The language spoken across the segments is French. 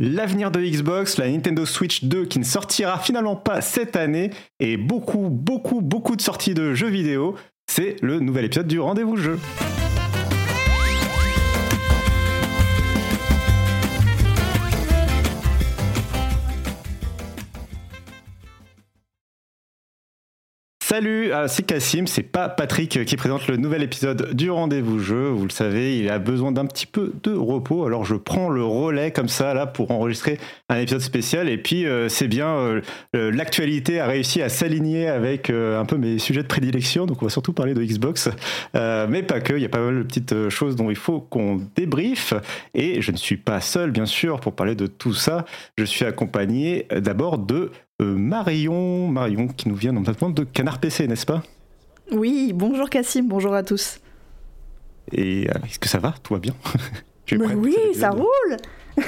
L'avenir de Xbox, la Nintendo Switch 2 qui ne sortira finalement pas cette année et beaucoup beaucoup beaucoup de sorties de jeux vidéo, c'est le nouvel épisode du rendez-vous jeu. Salut, ah, c'est Cassim, c'est pas Patrick qui présente le nouvel épisode du rendez-vous jeu. Vous le savez, il a besoin d'un petit peu de repos, alors je prends le relais comme ça là pour enregistrer un épisode spécial. Et puis euh, c'est bien, euh, euh, l'actualité a réussi à s'aligner avec euh, un peu mes sujets de prédilection, donc on va surtout parler de Xbox, Euh, mais pas que. Il y a pas mal de petites choses dont il faut qu'on débriefe. Et je ne suis pas seul, bien sûr, pour parler de tout ça. Je suis accompagné euh, d'abord de euh, Marion, Marion qui nous vient notamment de Canard PC, n'est-ce pas? Oui, bonjour Cassim, bonjour à tous. Et euh, est-ce que ça va? Tout va bien? Oui, ça roule.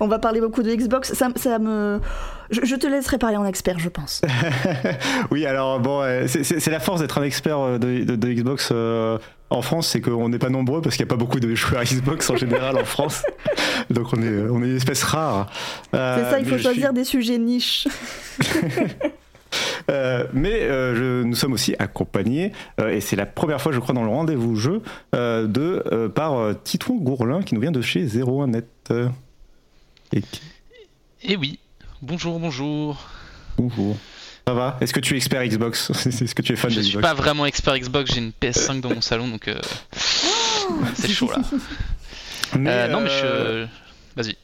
On va parler beaucoup de Xbox, ça, ça me... Je, je te laisserai parler en expert, je pense. Oui, alors bon, euh, c'est- la force d'être un expert euh, de, de- de Xbox euh, en France, c'est qu'on n'est pas nombreux parce qu'il n'y a pas beaucoup de joueurs Xbox en général en France. Donc on est, on est une espèce rare. Euh, C'est ça, il faut choisir suis- des sujets niches. Euh, mais euh, je- nous sommes aussi accompagnés, euh, et c'est la première fois, je crois, dans le rendez-vous jeu, euh, de, euh, par euh, Titouan Gourlin qui nous vient de chez 01net. Euh, et qui- Eh oui, bonjour, bonjour. Bonjour. Ça va? Est-ce que tu es expert Xbox? Est-ce que tu es fan Je de suis Xbox? pas vraiment expert Xbox, j'ai une PS5 dans mon salon donc euh, c'est chaud là. mais, Euh, non mais euh, je. Vas-y.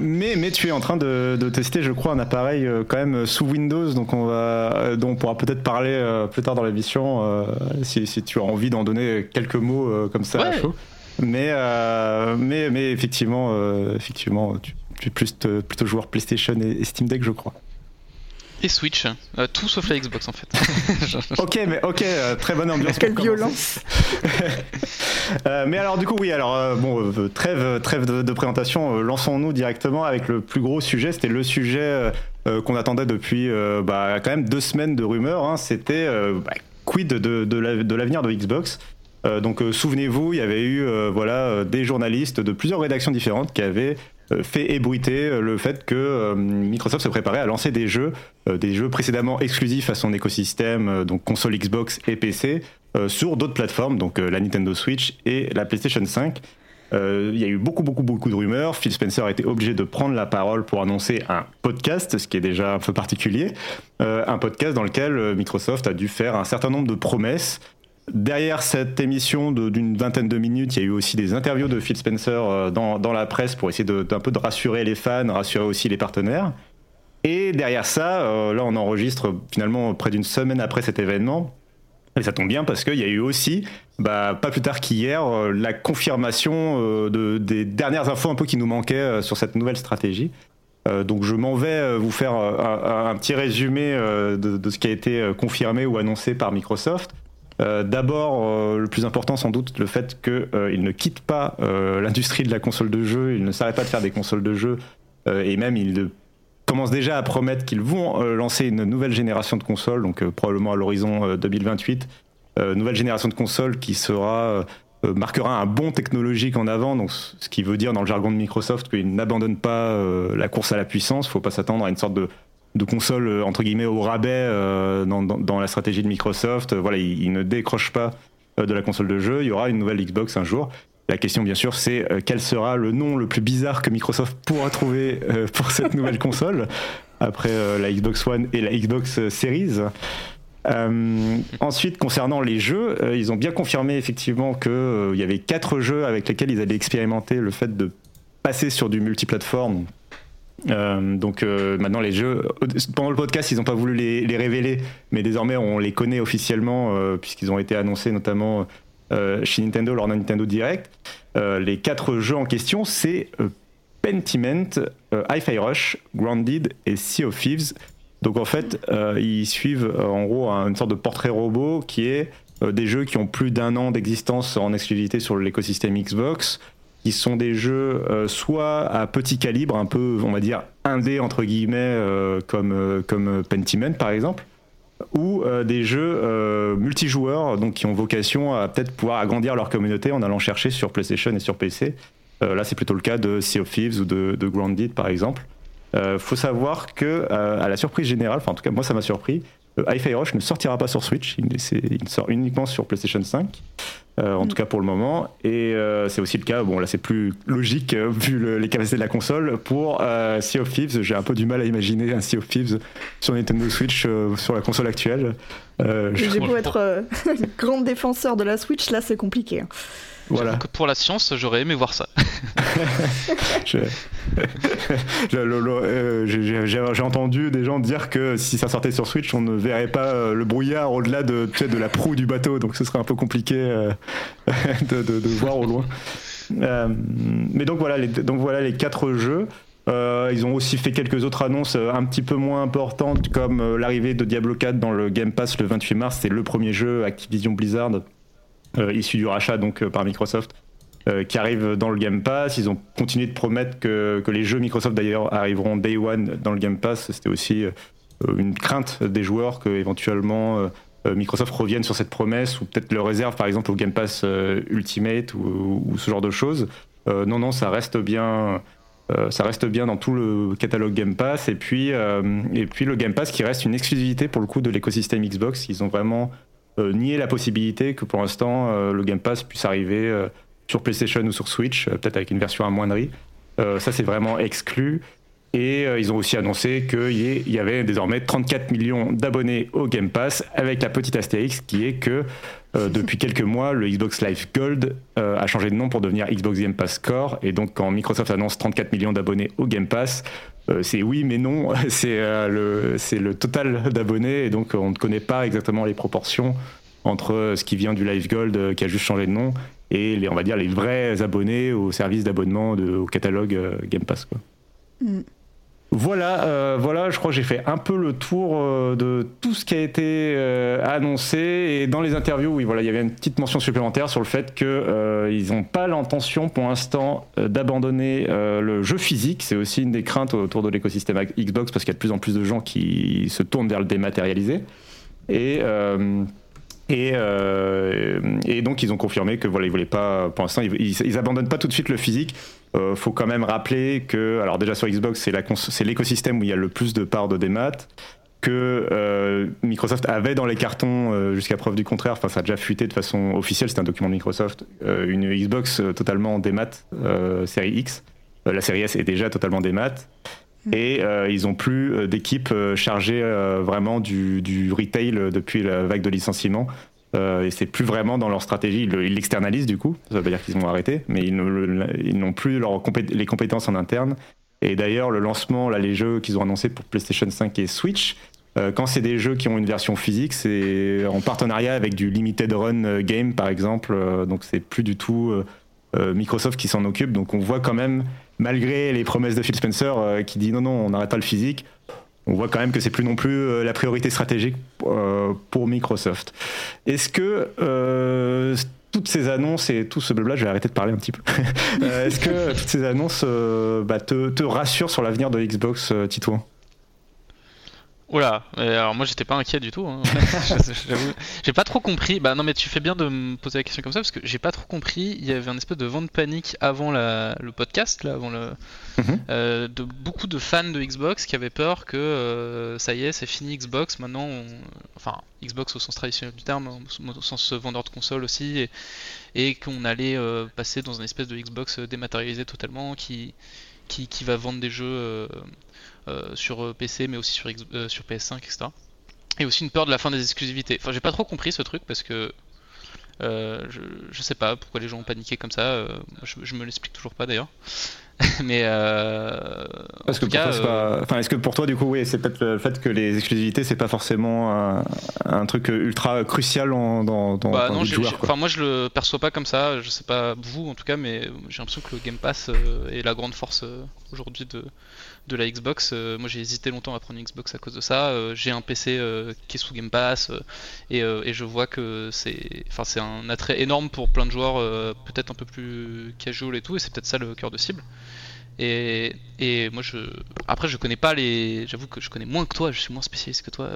Mais, mais tu es en train de, de tester, je crois, un appareil euh, quand même sous Windows, donc on va, euh, dont on pourra peut-être parler euh, plus tard dans l'émission, euh, si, si tu as envie d'en donner quelques mots euh, comme ça à chaud. Mais, euh, mais, mais effectivement, euh, effectivement tu, plus, plutôt joueur PlayStation et, et Steam Deck, je crois. Et Switch, euh, tout sauf la Xbox en fait. Ok, mais ok, euh, très bonne ambiance. Quelle violence Euh, mais alors du coup oui alors euh, bon euh, trêve trêve de, de présentation euh, lançons-nous directement avec le plus gros sujet c'était le sujet qu'on attendait depuis euh, bah, quand même deux semaines de rumeurs hein. c'était euh, bah, quid de, de la- de l'avenir de Xbox Euh, donc euh, souvenez-vous il y avait eu euh, voilà euh, des journalistes de plusieurs rédactions différentes qui avaient fait ébruiter euh, le fait que euh, Microsoft se préparait à lancer des jeux, euh, des jeux précédemment exclusifs à son écosystème, euh, donc console Xbox et PC, euh, sur d'autres plateformes, donc euh, la Nintendo Switch et la PlayStation 5. Euh, Il y a eu beaucoup, beaucoup, beaucoup de rumeurs. Phil Spencer a été obligé de prendre la parole pour annoncer un podcast, ce qui est déjà un peu particulier. Euh, un podcast dans lequel euh, Microsoft a dû faire un certain nombre de promesses. Derrière cette émission d'une vingtaine de minutes, il y a eu aussi des interviews de Phil Spencer euh, dans, la presse pour essayer d'un peu de rassurer les fans, rassurer aussi les partenaires. Et derrière ça, euh, là on enregistre finalement près d'une semaine après cet événement. Et ça tombe bien parce qu'il y a eu aussi, bah, pas plus tard qu'hier, euh, la confirmation de, des dernières infos un peu qui nous manquaient sur cette nouvelle stratégie. Donc je m'en vais vous faire un, petit résumé de, ce qui a été confirmé ou annoncé par Microsoft. Euh, D'abord, euh, le plus important sans doute, le fait qu'il ne quitte pas euh, l'industrie de la console de jeu, il ne s'arrête pas de faire des consoles de jeu, euh, et même il commence déjà à promettre qu'ils vont euh, lancer une nouvelle génération de consoles, donc euh, probablement à l'horizon euh, 2028, euh, nouvelle génération de consoles qui sera euh, marquera un bond technologique en avant, ce qui veut dire dans le jargon de Microsoft qu'ils n'abandonnent pas euh, la course à la puissance. Il ne faut pas s'attendre à une sorte de, de console euh, entre guillemets au rabais euh, dans, dans- la stratégie de Microsoft. Euh, Voilà, ils, ne décrochent pas euh, de la console de jeu. Il y aura une nouvelle Xbox un jour. La question, bien sûr, c'est euh, quel sera le nom le plus bizarre que Microsoft pourra trouver euh, pour cette nouvelle console après euh, la Xbox One et la Xbox euh, Series. Euh, ensuite, concernant les jeux, euh, ils ont bien confirmé effectivement qu'il y avait quatre jeux avec lesquels ils allaient expérimenter le fait de passer sur du multiplateforme. Euh, donc euh, maintenant les jeux, pendant le podcast ils n'ont pas voulu les, révéler, mais désormais on les connaît officiellement euh, puisqu'ils ont été annoncés notamment chez Nintendo lors d'un Nintendo Direct. les quatre jeux en question, c'est Pentiment, Hi-Fi Rush, Grounded et Sea of Thieves. Donc en fait, ils suivent en gros une sorte de portrait robot qui est des jeux qui ont plus d'un an d'existence en exclusivité sur l'écosystème Xbox, qui sont des jeux euh, soit à petit calibre, un peu, on va dire, indé entre guillemets, euh, comme, euh, comme Pentiment par exemple, ou des jeux multijoueurs, donc qui ont vocation à peut-être pouvoir agrandir leur communauté en allant chercher sur PlayStation et sur PC. là, c'est plutôt le cas de Sea of Thieves ou de, de Grounded par exemple. Faut savoir que, à la surprise générale, enfin en tout cas moi ça m'a surpris, Hi-Fi Rush ne sortira pas sur Switch, il, il, sort uniquement sur PlayStation 5. Euh, en tout cas pour le moment. Et euh, c'est aussi le cas, bon là c'est plus logique euh, vu les capacités de la console. Pour Sea of Thieves, j'ai un peu du mal à imaginer un Sea of Thieves sur Nintendo Switch sur la console actuelle. j'ai beau être grand défenseur de la Switch, là c'est compliqué. Hein. Voilà. Pour la science, j'aurais aimé voir ça. Euh, j'ai entendu des gens dire que si ça sortait sur Switch, on ne verrait pas euh, le brouillard au-delà de, de la proue du bateau, donc ce serait un peu compliqué euh, de, voir au loin. mais donc voilà, les, donc voilà les quatre jeux. ils ont aussi fait quelques autres annonces un petit peu moins importantes, comme l'arrivée de Diablo 4 dans le Game Pass le 28 mars. C'est le premier jeu Activision Blizzard issu du rachat donc par Microsoft euh, qui arrivent dans le Game Pass. Ils ont continué de promettre que, que les jeux Microsoft d'ailleurs arriveront day one dans le Game Pass. C'était aussi euh, une crainte des joueurs que éventuellement euh, Microsoft revienne sur cette promesse ou peut-être le réserve par exemple au Game Pass Ultimate ou, ou, ce genre de choses. non, non, ça reste bien. ça reste bien dans tout le catalogue Game Pass et puis, et puis le Game Pass qui reste une exclusivité pour le coup de l'écosystème Xbox. Ils ont vraiment nié la possibilité que pour l'instant le Game Pass puisse arriver sur PlayStation ou sur Switch, euh, peut-être avec une version amoindrie. Euh, ça, c'est vraiment exclu. Et euh, ils ont aussi annoncé qu'il y avait désormais 34 millions d'abonnés au Game Pass, avec la petite astérix qui est que depuis quelques mois, le Xbox Live Gold a changé de nom pour devenir Xbox Game Pass Core. Et donc, quand Microsoft annonce 34 millions d'abonnés au Game Pass, c'est oui, mais non. C'est le, le total d'abonnés. Et donc, on ne connaît pas exactement les proportions entre ce qui vient du Live Gold, qui a juste changé de nom, et les, on va dire les vrais abonnés au service d'abonnement au catalogue euh, Game Pass. Mm. Voilà, euh, voilà, je crois que j'ai fait un peu le tour euh, de tout ce qui a été annoncé. Et dans les interviews, oui, voilà, il y avait une petite mention supplémentaire sur le fait qu'ils n'ont pas l'intention pour l'instant d'abandonner le jeu physique. C'est aussi une des craintes autour de l'écosystème Xbox parce qu'il y a de plus en plus de gens qui se tournent vers le dématérialisé. Et et, euh, et, donc ils ont confirmé que voilà ils voulaient pas pour l'instant ils, ils, abandonnent pas tout de suite le physique. Euh, faut quand même rappeler que alors déjà sur Xbox c'est l'écosystème où il y a le plus de parts de démat que euh, Microsoft avait dans les cartons euh, jusqu'à preuve du contraire. Enfin ça a déjà fuité de façon officielle. C'est un document de Microsoft une Xbox totalement démat série X. la série S est déjà totalement démat. Mm. Et ils n'ont plus d'équipe chargée vraiment du, du, retail depuis la vague de licenciement. et c'est plus vraiment dans leur stratégie. Ils l'externalisent du coup, ça veut dire qu'ils ont arrêté, mais ils n'ont plus leur les compétences en interne. Et d'ailleurs, le lancement, là, les jeux qu'ils ont annoncés pour PlayStation 5 et Switch, quand c'est des jeux qui ont une version physique, c'est en partenariat avec du limited run game par exemple. donc c'est plus du tout Microsoft qui s'en occupe. Donc on voit quand même malgré les promesses de Phil Spencer euh, qui dit non, non, on n'arrête pas le physique, on voit quand même que c'est plus non plus euh, la priorité stratégique euh, pour Microsoft. Est-ce que toutes ces annonces et tout ce blabla, je vais arrêter de parler un petit peu. Est-ce que toutes ces annonces bah, te, te, rassurent sur l'avenir de Xbox, Titouan Oula, alors moi j'étais pas inquiet du tout. Hein. j'ai pas trop compris. Bah non, mais tu fais bien de me poser la question comme ça parce que j'ai pas trop compris. Il y avait un espèce de vent de panique avant le podcast, là, avant le, mhm. euh, de beaucoup de fans de Xbox qui avaient peur que euh, ça y est, c'est fini Xbox. Maintenant, enfin Xbox au sens traditionnel du terme, au sens vendeur de console aussi, et, et qu'on allait euh, passer dans une espèce de Xbox dématérialisé totalement qui, qui, qui va vendre des jeux sur euh, PC mais aussi sur, euh, sur PS5, etc. Et aussi une peur de la fin des exclusivités. Enfin, j'ai pas trop compris ce truc parce que je, je, sais pas pourquoi les gens ont paniqué comme ça. je, me l'explique toujours pas d'ailleurs. mais euh, Parce que pour cas, toi, euh, pas- enfin, est-ce que pour toi, du coup, oui, c'est peut-être le fait que les exclusivités, c'est pas forcément un, un truc ultra crucial en- dans, dans, Bah non, joueur, enfin moi je le perçois pas comme ça, je sais pas vous en tout cas, mais j'ai l'impression que le Game Pass euh, est la grande force euh, aujourd'hui de, de la Xbox. Euh, moi j'ai hésité longtemps à prendre une Xbox à cause de ça. Euh, j'ai un PC euh, qui est sous Game Pass et, et je vois que c'est enfin, c'est un attrait énorme pour plein de joueurs, peut-être un peu plus casual et tout, et c'est peut-être ça le cœur de cible. Et, et moi je après je connais pas les j'avoue que je connais moins que toi je suis moins spécialiste que toi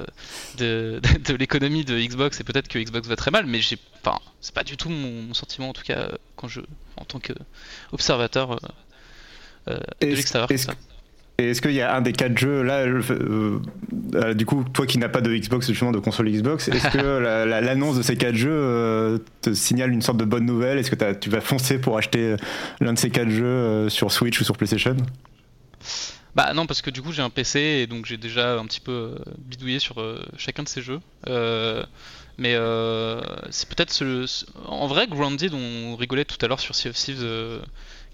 de, de, l'économie de Xbox et peut-être que Xbox va très mal mais j'ai enfin c'est pas du tout mon, mon sentiment en tout cas quand je en tant que observateur euh, euh, de l'extérieur comme est-ce ça. Et est-ce qu'il y a un des quatre jeux là, euh, euh, du coup, toi qui n'as pas de Xbox justement de console Xbox, est-ce que la- la- l'annonce de ces quatre jeux euh, te signale une sorte de bonne nouvelle? Est-ce que tu vas foncer pour acheter l'un de ces quatre jeux sur Switch ou sur PlayStation? Bah non parce que du coup j'ai un PC et donc j'ai déjà un petit peu bidouillé sur chacun de ces jeux. Mais euh, c'est peut-être ce, ce- en vrai Grounded on rigolait tout à l'heure sur Sea of Thieves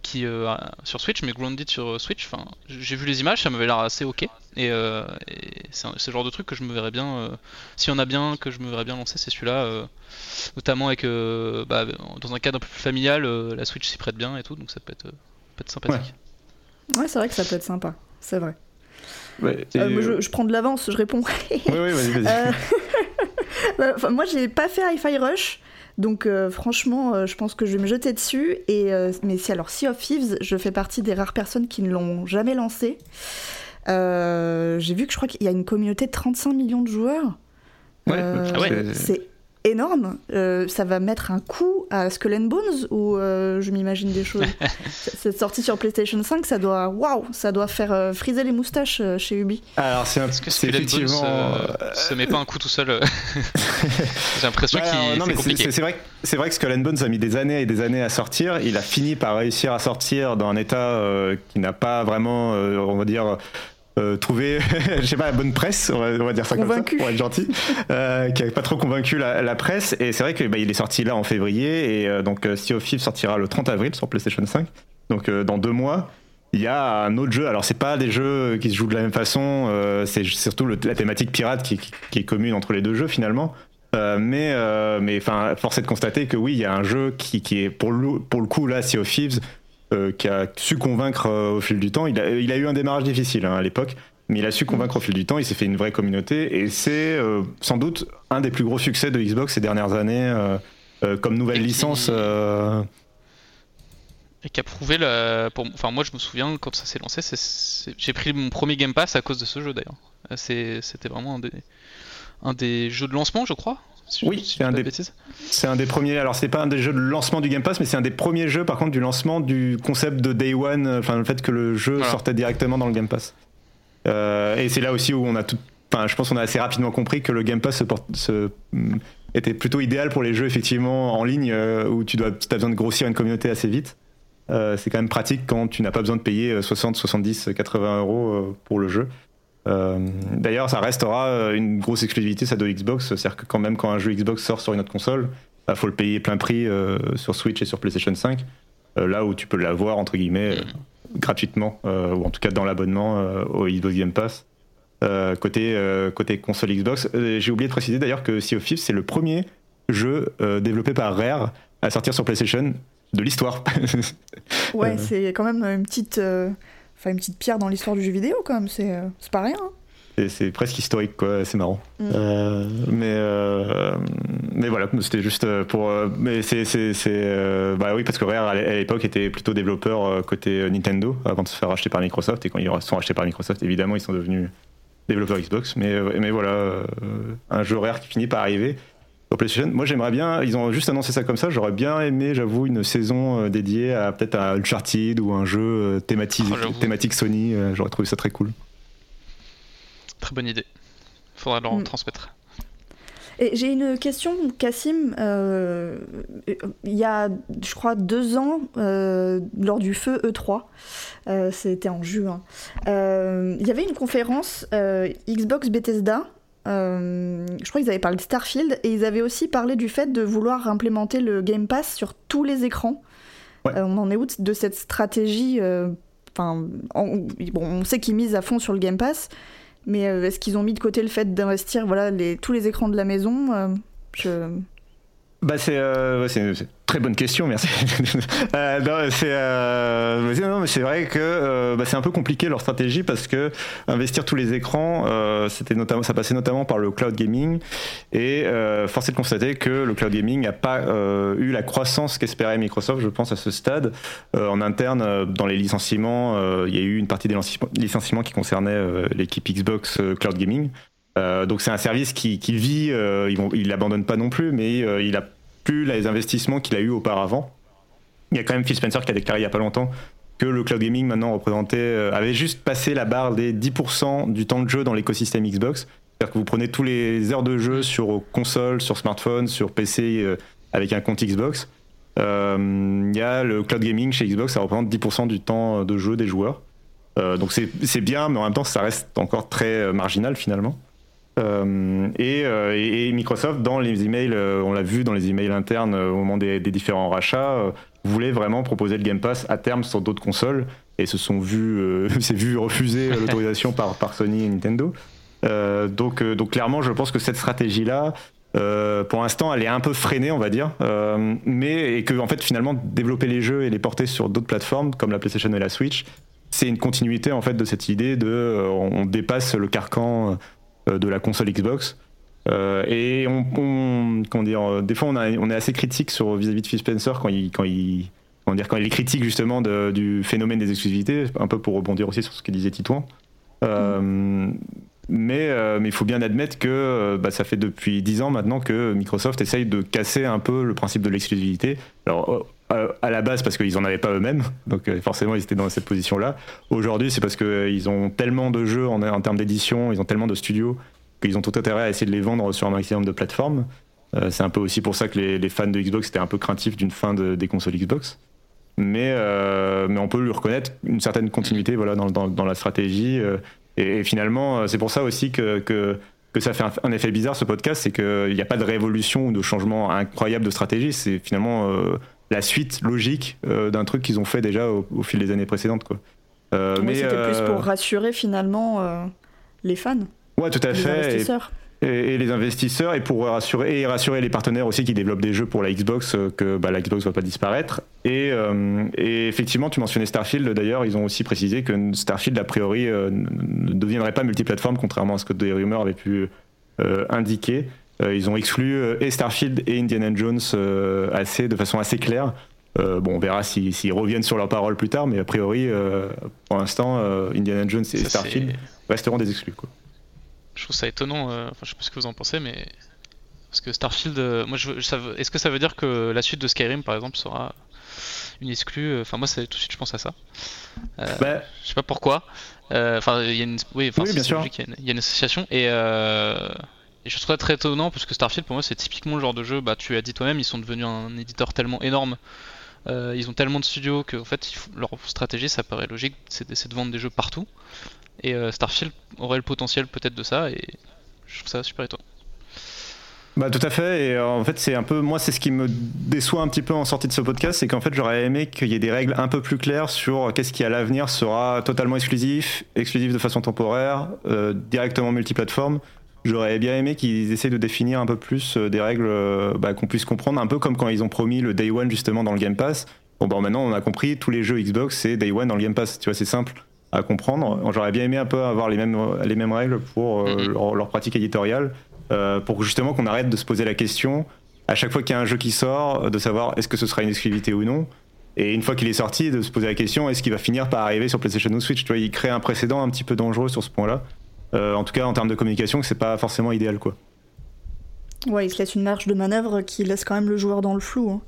qui euh, sur Switch mais Grounded sur Switch enfin j'ai vu les images ça m'avait l'air assez ok et, euh, et c'est le genre de truc que je me verrais bien euh, s'il y en a bien que je me verrais bien lancer c'est celui-là euh, notamment avec euh, bah, dans un cadre un peu plus familial euh, la Switch s'y prête bien et tout donc ça peut être, euh, peut être sympathique. Ouais, c'est vrai que ça peut être sympa. C'est vrai. Ouais, Euh, et- moi, je, je prends de l'avance, je réponds. Oui, oui, vas-y, vas-y. Euh, bah, moi, j'ai pas fait Hi-Fi Rush. Donc euh, franchement, euh, je pense que je vais me jeter dessus. Et, euh, mais si alors Sea of Thieves, je fais partie des rares personnes qui ne l'ont jamais lancé. J'ai vu que je crois qu'il y a une communauté de 35 millions de joueurs. Ouais, Ah ouais. C'est énorme. Euh, ça va mettre un coup à Skull and Bones ou euh, je m'imagine des choses. Cette sortie sur PlayStation 5, ça doit, waouh, ça doit faire euh, friser les moustaches euh, chez Ubi. Alors, c'est un- Est-ce que Skull and Bones effectivement. euh, euh, se met pas un coup tout seul J'ai l'impression Ouais, qu'il alors, non, c'est mais c'est- compliqué. c'est vrai, que- c'est vrai que Skull and Bones a mis des années et des années à sortir. Il a fini par réussir à sortir dans un état euh, qui n'a pas vraiment, euh, on va dire, euh, trouvé, je sais pas, la bonne presse, on va, on va dire ça Convaincu. comme ça, pour être gentil, euh, qui a pas trop convaincu la, la presse. Et c'est vrai que bah, est sorti là en février et euh, donc euh, Sea of Thieves sortira le 30 avril sur PlayStation 5. Donc dans deux mois. Il y a un autre jeu, alors c'est pas des jeux qui se jouent de la même façon, c'est surtout le- la thématique pirate qui, qui est commune entre les deux jeux finalement. Mais mais enfin force est de constater que oui il y a un jeu qui, qui est pour le, pour le coup là Sea of Thieves qui a su convaincre euh, au fil du temps il a, il a eu un démarrage difficile hein, à l'époque mais il a su convaincre au fil du temps il s'est fait une vraie communauté et c'est euh, sans doute un des plus gros succès de Xbox ces dernières années euh, euh, comme nouvelle Et licence euh, Et qui a prouvé la. Pour... Enfin, moi, je me souviens quand ça s'est lancé, j'ai pris mon premier Game Pass à cause de ce jeu d'ailleurs. Euh, C'était vraiment un des... un des jeux de lancement, je crois. Si Oui, c'est un des-. C'est un des premiers. Alors, c'est pas un des jeux de lancement du Game Pass, mais c'est un des premiers jeux, par contre, du lancement du concept de Day One. euh, Enfin, le fait que le jeu Voilà. sortait directement dans le Game Pass. Euh, et c'est là aussi où on a tout. Enfin, je pense qu'on a assez rapidement compris que le Game Pass se porte- se- mm, était plutôt idéal pour les jeux effectivement en ligne euh, où tu dois, as besoin de grossir une communauté assez vite. Euh, c'est quand même pratique quand tu n'as pas besoin de payer euh, 60, 70, 80 euros pour le jeu. Euh, D'ailleurs, ça restera euh, une grosse exclusivité, ça de Xbox. C'est-à-dire que quand même, quand un jeu Xbox sort sur une autre console, il faut le payer plein prix euh, sur Switch et sur PlayStation 5. euh, là où tu peux l'avoir, entre guillemets, gratuitement, ou en tout cas dans l'abonnement au Xbox Game Pass. Côté, côté console Xbox, j'ai oublié de préciser d'ailleurs que Sea of Thieves, c'est le premier jeu développé par Rare à sortir sur PlayStation de l'histoire. Ouais, c'est quand même une petite, enfin une petite pierre dans l'histoire du jeu vidéo quand même. C'est, euh, pas rien. hein. C'est- presque historique, quoi. C'est marrant. Mm. Euh, mais, euh, mais voilà, c'était juste pour. mais c'est. euh, bah oui, parce que Rare, à l'é- à l'époque, était plutôt développeur côté Nintendo avant de se faire racheter par Microsoft. Et quand ils sont rachetés par Microsoft, évidemment, ils sont devenus développeurs Xbox. Mais, mais voilà, un jeu Rare qui finit par arriver. Sur PlayStation, moi j'aimerais bien, ils ont juste annoncé ça comme ça, j'aurais bien aimé, j'avoue, une saison euh, dédiée à peut-être à Uncharted ou un jeu euh, thématique, Oh, thématique Sony, euh, j'aurais trouvé ça très cool. Très bonne idée. Faudra leur Mm. transmettre. Et j'ai une question, Cassim. euh, il y a, je crois, deux ans, euh, lors du feu E3, euh, c'était en juin, euh, il y avait une conférence euh, Xbox Bethesda. Euh, je crois qu'ils avaient parlé de Starfield et ils avaient aussi parlé du fait de vouloir implémenter le Game Pass sur tous les écrans. Ouais. Euh, on en est où de cette stratégie euh, enfin, on, bon, on sait qu'ils misent à fond sur le Game Pass, mais est-ce qu'ils ont mis de côté le fait d'investir voilà, les, tous les écrans de la maison je... Bah c'est euh, très bonne question, merci. euh, non, c'est euh, non, c'est vrai que euh, bah, c'est un peu compliqué leur stratégie parce que investir tous les écrans, euh, c'était notamment, ça passait notamment par le cloud gaming et euh, force est de constater que le cloud gaming n'a pas eu la croissance qu'espérait Microsoft, je pense à ce stade. en interne, dans les licenciements, il y a eu une partie des licenciements qui concernaient l'équipe Xbox Cloud Gaming. Euh, donc c'est un service qui, vit, euh, il l'abandonne pas non plus, mais euh, il a plus les investissements qu'il a eu auparavant. Il y a quand même Phil Spencer qui a déclaré il y a pas longtemps que le cloud gaming maintenant représentait, euh, avait juste passé la barre des 10% du temps de jeu dans l'écosystème Xbox. C'est-à-dire que vous prenez tous les heures de jeu sur console, sur smartphone, sur PC avec un compte Xbox. Il y a le cloud gaming chez Xbox, ça représente 10% du temps de jeu des joueurs. donc c'est bien, mais en même temps ça reste encore très marginal finalement. Euh, euh, et, et, Microsoft, dans les emails, euh, on l'a vu dans les emails internes au moment des, différents rachats, voulait vraiment proposer le Game Pass à terme sur d'autres consoles et se sont vus, s'est vu refuser l'autorisation par, par Sony et Nintendo. donc, donc clairement, je pense que cette stratégie-là, pour l'instant, elle est un peu freinée, on va dire, mais et que en fait, finalement, développer les jeux et les porter sur d'autres plateformes comme la PlayStation et la Switch, c'est une continuité en fait de cette idée de on dépasse le carcan euh, de la console Xbox. Euh, et on, comment dire, euh, des fois on, est assez critique sur vis-à-vis de Phil Spencer quand il, quand il, dire, quand il est critique justement du phénomène des exclusivités, un peu pour rebondir aussi sur ce que disait Titouan. mais, mais il faut bien admettre que bah, ça fait depuis 10 ans maintenant que Microsoft essaye de casser un peu le principe de l'exclusivité. Alors à la base parce qu'ils en avaient pas eux-mêmes, donc forcément ils étaient dans cette position-là. Aujourd'hui, c'est parce qu'ils ont tellement de jeux en, termes d'édition, ils ont tellement de studios qu'ils ont tout intérêt à essayer de les vendre sur un maximum de plateformes. Euh, c'est un peu aussi pour ça que les, fans de Xbox étaient un peu craintifs d'une fin des consoles Xbox. Mais, euh, on peut lui reconnaître une certaine continuité voilà, dans, la stratégie. Euh, et, finalement, c'est pour ça aussi que, ça fait un, effet bizarre ce podcast, c'est qu'il n'y a pas de révolution ou de changement incroyable de stratégie. C'est finalement la suite logique d'un truc qu'ils ont fait déjà au, fil des années précédentes. Quoi. mais c'était plus pour rassurer finalement les fans. Ouais, tout à fait. Et, les investisseurs, et pour rassurer, et rassurer les partenaires aussi qui développent des jeux pour la Xbox, euh, que bah, la Xbox ne va pas disparaître. Euh, et, effectivement, tu mentionnais Starfield d'ailleurs, ils ont aussi précisé que Starfield, a priori, euh, ne deviendrait pas multiplateforme, contrairement à ce que des rumeurs avaient pu indiquer. Ils ont exclu et Starfield et Indiana Jones assez, de façon assez claire. bon, on verra s'ils reviennent sur leurs paroles plus tard, mais a priori, pour l'instant, Indiana Jones et Starfield resteront des exclus. Quoi je trouve ça étonnant. Euh, enfin, je sais pas ce que vous en pensez, mais parce que Starfield, euh, moi, je, est-ce que ça veut dire que la suite de Skyrim, par exemple, sera une exclue? Enfin, moi, c'est tout de suite, je pense à ça. Euh, bah... Je sais pas pourquoi. Enfin, il y a une, oui, bien sûr. Il y, a une association et, et je trouve ça très étonnant parce que Starfield, pour moi, c'est typiquement le genre de jeu. Bah, tu as dit toi-même, ils sont devenus un éditeur tellement énorme. ils ont tellement de studios que en fait, leur stratégie, ça paraît logique, c'est de vendre des jeux partout. Et euh, Starfield aurait le potentiel peut-être de ça, et je trouve ça super étonnant. Bah tout à fait et euh, en fait c'est un peu moi c'est ce qui me déçoit un petit peu en sortie de ce podcast c'est qu'en fait j'aurais aimé qu'il y ait des règles un peu plus claires sur qu'est-ce qui à l'avenir sera totalement exclusif, exclusif de façon temporaire, euh, directement multiplateforme. J'aurais bien aimé qu'ils essaient de définir un peu plus des règles bah, qu'on puisse comprendre un peu comme quand ils ont promis le Day One justement dans le Game Pass. Bon bah maintenant on a compris tous les jeux Xbox c'est Day One dans le Game Pass tu vois c'est simple à comprendre. J'aurais bien aimé un peu avoir les mêmes, les mêmes règles pour euh, mm-hmm. leur, pratique éditoriale, euh, pour justement qu'on arrête de se poser la question, à chaque fois qu'il y a un jeu qui sort, de savoir est-ce que ce sera une exclusivité ou non. Et une fois qu'il est sorti, de se poser la question est-ce qu'il va finir par arriver sur PlayStation ou Switch? Tu vois, il crée un précédent un petit peu dangereux sur ce point-là. Euh, en tout cas, en termes de communication, c'est pas forcément idéal, quoi. Ouais, il se laisse une marge de manœuvre qui laisse quand même le joueur dans le flou. Hein.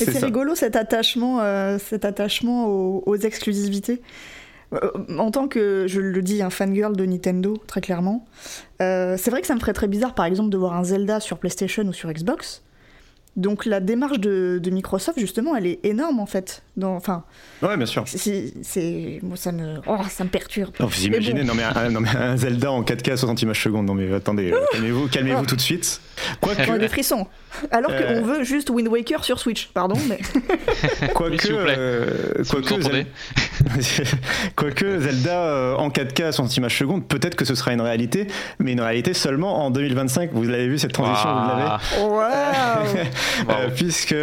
Et c'est rigolo cet attachement, cet attachement aux exclusivités. Euh, en tant que, je le dis, un fangirl de Nintendo, très clairement, euh, c'est vrai que ça me ferait très bizarre, par exemple, de voir un Zelda sur PlayStation ou sur Xbox. Donc la démarche de, Microsoft, justement, elle est énorme, en fait. Dans, enfin, ouais, bien sûr. C'est, moi, ça me, oh, ça me perturbe. Non, vous imaginez, non, mais un, non, mais un, Zelda en 4K à 60 images secondes. Non, mais attendez, euh, calmez-vous, calmez-vous tout de suite. Quoi que... des frissons. Alors qu'on veut juste Wind Waker sur Switch, pardon, mais. Quoique, euh, quoique Quoique Zelda euh, en 4K à 60 images secondes, peut-être que ce sera une réalité, mais une réalité seulement en 2025. Vous l'avez vu cette transition, vous l'avez Waouh Puisque,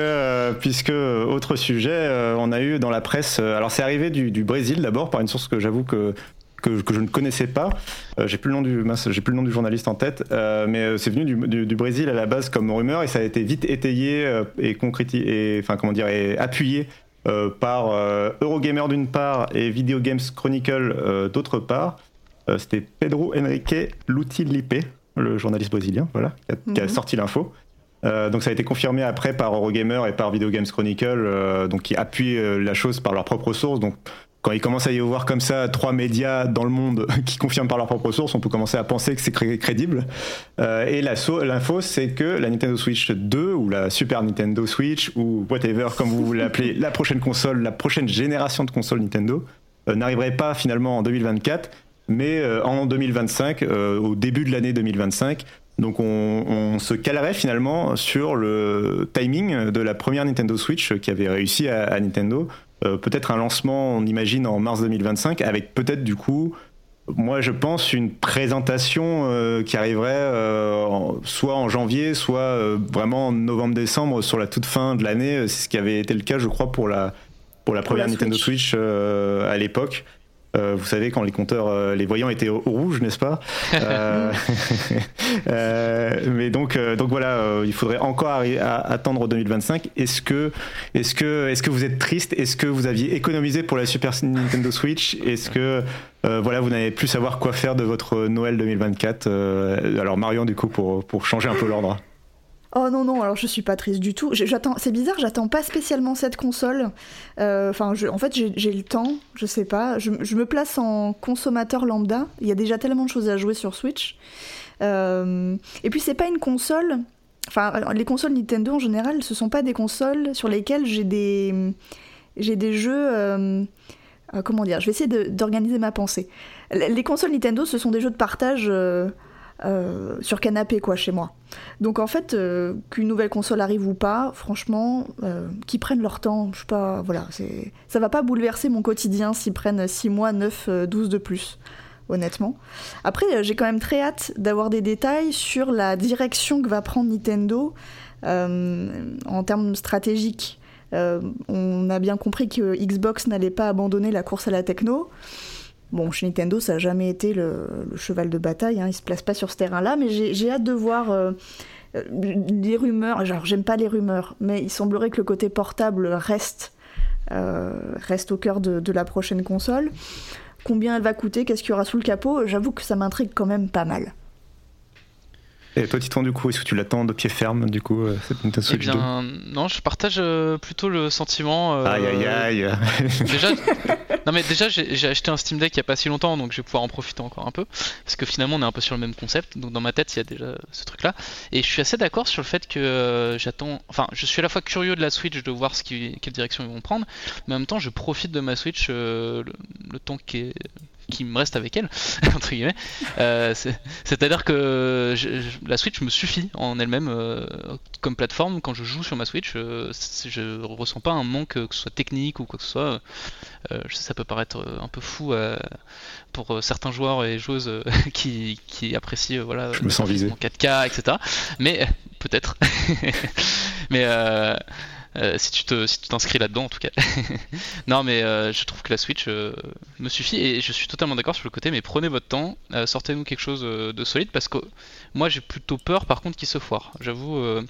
puisque autre sujet, on a eu dans la presse. alors c'est arrivé du, du Brésil d'abord par une source que j'avoue que que, je ne connaissais pas. Euh, j'ai plus le nom du j'ai plus le nom du journaliste en tête, euh, mais euh, c'est venu du, Brésil à la base comme rumeur et ça a été vite étayé et concrétisé, enfin comment dire, et appuyé par Eurogamer d'une part et Video Games Chronicle d'autre part. C'était Pedro Henrique Luti-Lipe, le journaliste brésilien, voilà, qui a, mhm. sorti l'info. Donc ça a été confirmé après par Eurogamer et par Video Games Chronicle, donc qui appuient la chose par leur propre source. Donc quand il commence à y avoir comme ça trois médias dans le monde qui confirment par leur propre source, on peut commencer à penser que c'est crédible. Euh, et l'info, c'est que la Nintendo Switch 2 ou la Super Nintendo Switch ou whatever, comme vous l'appelez, la prochaine console, la prochaine génération de consoles Nintendo, euh, n'arriverait pas finalement en 2024, mais euh, en 2025, au début de l'année 2025. Donc on, on, se calerait finalement sur le timing de la première Nintendo Switch qui avait réussi à, à Nintendo euh, peut-être un lancement, on imagine, en mars 2025, avec peut-être du coup, moi je pense, une présentation euh, qui arriverait euh, soit en janvier, soit vraiment en novembre-décembre, sur la toute fin de l'année. C'est ce qui avait été le cas, je crois, pour la, pour la première Nintendo Switch à l'époque. Euh, vous savez, quand les compteurs, euh, les voyants étaient au, rouge, n'est-ce pas euh, Mais donc, donc voilà, il faudrait encore attendre 2025. Est-ce que, est-ce que, est-ce que vous êtes triste? Est-ce que vous aviez économisé pour la Super Nintendo Switch? Est-ce que voilà, vous n'avez plus savoir quoi faire de votre Noël 2024 Alors Marion, du coup, pour, pour changer un peu l'ordre. Oh non, non, alors je suis pas triste du tout. J'attends, c'est bizarre, j'attends pas spécialement cette console. Euh, enfin, en fait, j'ai le temps, je sais pas. Je, me place en consommateur lambda. Il y a déjà tellement de choses à jouer sur Switch. Euh, et puis, c'est pas une console. Enfin, les consoles Nintendo en général, ce sont pas des consoles sur lesquelles j'ai des, j'ai des jeux. Euh, comment dire Je vais essayer d'organiser ma pensée. Les consoles Nintendo, ce sont des jeux de partage euh, sur canapé quoi chez moi. Donc en fait, euh, qu'une nouvelle console arrive ou pas, franchement, euh, qu'ils prennent leur temps, je sais pas, voilà, c'est, ça va pas bouleverser mon quotidien s'ils prennent 6 mois, 9, 12 de plus, honnêtement. Après, j'ai quand même très hâte d'avoir des détails sur la direction que va prendre Nintendo en termes stratégiques. on a bien compris que Xbox n'allait pas abandonner la course à la techno. Bon, chez Nintendo, ça n'a jamais été le, cheval de bataille, hein, il se place pas sur ce terrain-là, mais j'ai hâte de voir euh, euh, les rumeurs. Genre, j'aime pas les rumeurs, mais il semblerait que le côté portable reste, euh, reste au cœur de, la prochaine console. Combien elle va coûter, qu'est-ce qu'il y aura sous le capot? J'avoue que ça m'intrigue quand même pas mal. Et toi, Titan, du coup, est-ce que tu l'attends de pied ferme, du coup, euh, cette Nintendo Switch eh bien, Non, je partage euh, plutôt le sentiment. Euh, aïe aïe aïe Déjà, non mais déjà, j'ai acheté un Steam Deck il n'y a pas si longtemps, donc je vais pouvoir en profiter encore un peu. Parce que finalement, on est un peu sur le même concept, donc dans ma tête, il y a déjà ce truc-là. Et je suis assez d'accord sur le fait que j'attends. Enfin, je suis à la fois curieux de la Switch, de voir ce qui... quelle direction ils vont prendre, mais en même temps, je profite de ma Switch le... le temps qui est qui me reste avec elle, entre guillemets. Euh, c'est-à-dire que la Switch me suffit en elle-même euh, comme plateforme. Quand je joue sur ma Switch, euh, je ressens pas un manque, que ce soit technique ou quoi que ce soit. je sais, ça peut paraître un peu fou pour certains joueurs et joueuses qui, qui, apprécient voilà, je me sens visé. 4K, etc. Mais peut-être. Mais euh, si tu te, si tu t'inscris là-dedans en tout cas. non mais euh, je trouve que la Switch euh, me suffit et je suis totalement d'accord sur le côté. Mais prenez votre temps, sortez-nous quelque chose de solide parce que moi j'ai plutôt peur par contre qu'il se foire. J'avoue,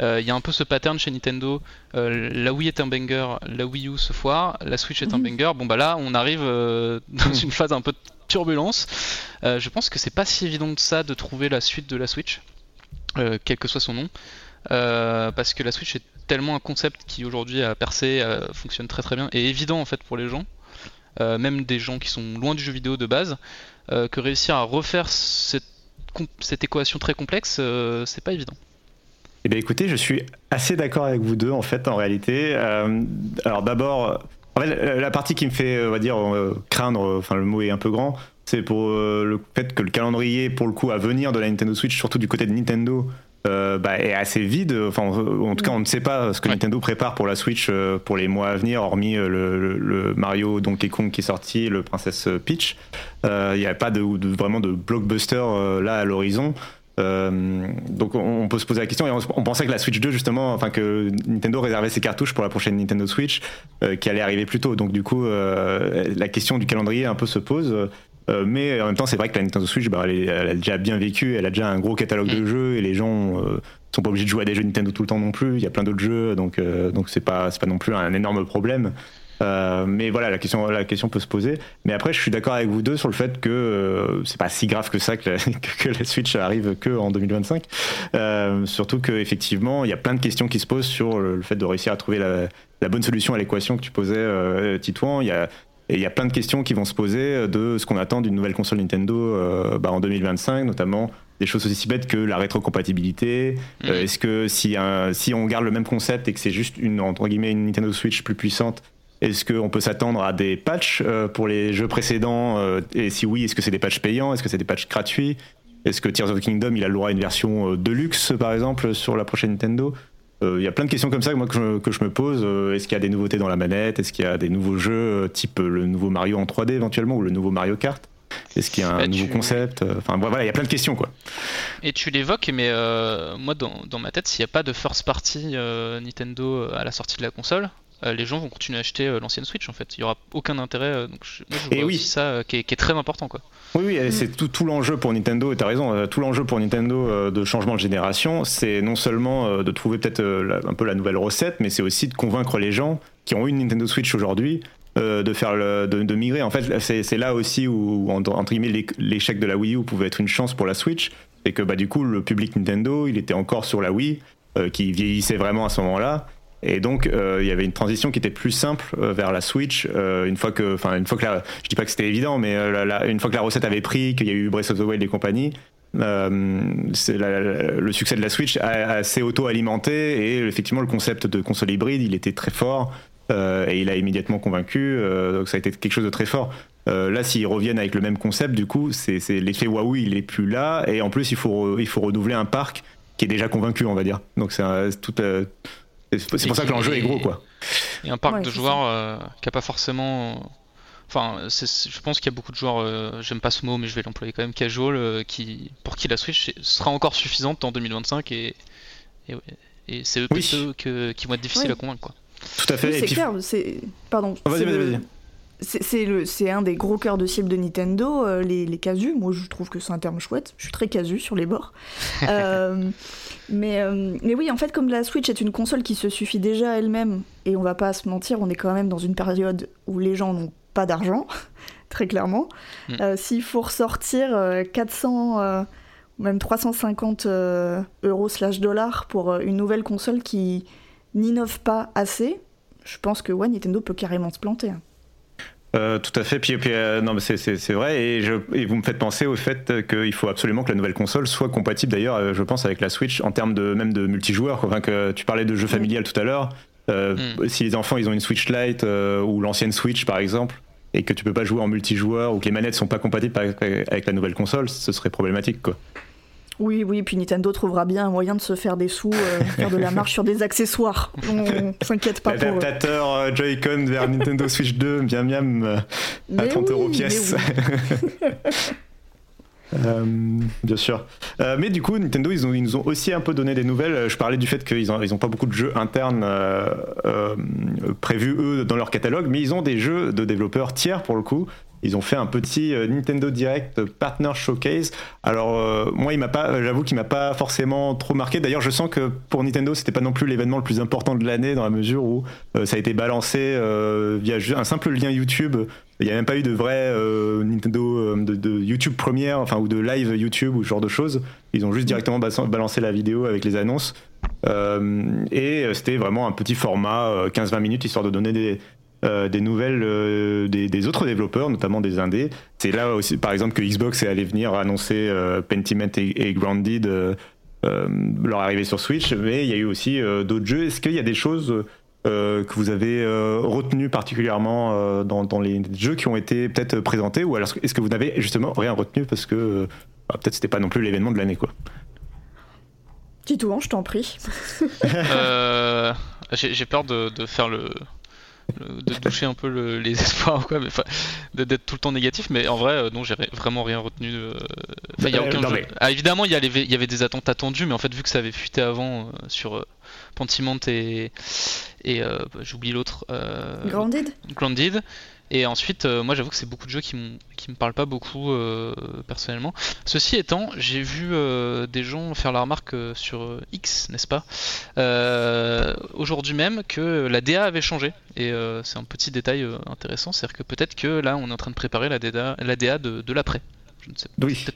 il y a un peu ce pattern chez Nintendo. la Wii est un banger, la Wii U se foire, la Switch est un mhm. banger. Bon bah là on arrive dans une phase un peu de turbulence. je pense que c'est pas si évident que ça de trouver la suite de la Switch, quel que soit son nom. parce que la Switch est tellement un concept qui aujourd'hui a percé, euh, fonctionne très très bien et évident en fait pour les gens, euh, même des gens qui sont loin du jeu vidéo de base, euh, que réussir à refaire cette, cette équation très complexe, c'est pas évident. Eh bien écoutez, je suis assez d'accord avec vous deux en fait en réalité. alors d'abord, la partie qui me fait, on va dire, craindre, enfin le mot est un peu grand, c'est pour le fait que le calendrier, pour le coup, à venir de la Nintendo Switch, surtout du côté de Nintendo, bah, est assez vide. Enfin, en tout cas, on ne sait pas ce que Nintendo prépare pour la Switch pour les mois à venir, hormis le, Mario Donkey Kong qui est sorti, le Princess Peach. Il n'y a pas de, vraiment de blockbuster là à l'horizon. Euh, donc on, peut se poser la question et on, pensait que la Switch 2 justement, enfin que Nintendo réservait ses cartouches pour la prochaine Nintendo Switch euh, qui allait arriver plus tôt. Donc du coup euh, la question du calendrier un peu se pose. Mais en même temps c'est vrai que la Nintendo Switch bah, elle, a déjà bien vécu, elle a déjà un gros catalogue de mm. jeux et les gens sont pas obligés de jouer à des jeux Nintendo tout le temps non plus. Il y a plein d'autres jeux donc donc c'est pas c'est pas non plus un énorme problème. Euh, mais voilà, la question, la question peut se poser. Mais après, je suis d'accord avec vous deux sur le fait que euh, c'est pas si grave que ça que la, que la Switch arrive que en 2025. Euh, surtout qu'effectivement, il y a plein de questions qui se posent sur le, fait de réussir à trouver la, la bonne solution à l'équation que tu posais, euh, Titouan. Il y a et il y a plein de questions qui vont se poser de ce qu'on attend d'une nouvelle console Nintendo bah, en 2025, notamment des choses aussi bêtes que la rétrocompatibilité. Mmh. Est-ce que si, un, si on garde le même concept et que c'est juste une, entre guillemets, une Nintendo Switch plus puissante, est-ce qu'on peut s'attendre à des patchs euh, pour les jeux précédents euh, Et si oui, est-ce que c'est des patchs payants Est-ce que c'est des patchs gratuits? Est-ce que Tears of the Kingdom, il a le droit à une version euh, deluxe, par exemple, sur la prochaine Nintendo? Il y a plein de questions comme ça que, moi, que, je, me pose. Est-ce qu'il y a des nouveautés dans la manette? Est-ce qu'il y a des nouveaux jeux, type le nouveau Mario en 3D éventuellement, ou le nouveau Mario Kart? Est-ce qu'il y a un bah, nouveau concept? Enfin voilà, il y a plein de questions quoi. Et tu l'évoques, mais moi dans, dans, ma tête, s'il n'y a pas de first party Nintendo à la sortie de la console, euh, les gens vont continuer à acheter euh, l'ancienne Switch en fait. Il y aura aucun intérêt. Euh, donc je, moi, je vois oui. ça qui est, très important quoi. Oui, oui, mm. c'est tout, l'enjeu pour Nintendo. Et t'as raison. Tout l'enjeu pour Nintendo de changement de génération, c'est non seulement de trouver peut-être un peu la nouvelle recette, mais c'est aussi de convaincre les gens qui ont une Nintendo Switch aujourd'hui de faire de, migrer. En fait, c'est là aussi où entre, guillemets l'échec de la Wii U pouvait être une chance pour la Switch, et que bah du coup le public Nintendo, il était encore sur la Wii, qui vieillissait vraiment à ce moment-là et donc, euh, il y avait une transition qui était plus simple euh, vers la Switch. Euh, une fois que, enfin, une fois que la, je dis pas que c'était évident, mais une fois que la recette avait pris, qu'il y a eu Breath of the Wild et compagnie, le succès de la Switch a, s'est auto-alimenté et effectivement, le concept de console hybride, il était très fort et il a immédiatement convaincu. donc, ça a été quelque chose de très fort. là, s'ils reviennent avec le même concept, du coup, c'est l'effet waouh, il est plus là et en plus, il faut il faut renouveler un parc qui est déjà convaincu, on va dire. Donc, c'est tout c'est pour ça que l'enjeu est gros, quoi. Et un parc de joueurs euh, qui a pas forcément. Enfin, je pense qu'il y a beaucoup de joueurs, euh, j'aime pas ce mot, mais je vais l'employer quand même, casual, euh, qui, pour qui la Switch sera encore suffisante en 2025 et, et, c'est eux, qui vont être difficiles à convaincre. Quoi. Tout à fait. c'est clair, c'est. Pardon. Vas-y, vas-y, vas-y c'est un des gros cœurs de cible de Nintendo, euh, les, les, casus. Moi, je trouve que c'est un terme chouette. Je suis très casu sur les bords. Euh, mais, euh, mais oui, en fait, comme la Switch est une console qui se suffit déjà elle-même, et on va pas se mentir, on est quand même dans une période où les gens n'ont pas d'argent, très clairement. Mm. S'il faut ressortir 400 même 350 euros slash dollars pour une nouvelle console qui n'innove pas assez, je pense que ouais, Nintendo peut carrément se planter. Hein. Euh, tout à fait. Puis, euh, non, mais c'est vrai. Et, je, et, vous me faites penser au fait qu'il faut absolument que la nouvelle console soit compatible, d'ailleurs, euh, je pense, avec la Switch en termes de même de multijoueur. Enfin, que tu parlais de jeux familial tout à l'heure. Mm. Si les enfants ils ont une Switch Lite ou l'ancienne Switch, par exemple, et que tu peux pas jouer en multijoueur ou que les manettes sont pas compatibles avec, avec la nouvelle console, ce serait problématique, quoi. Oui, oui, puis Nintendo trouvera bien un moyen de se faire des sous, euh, faire de la marche sur des accessoires. On s'inquiète pas pour Adaptateur euh, Joy-Con vers Nintendo Switch 2, bien miam, euh, à 30 euros pièce. bien sûr. mais du coup, Nintendo, ils, ont, ils, nous ont aussi un peu donné des nouvelles. Je parlais du fait qu'ils n'ont ils ont pas beaucoup de jeux internes prévus, eux, dans leur catalogue, mais ils ont des jeux de développeurs tiers, pour le coup, ils ont fait un petit euh, Nintendo Direct Partner Showcase. Alors euh, moi, il m'a pas, euh, j'avoue qu'il m'a pas forcément trop marqué. D'ailleurs, je sens que pour Nintendo, c'était pas non plus l'événement le plus important de l'année dans la mesure où ça a été balancé via un simple lien YouTube. Il n'y a même pas eu de vrai Nintendo de, YouTube première, enfin ou de live YouTube ou ce genre de choses. Ils ont juste directement balancé la vidéo avec les annonces. et c'était vraiment un petit format, 15-20 minutes, histoire de donner des, euh, des nouvelles euh, des, autres développeurs, notamment des indés. C'est là aussi, par exemple, que Xbox est allé venir annoncer euh, Pentiment et, Grounded leur arrivée sur Switch, mais il y a eu aussi d'autres jeux. Est-ce qu'il y a des choses que vous avez retenues particulièrement dans, les jeux qui ont été peut-être présentés, ou alors est-ce que vous n'avez justement rien retenu parce que bah, peut-être c'était pas non plus l'événement de l'année, quoi? Titouan, je t'en prie. euh, J'ai peur de, de, faire le, de toucher un peu le, les espoirs, quoi, mais d'être tout le temps négatif. Mais en vrai, euh, non, j'ai vraiment rien retenu. Euh, y a aucun jeu. Ah, évidemment, il y, y avait des attentes attendues, mais en fait, vu que ça avait fuité avant euh, sur Pentiment et et j'oublie l'autre. Grounded? Grounded. Et ensuite, euh, moi j'avoue que c'est beaucoup de jeux qui, qui me parlent pas beaucoup euh, personnellement. Ceci étant, j'ai vu euh, des gens faire la remarque sur X, n'est-ce pas? Aujourd'hui même que la DA avait changé. Et c'est un petit détail intéressant, c'est-à-dire que peut-être que là on est en train de préparer la DA, la DA de, de l'après. Oui,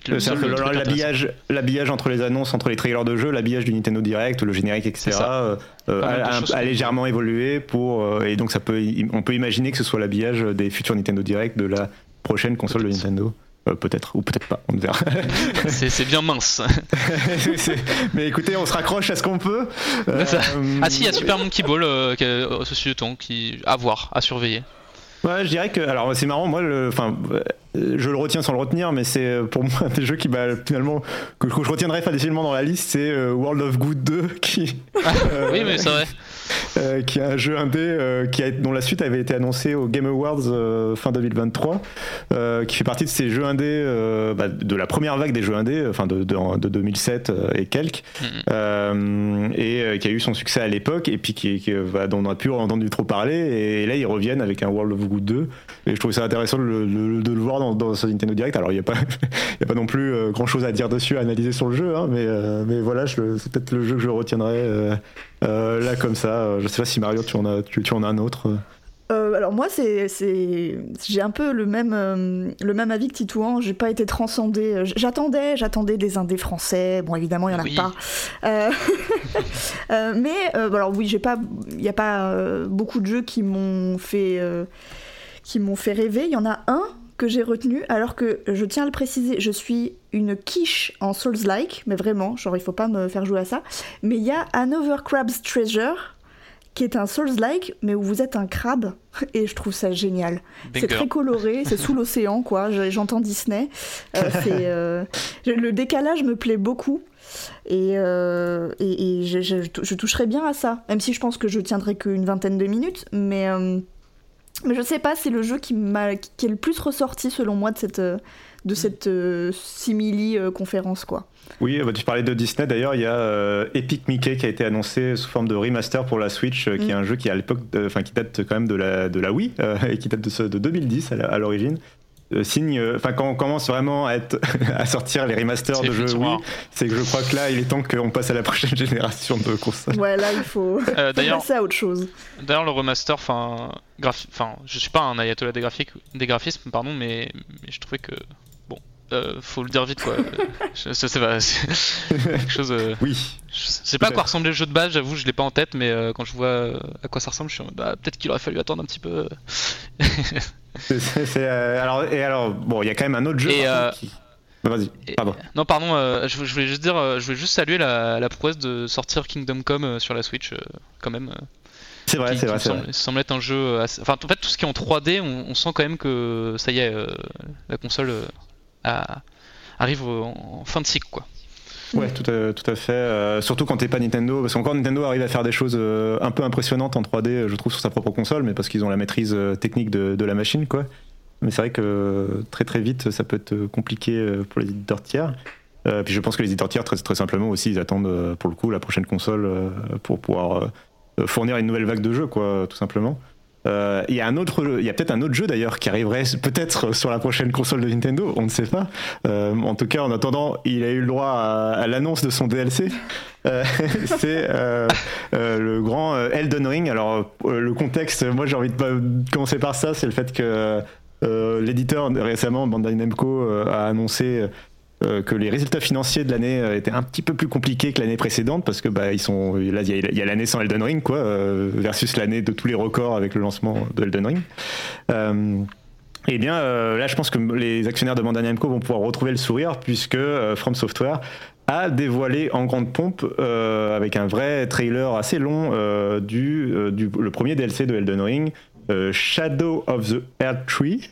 l'habillage, l'habillage entre les annonces, entre les trailers de jeux, l'habillage du Nintendo Direct, le générique, etc. Euh, euh, a, légèrement évolué pour euh, et donc ça peut, on peut imaginer que ce soit l'habillage des futurs Nintendo Direct de la prochaine console de Nintendo. peut-être ou peut-être pas, on verra. c'est bien mince. mais écoutez, on se raccroche à ce qu'on peut. ah si, il y a Super Monkey Ball, ceci de temps, qui à voir, à surveiller. Ouais, je dirais que alors c'est marrant, moi, enfin, je le retiens sans le retenir, mais c'est euh, pour moi un des jeux qui bah, finalement que, je retiendrai facilement dans la liste, c'est euh, World of Good 2 qui. Euh, oui, mais c'est vrai. Qui est un jeu indé qui a, dont la suite avait été annoncée au Game Awards fin 2023, qui fait partie de ces jeux indés bah, de la première vague des jeux indés, enfin de, de, 2007 et quelques, mm-hmm. et qui a eu son succès à l'époque et puis qui, qui bah, dont on a pu entendu trop parler et, là ils reviennent avec un World of Good 2 et je trouve ça intéressant de le voir dans, ce Nintendo Direct. Alors, il n'y a, pas, a pas non plus euh, grand chose à dire dessus, à analyser sur le jeu, hein, mais, euh, mais voilà, c'est peut-être le jeu que je retiendrai euh, là comme ça. Je sais pas si Mario, tu en as, tu, en as un autre. alors moi, c'est, j'ai un peu le même, le même avis que Titouan. J'ai pas été transcendé. J'attendais, j'attendais des indés français. Bon, évidemment, il y en a pas. mais alors oui, j'ai pas, il n'y a pas beaucoup de jeux qui m'ont fait, qui m'ont fait rêver. Il y en a un que j'ai retenu, alors que je tiens à le préciser, je suis une quiche en Souls-like, mais vraiment, genre il faut pas me faire jouer à ça. Mais il y a Another Crab's Treasure, qui est un Souls-like, mais où vous êtes un crabe, et je trouve ça génial. C'est très coloré, c'est sous l'océan, quoi. J'entends Disney. Euh, euh, le décalage me plaît beaucoup. Et, euh, et, je, je, toucherai bien à ça, même si je pense que je tiendrai qu'une vingtaine de minutes, mais mais je sais pas, c'est le jeu qui, m'a, qui est le plus ressorti selon moi de cette, euh, de cette euh, simili euh, conférence quoi. Oui, bah, tu parlais de Disney d'ailleurs, il y a Epic Mickey qui a été annoncé sous forme de remaster pour la Switch, qui est mm. un jeu qui à l'époque, qui date quand même de la, de la Wii et qui date de, de 2010 à l'origine. Euh, signe, euh, enfin quand on commence vraiment à, être, à sortir les remasters de jeux Wii, c'est que je crois que là il est temps qu'on passe à la prochaine génération de consoles. Ouais, là il faut, euh, passer à autre chose. D'ailleurs le remaster, enfin, enfin, je suis pas un ayatollah des graphiques, des graphismes, pardon, mais, mais je trouvais que bon, faut le dire vite quoi. je, sais pas, quelque chose. oui. Je sais pas à quoi ressemblait le jeu de base, j'avoue, je l'ai pas en tête, mais quand je vois à quoi ça ressemble, je suis bah, peut-être qu'il aurait fallu attendre un petit peu. Euh, alors, et alors, bon, il y a quand même un autre jeu. Euh, Vas-y, pardon. non, pardon, euh, je, voulais juste dire, je voulais juste saluer la, la prouesse de sortir Kingdom Come sur la Switch, quand même. C'est vrai, c'est vrai. Ça semble, être un jeu. Enfin, en fait, tout ce qui est en 3D, on, sent quand même que ça y est, la console arrive en fin de cycle, quoi. Ouais, tout à, tout à fait. Euh, surtout quand t'es pas Nintendo, parce qu'encore Nintendo arrive à faire des choses euh, un peu impressionnantes en 3D, je trouve, sur sa propre console, mais parce qu'ils ont la maîtrise euh, technique de, la machine, quoi. Mais c'est vrai que très très vite, ça peut être compliqué pour les éditeurs tiers. puis je pense que les éditeurs tiers, très, très simplement aussi, ils attendent pour le coup la prochaine console pour pouvoir fournir une nouvelle vague de jeux, quoi, tout simplement. Euh, il y a a peut-être un autre jeu d'ailleurs qui arriverait peut-être sur la prochaine console de Nintendo, on ne sait pas. Euh, en tout cas, en attendant, il a eu le droit à, l'annonce de son DLC. Euh, c'est le grand Elden Ring. Alors, le contexte, moi j'ai envie de commencer par ça, c'est le fait que l'éditeur récemment, Bandai Namco, a annoncé que les résultats financiers de l'année euh, étaient un petit peu plus compliqués que l'année précédente parce que bah ils sont là il y a, l'année sans Elden Ring quoi euh, versus l'année de tous les records avec le lancement de Elden Ring. eh bien là je pense que les actionnaires de Bandai Namco vont pouvoir retrouver le sourire puisque From Software a dévoilé en grande pompe avec un vrai trailer assez long du, le premier DLC de Elden Ring, Shadow of the Earth Tree,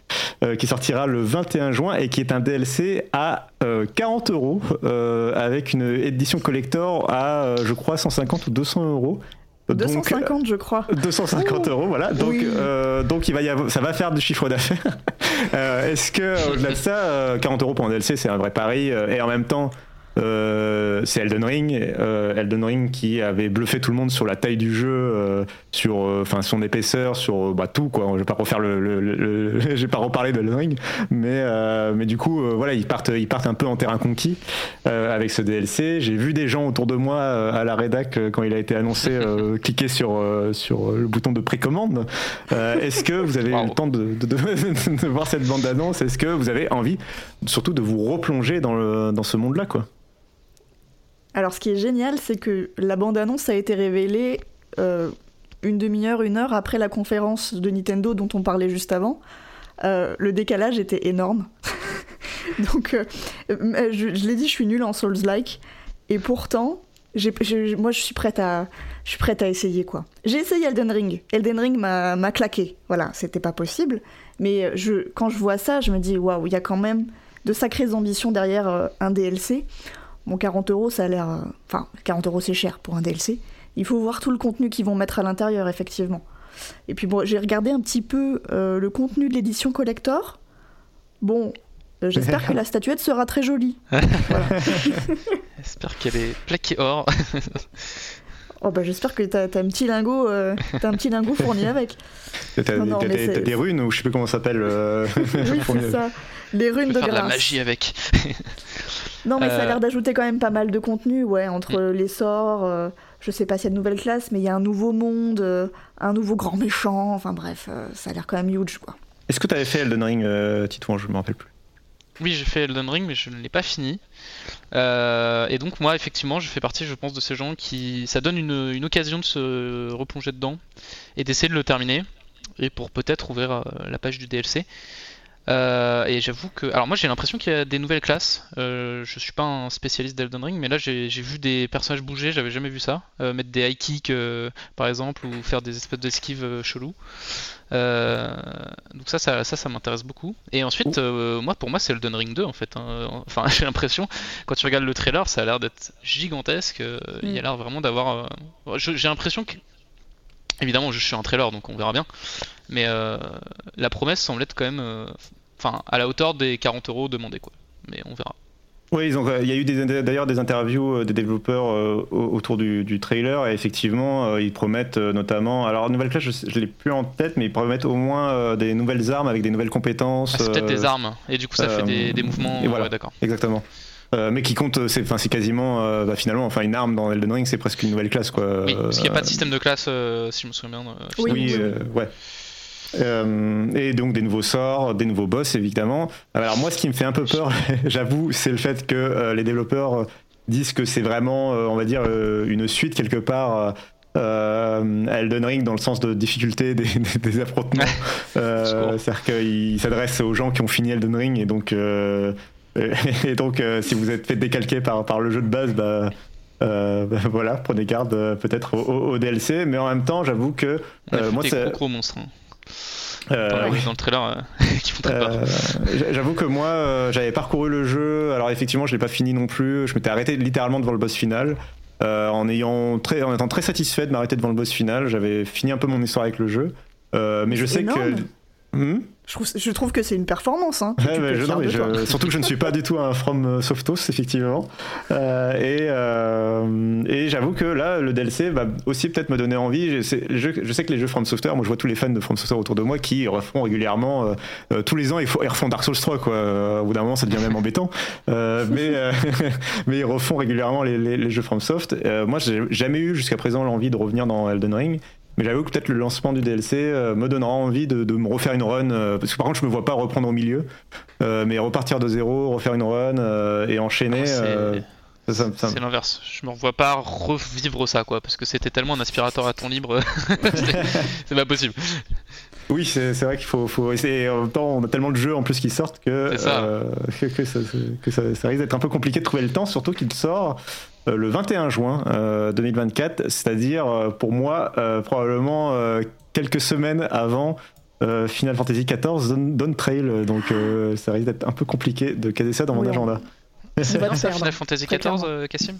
qui sortira le 21 juin et qui est un DLC à 40 euros avec une édition collector à, je crois, 150 ou 200 euros. 250, je crois. 250 euros, voilà. Donc, donc il va y avoir, ça va faire du chiffre d'affaires. Est-ce que, au-delà de ça, 40 euros pour un DLC, c'est un vrai pari Et en même temps, euh, c'est Elden Ring, euh, Elden Ring qui avait bluffé tout le monde sur la taille du jeu, euh, sur enfin son épaisseur, sur bah, tout quoi. Je vais pas refaire le, le, j'ai pas reparlé d'Elden Ring, mais mais du coup voilà ils partent ils partent un peu en terrain conquis avec ce DLC. J'ai vu des gens autour de moi à la rédac quand il a été annoncé cliquer sur sur le bouton de précommande. Est-ce que vous avez eu le temps de, de, de, voir cette bande d'annonce Est-ce que vous avez envie surtout de vous replonger dans le dans ce monde là quoi? Alors, ce qui est génial, c'est que la bande-annonce a été révélée euh, une demi-heure, une heure après la conférence de Nintendo dont on parlait juste avant. Euh, le décalage était énorme. Donc, euh, je, l'ai dit, je suis nulle en Souls-like. Et pourtant, moi, je suis prête à, essayer quoi. J'ai essayé Elden Ring. Elden Ring m'a claqué. Voilà, c'était pas possible. Mais quand je vois ça, je me dis waouh, il y a quand même de sacrées ambitions derrière un DLC. Bon, 40 euros, ça a l'air. Euh, enfin, 40 euros, c'est cher pour un DLC. Il faut voir tout le contenu qu'ils vont mettre à l'intérieur, effectivement. Et puis, bon, j'ai regardé un petit peu euh, le contenu de l'édition collector. Bon, euh, j'espère que la statuette sera très jolie. J'espère qu'elle est plaquée or. Oh bah j'espère que t'as as un petit lingot, un petit lingot fourni avec. T'as des runes ou je sais plus comment ça s'appelle. oui c'est ça. Les runes de grâce. de la magie avec. Non, mais ça a l'air euh, d'ajouter quand même pas mal de contenu, ouais, entre mm. les sorts. Euh, je sais pas s'il y a de nouvelles classes, mais il y a un nouveau monde, euh, un nouveau grand méchant. Enfin bref, ça a l'air quand même huge, quoi. Est-ce que tu avais fait Elden Ring, Titouan? Je me rappelle plus. Oui, j'ai fait Elden Ring, mais je ne l'ai pas fini. et donc, moi, effectivement, je fais partie, je pense, de ces gens qui. Ça donne une, une occasion de se replonger dedans et d'essayer de le terminer. Et pour peut-être ouvrir la page du DLC. Euh, et j'avoue que. Alors, moi j'ai l'impression qu'il y a des nouvelles classes. Euh, je suis pas un spécialiste d'Elden Ring, mais là j'ai vu des personnages bouger, j'avais jamais vu ça. Euh, mettre des high kicks par exemple, ou faire des espèces d'esquives chelous. donc, ça, ça, ça, m'intéresse beaucoup. Et ensuite, moi pour moi c'est Elden Ring 2 en fait. Hein. Enfin, j'ai l'impression, quand tu regardes le trailer, ça a l'air d'être gigantesque. Il y a mm. l'air vraiment d'avoir. J'ai l'impression que. Évidemment, je suis un trailer donc on verra bien. Mais euh, la promesse semble être quand même euh, enfin à la hauteur des 40 euros demandés quoi. Mais on verra. Oui, il y a eu d'ailleurs des, interviews euh, des développeurs autour du, trailer et effectivement ils promettent notamment, alors nouvelle classe je, ne l'ai plus en tête mais ils promettent au moins des nouvelles armes avec des nouvelles compétences. Ah, c'est peut-être des armes et du coup ça fait des, mouvements. Et voilà, d'accord. Exactement. mais qui compte, c'est, c'est quasiment, bah, finalement, enfin une arme dans Elden Ring, c'est presque une nouvelle classe quoi. Oui, parce qu'il n'y a pas de système de classe, si je me souviens bien. oui, oui ouais. Euh, et donc des nouveaux sorts, des nouveaux boss évidemment. Alors moi ce qui me fait un peu peur, j'avoue, c'est le fait que euh, les développeurs disent que c'est vraiment, euh, on va dire, une suite quelque part. Elden Ring dans le sens de difficulté des, des, affrontements. C'est-à-dire qu'il s'adresse aux gens qui ont fini Elden Ring et donc, et donc si vous êtes fait décalquer par, par le jeu de base, bah, bah voilà, prenez garde peut-être au, DLC, mais en même temps, j'avoue que moi c'est gros monstre. Hein. Euh, dans le trailer euh, qui font très peur. Euh, j'avoue que moi, j'avais parcouru le jeu. Alors effectivement, je l'ai pas fini non plus. Je m'étais arrêté littéralement devant le boss final. en, ayant très, en étant très satisfait de m'arrêter devant le boss final, j'avais fini un peu mon histoire avec le jeu. mais je sais que. Hmm je trouve, je trouve, que c'est une performance. Hein, surtout que je ne suis pas du tout un From Softos, effectivement. Euh, et, euh, et j'avoue que là, le DLC va aussi peut-être me donner envie. Je, je, sais que les jeux From Software, moi je vois tous les fans de From Software autour de moi qui refont régulièrement, euh, tous les ans, ils, refont Dark Souls 3. Quoi. Au bout d'un moment, ça devient même embêtant. mais, mais ils refont régulièrement les, les, les jeux From Soft. moi, j'ai jamais eu jusqu'à présent l'envie de revenir dans Elden Ring. Mais j'avoue que peut-être le lancement du DLC euh, me donnera envie de, me refaire une run. Euh, parce que par contre, je me vois pas reprendre au milieu. Euh, mais repartir de zéro, refaire une run et enchaîner. Ah, c'est l'inverse. Je me revois pas revivre ça, quoi, parce que c'était tellement un aspirateur à temps libre, c'est pas possible. Oui, c'est vrai qu'il faut, faut essayer. En même temps, on a tellement de jeux en plus qui sortent que, ça. que, ça, risque d'être un peu compliqué de trouver le temps, surtout qu'il sort le 21 juin 2024, euh, c'est-à-dire euh, pour moi probablement quelques semaines avant Final Fantasy XIV Dawn Trail, donc ça risque d'être un peu compliqué de caser ça dans mon agenda. C'est pas ça Final Fantasy XIV, Cassim?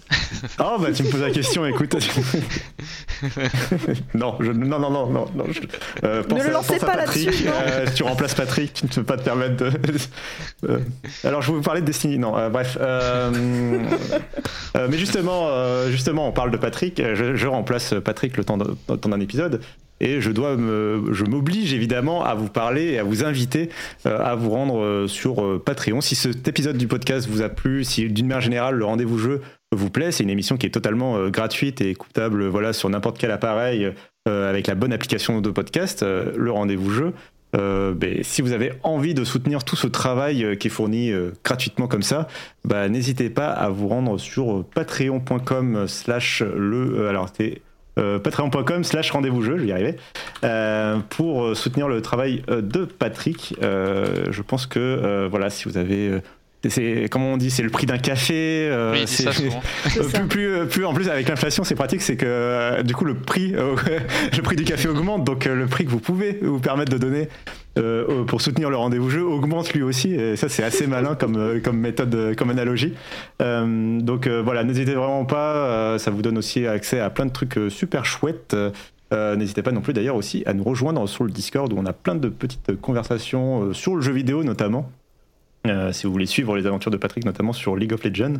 Oh bah tu me poses la question, écoute. non, je, non, non, non, non, non. euh, pense ne le lancez pas là-dessus. Euh, si tu remplaces Patrick, tu ne peux pas te permettre de. Euh, alors je vais vous parler de Destiny. Non, euh, bref. mais justement, justement, on parle de Patrick. Je, je remplace Patrick le temps d'un épisode et je dois me, je m'oblige évidemment à vous parler et à vous inviter euh, à vous rendre euh, sur euh, Patreon. Si cet épisode du podcast vous a plu, si d'une manière générale le rendez-vous jeu vous plaît, c'est une émission qui est totalement gratuite et écoutable voilà sur n'importe quel appareil avec la bonne application de podcast, le rendez-vous jeu. Ben, si vous avez envie de soutenir tout ce travail qui est fourni gratuitement comme ça, bah, n'hésitez pas à vous rendre sur patreon.com slash le... alors c'était euh, patreon.com slash rendez-vous jeu, je vais y arriver, euh, pour euh, soutenir le travail de Patrick. je pense que, voilà, si vous avez c'est comment on dit c'est le prix d'un café oui, c'est plus, plus, plus, en plus avec l'inflation c'est pratique c'est que du coup le prix le prix du café augmente donc le prix que vous pouvez vous permettre de donner euh, pour soutenir le rendez-vous jeu augmente lui aussi. Et ça, c'est assez malin comme, euh, comme méthode, euh, comme analogie. donc voilà, n'hésitez vraiment pas. ça vous donne aussi accès à plein de trucs super chouettes. N'hésitez pas non plus d'ailleurs aussi à nous rejoindre sur le Discord où on a plein de petites conversations sur le jeu vidéo notamment. Si vous voulez suivre les aventures de Patrick, notamment sur League of Legends,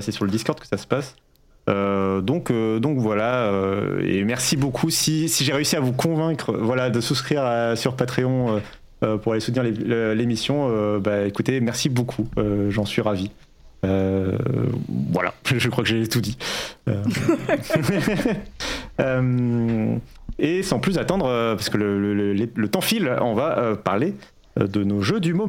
c'est sur le Discord que ça se passe. Euh, donc, euh, donc voilà, euh, et merci beaucoup. Si, si j'ai réussi à vous convaincre voilà, de souscrire sur Patreon pour aller soutenir l'émission, bah, écoutez, merci beaucoup, j'en suis ravi. voilà, je crois que j'ai tout dit. et sans plus attendre, parce que le, le, le temps file, on va parler de nos jeux du moment.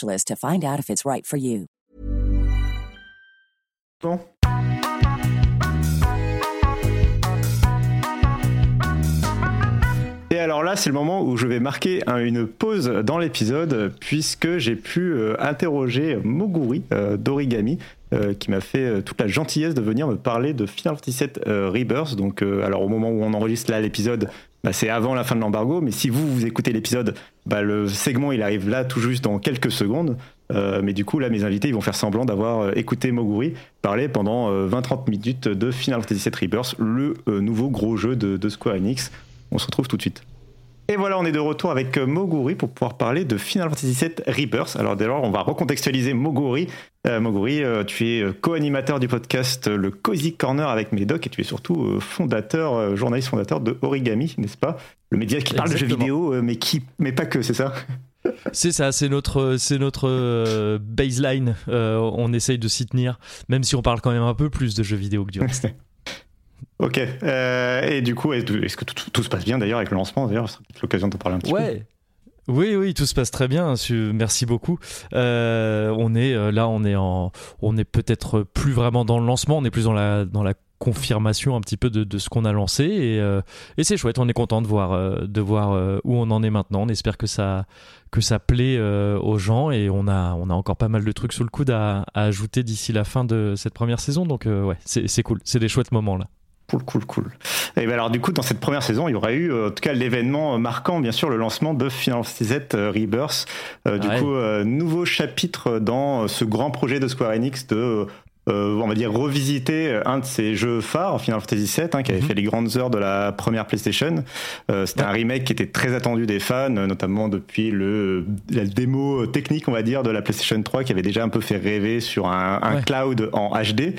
to find out if it's right for you. Et alors là, c'est le moment où je vais marquer une pause dans l'épisode, puisque j'ai pu euh, interroger Moguri euh, d'Origami, euh, qui m'a fait toute la gentillesse de venir me parler de Final Fantasy VII Rebirth. Donc, alors au moment où on enregistre là l'épisode, bah, c'est avant la fin de l'embargo, mais si vous, vous écoutez l'épisode, bah, le segment il arrive là tout juste dans quelques secondes. Euh, mais du coup, là, mes invités, ils vont faire semblant d'avoir euh, écouté Moguri parler pendant 20-30 euh, minutes de Final Fantasy VII Rebirth, le nouveau gros jeu de, de Square Enix. On se retrouve tout de suite. Et voilà, on est de retour avec euh, Moguri pour pouvoir parler de Final Fantasy VII Rebirth. Alors d'ailleurs, on va recontextualiser Moguri. Euh, Moguri, euh, tu es co-animateur du podcast Le Cozy Corner avec Médoc et tu es surtout fondateur, journaliste fondateur de Origami, n'est-ce pas? Le média qui parle de jeux vidéo, mais, qui, mais pas que, c'est ça? C'est ça, c'est notre, c'est notre baseline. on essaye de s'y tenir, même si on parle quand même un peu plus de jeux vidéo que du reste. Ok. Euh, et du coup, est-ce que tout, se passe bien d'ailleurs avec le lancement? D'ailleurs, c'est peut-être l'occasion de parler un petit ouais. Oui, oui, tout se passe très bien. Merci beaucoup. Euh, on est euh, là, on est en, on est peut-être plus vraiment dans le lancement, on est plus dans la dans la confirmation un petit peu de, ce qu'on a lancé et, et c'est chouette. On est content de voir de voir où on en est maintenant. On espère que ça que ça plaît aux gens et on a on a encore pas mal de trucs sous le coude à, à ajouter d'ici la fin de cette première saison. Donc ouais, c'est cool. C'est des chouettes moments là. Cool, cool, cool. Et ben alors du coup, dans cette première saison, il y aurait eu, en tout cas, l'événement marquant, bien sûr, le lancement de Final Fantasy Z Rebirth. du coup, nouveau chapitre dans ce grand projet de Square Enix de euh, on va dire, revisiter un de ses jeux phares, Final Fantasy VII, hein, qui avait mhm. fait les grandes heures de la première PlayStation. Euh, c'était un remake qui était très attendu des fans, notamment depuis le, la démo technique, on va dire, de la PlayStation 3, qui avait déjà un peu fait rêver sur un, un cloud en HD.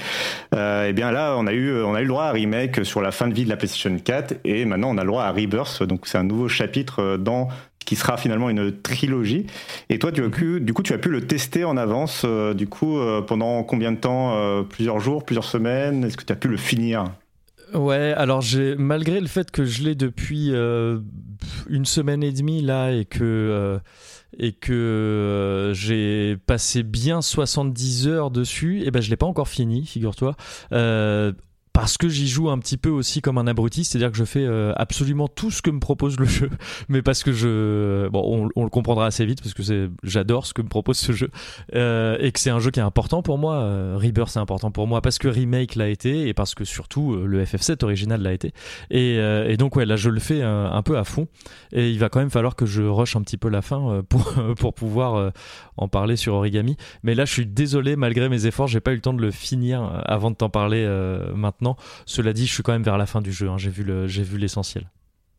Euh, et bien là, on a eu, on a eu le droit à un remake sur la fin de vie de la PlayStation 4, et maintenant on a le droit à Rebirth. Donc c'est un nouveau chapitre dans qui sera finalement une trilogie. Et toi, tu as pu, du coup, tu as pu le tester en avance, euh, du coup, euh, pendant combien de temps euh, Plusieurs jours, plusieurs semaines? Est-ce que tu as pu le finir? Ouais, alors malgré le fait que je l'ai depuis une semaine et demie là et que et que j'ai passé bien 70 heures dessus, et eh ben je l'ai pas encore fini, figure-toi parce que j'y joue un petit peu aussi comme un abruti, c'est-à-dire que je fais euh, absolument tout ce que me propose le jeu, mais parce que je, bon, on, le comprendra assez vite parce que j'adore ce que me propose ce jeu euh, et que c'est un jeu qui est important pour moi. Euh, Rebirth c'est important pour moi parce que remake l'a été et parce que surtout euh, le FF7 original l'a été. Et, et, donc ouais, là je le fais un, un, peu à fond et il va quand même falloir que je rush un petit peu la fin pour pour pouvoir en parler sur Origami. Mais là je suis désolé malgré mes efforts, j'ai pas eu le temps de le finir avant de t'en parler maintenant cela dit, je suis quand même vers la fin du jeu. Hein. J'ai vu l'essentiel.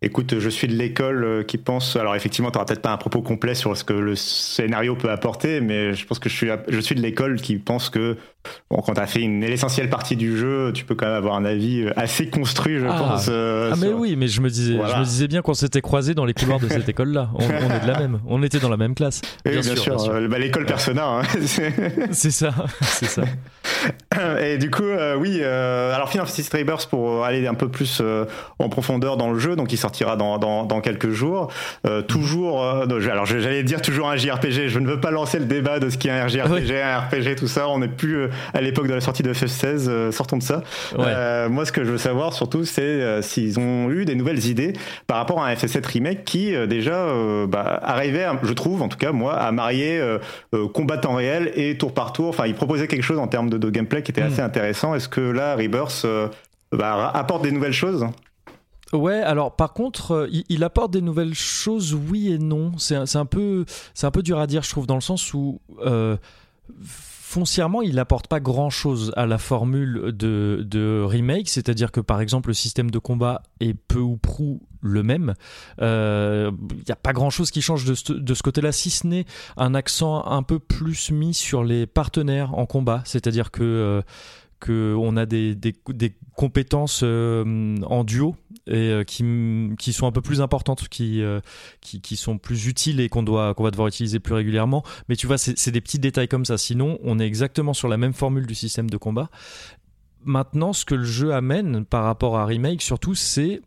Écoute, je suis de l'école euh, qui pense. Alors effectivement, tu n'auras peut-être pas un propos complet sur ce que le scénario peut apporter, mais je pense que je suis, je suis de l'école qui pense que bon, quand tu as fait une l'essentielle partie du jeu, tu peux quand même avoir un avis euh, assez construit, je ah. pense. Euh, ah mais oui, mais je me disais, je me disais bien qu'on s'était croisés dans les couloirs de cette école-là. On, est de la même. On était dans la même classe. bien, bien, sûr. Bah, l'école Persona. Hein. c'est ça, c'est ça. Et du coup, oui. alors Final Fantasy Rebirth pour aller un peu plus en profondeur dans le jeu, donc il sort sortira dans, dans, dans quelques jours. Euh, toujours, euh, alors j'allais dire toujours un JRPG. Je ne veux pas lancer le débat de ce qui est un JRPG, un RPG, tout ça. On n'est plus euh, à l'époque de la sortie de FF16. sortons de ça. moi, ce que je veux savoir surtout, c'est s'ils ont eu des nouvelles idées par rapport à un FF7 remake qui déjà bah, arrivait, je trouve, en tout cas moi, à marier combat réel et tour par tour. Enfin, il proposait quelque chose en termes de, de gameplay qui était hmm. Intéressant. Est-ce que là, Rebirth bah, apporte des nouvelles choses? Ouais, alors par contre, euh, il, apporte des nouvelles choses, oui et non. C'est un, peu, c'est un peu dur à dire, je trouve, dans le sens où euh, foncièrement, il n'apporte pas grand-chose à la formule de, remake. C'est-à-dire que par exemple, le système de combat est peu ou prou le même. Il euh, n'y a pas grand-chose qui change de ce, de ce côté-là, si ce n'est un accent un peu plus mis sur les partenaires en combat. C'est-à-dire que qu'on a des, des, compétences euh, en duo et euh, qui, qui sont un peu plus importantes, qui, euh, qui, qui, sont plus utiles et qu'on doit qu'on va devoir utiliser plus régulièrement. Mais tu vois, c'est des petits détails comme ça. Sinon, on est exactement sur la même formule du système de combat. Maintenant, ce que le jeu amène par rapport à Remake, surtout, c'est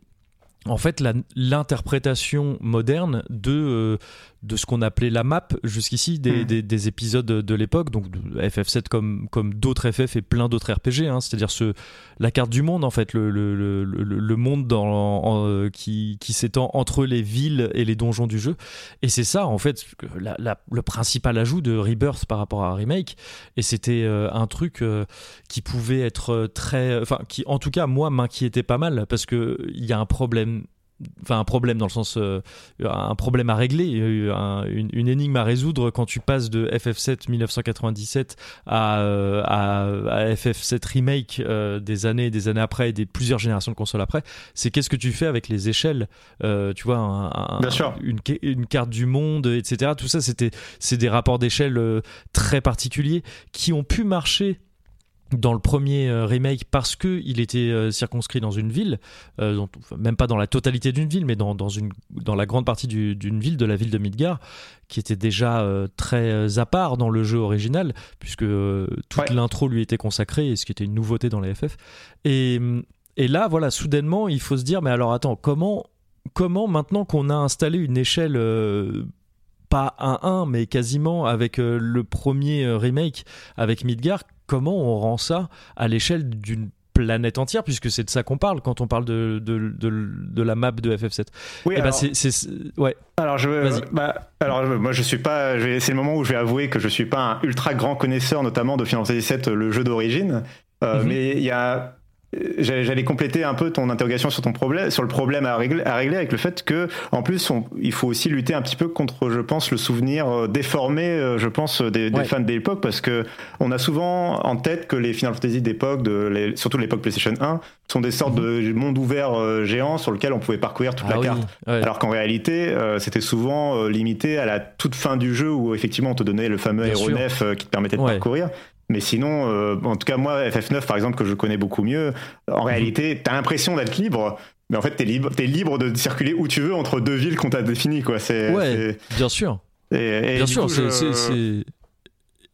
en fait l'interprétation moderne de, de ce qu'on appelait la map jusqu'ici des, hmm. des, épisodes de, l'époque, donc FF7 comme, comme d'autres FF et plein d'autres RPG, hein. c'est-à-dire ce, la carte du monde en fait, le, le, le, le monde dans, euh, qui, qui s'étend entre les villes et les donjons du jeu. Et c'est ça en fait la, le principal ajout de Rebirth par rapport à Remake. Et c'était euh, un truc euh, qui pouvait être très, enfin qui en tout cas moi m'inquiétait pas mal parce que il y a un problème enfin un problème dans le sens euh, un problème à régler une, énigme à résoudre quand tu passes de FF7 1997 à, euh, à, FF7 remake euh, des années des années après et des plusieurs générations de consoles après. C'est qu'est-ce que tu fais avec les échelles tu vois un, Une, une, carte du monde etc tout ça c'était c'est des rapports d'échelle très particuliers qui ont pu marcher dans le premier euh, remake parce que il était euh, circonscrit dans une ville, euh, même pas dans la totalité d'une ville, mais dans, dans, une, dans la grande partie d'une ville, de la ville de Midgar, qui était déjà très à part dans le jeu original, puisque toute l'intro lui était consacrée, et ce qui était une nouveauté dans les FF. Et, et là, voilà, soudainement, il faut se dire, mais alors attends, comment, comment maintenant qu'on a installé une échelle pas 1-1, mais quasiment avec le premier remake avec Midgar, comment on rend ça à l'échelle d'une planète entière, puisque c'est de ça qu'on parle quand on parle de, de, de, la map de FF7. Oui, et eh ben, c'est, ouais. Alors je, bah, alors moi je suis pas, c'est le moment où je vais avouer que je suis pas un ultra grand connaisseur, notamment de Final Fantasy VII, le jeu d'origine. Euh, mhm. Mais il y a J'allais compléter un peu ton interrogation sur ton problème, sur le problème à régler, à régler avec le fait que, en plus, il faut aussi lutter un petit peu contre, je pense, le souvenir euh, déformé, euh, je pense, des, fans de l'époque, parce que on a souvent en tête que les Final Fantasy d'époque, de les, surtout l'époque PlayStation 1, sont des sortes mhm. de mondes ouverts euh, géants sur lesquels on pouvait parcourir toute la ah carte. Alors qu'en réalité, c'était souvent limité à la toute fin du jeu où effectivement on te donnait le fameux aéronef qui te permettait de parcourir. Mais sinon, euh, en tout cas, moi, FF9, par exemple, que je connais beaucoup mieux, en mhm. réalité, t'as l'impression d'être libre, mais en fait, t'es libre, es libre de circuler où tu veux entre deux villes qu'on t'a définies, quoi. C'est, ouais, bien sûr. Et, bien sûr, c'est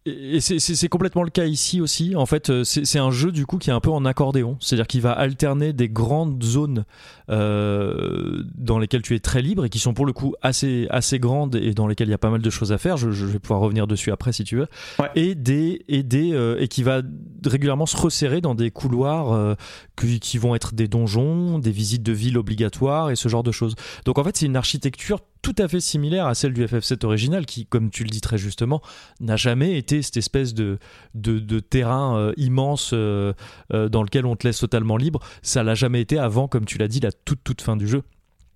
et c'est complètement le cas ici aussi. En fait, euh, c'est un jeu du coup qui est un peu en accordéon, c'est-à-dire qu'il va alterner des grandes zones euh, dans lesquelles tu es très libre et qui sont pour le coup assez assez grandes et dans lesquelles il y a pas mal de choses à faire. Je, vais pouvoir revenir dessus après si tu veux. Et des et des euh, et qui va régulièrement se resserrer dans des couloirs euh, qui, qui vont être des donjons, des visites de ville obligatoires et ce genre de choses. Donc en fait, c'est une architecture tout à fait similaire à celle du FF7 original, qui, comme tu le dis très justement, n'a jamais été cette espèce de, terrain euh, immense euh, euh, dans lequel on te laisse totalement libre. Ça l'a jamais été avant, comme tu l'as dit, la toute toute fin du jeu.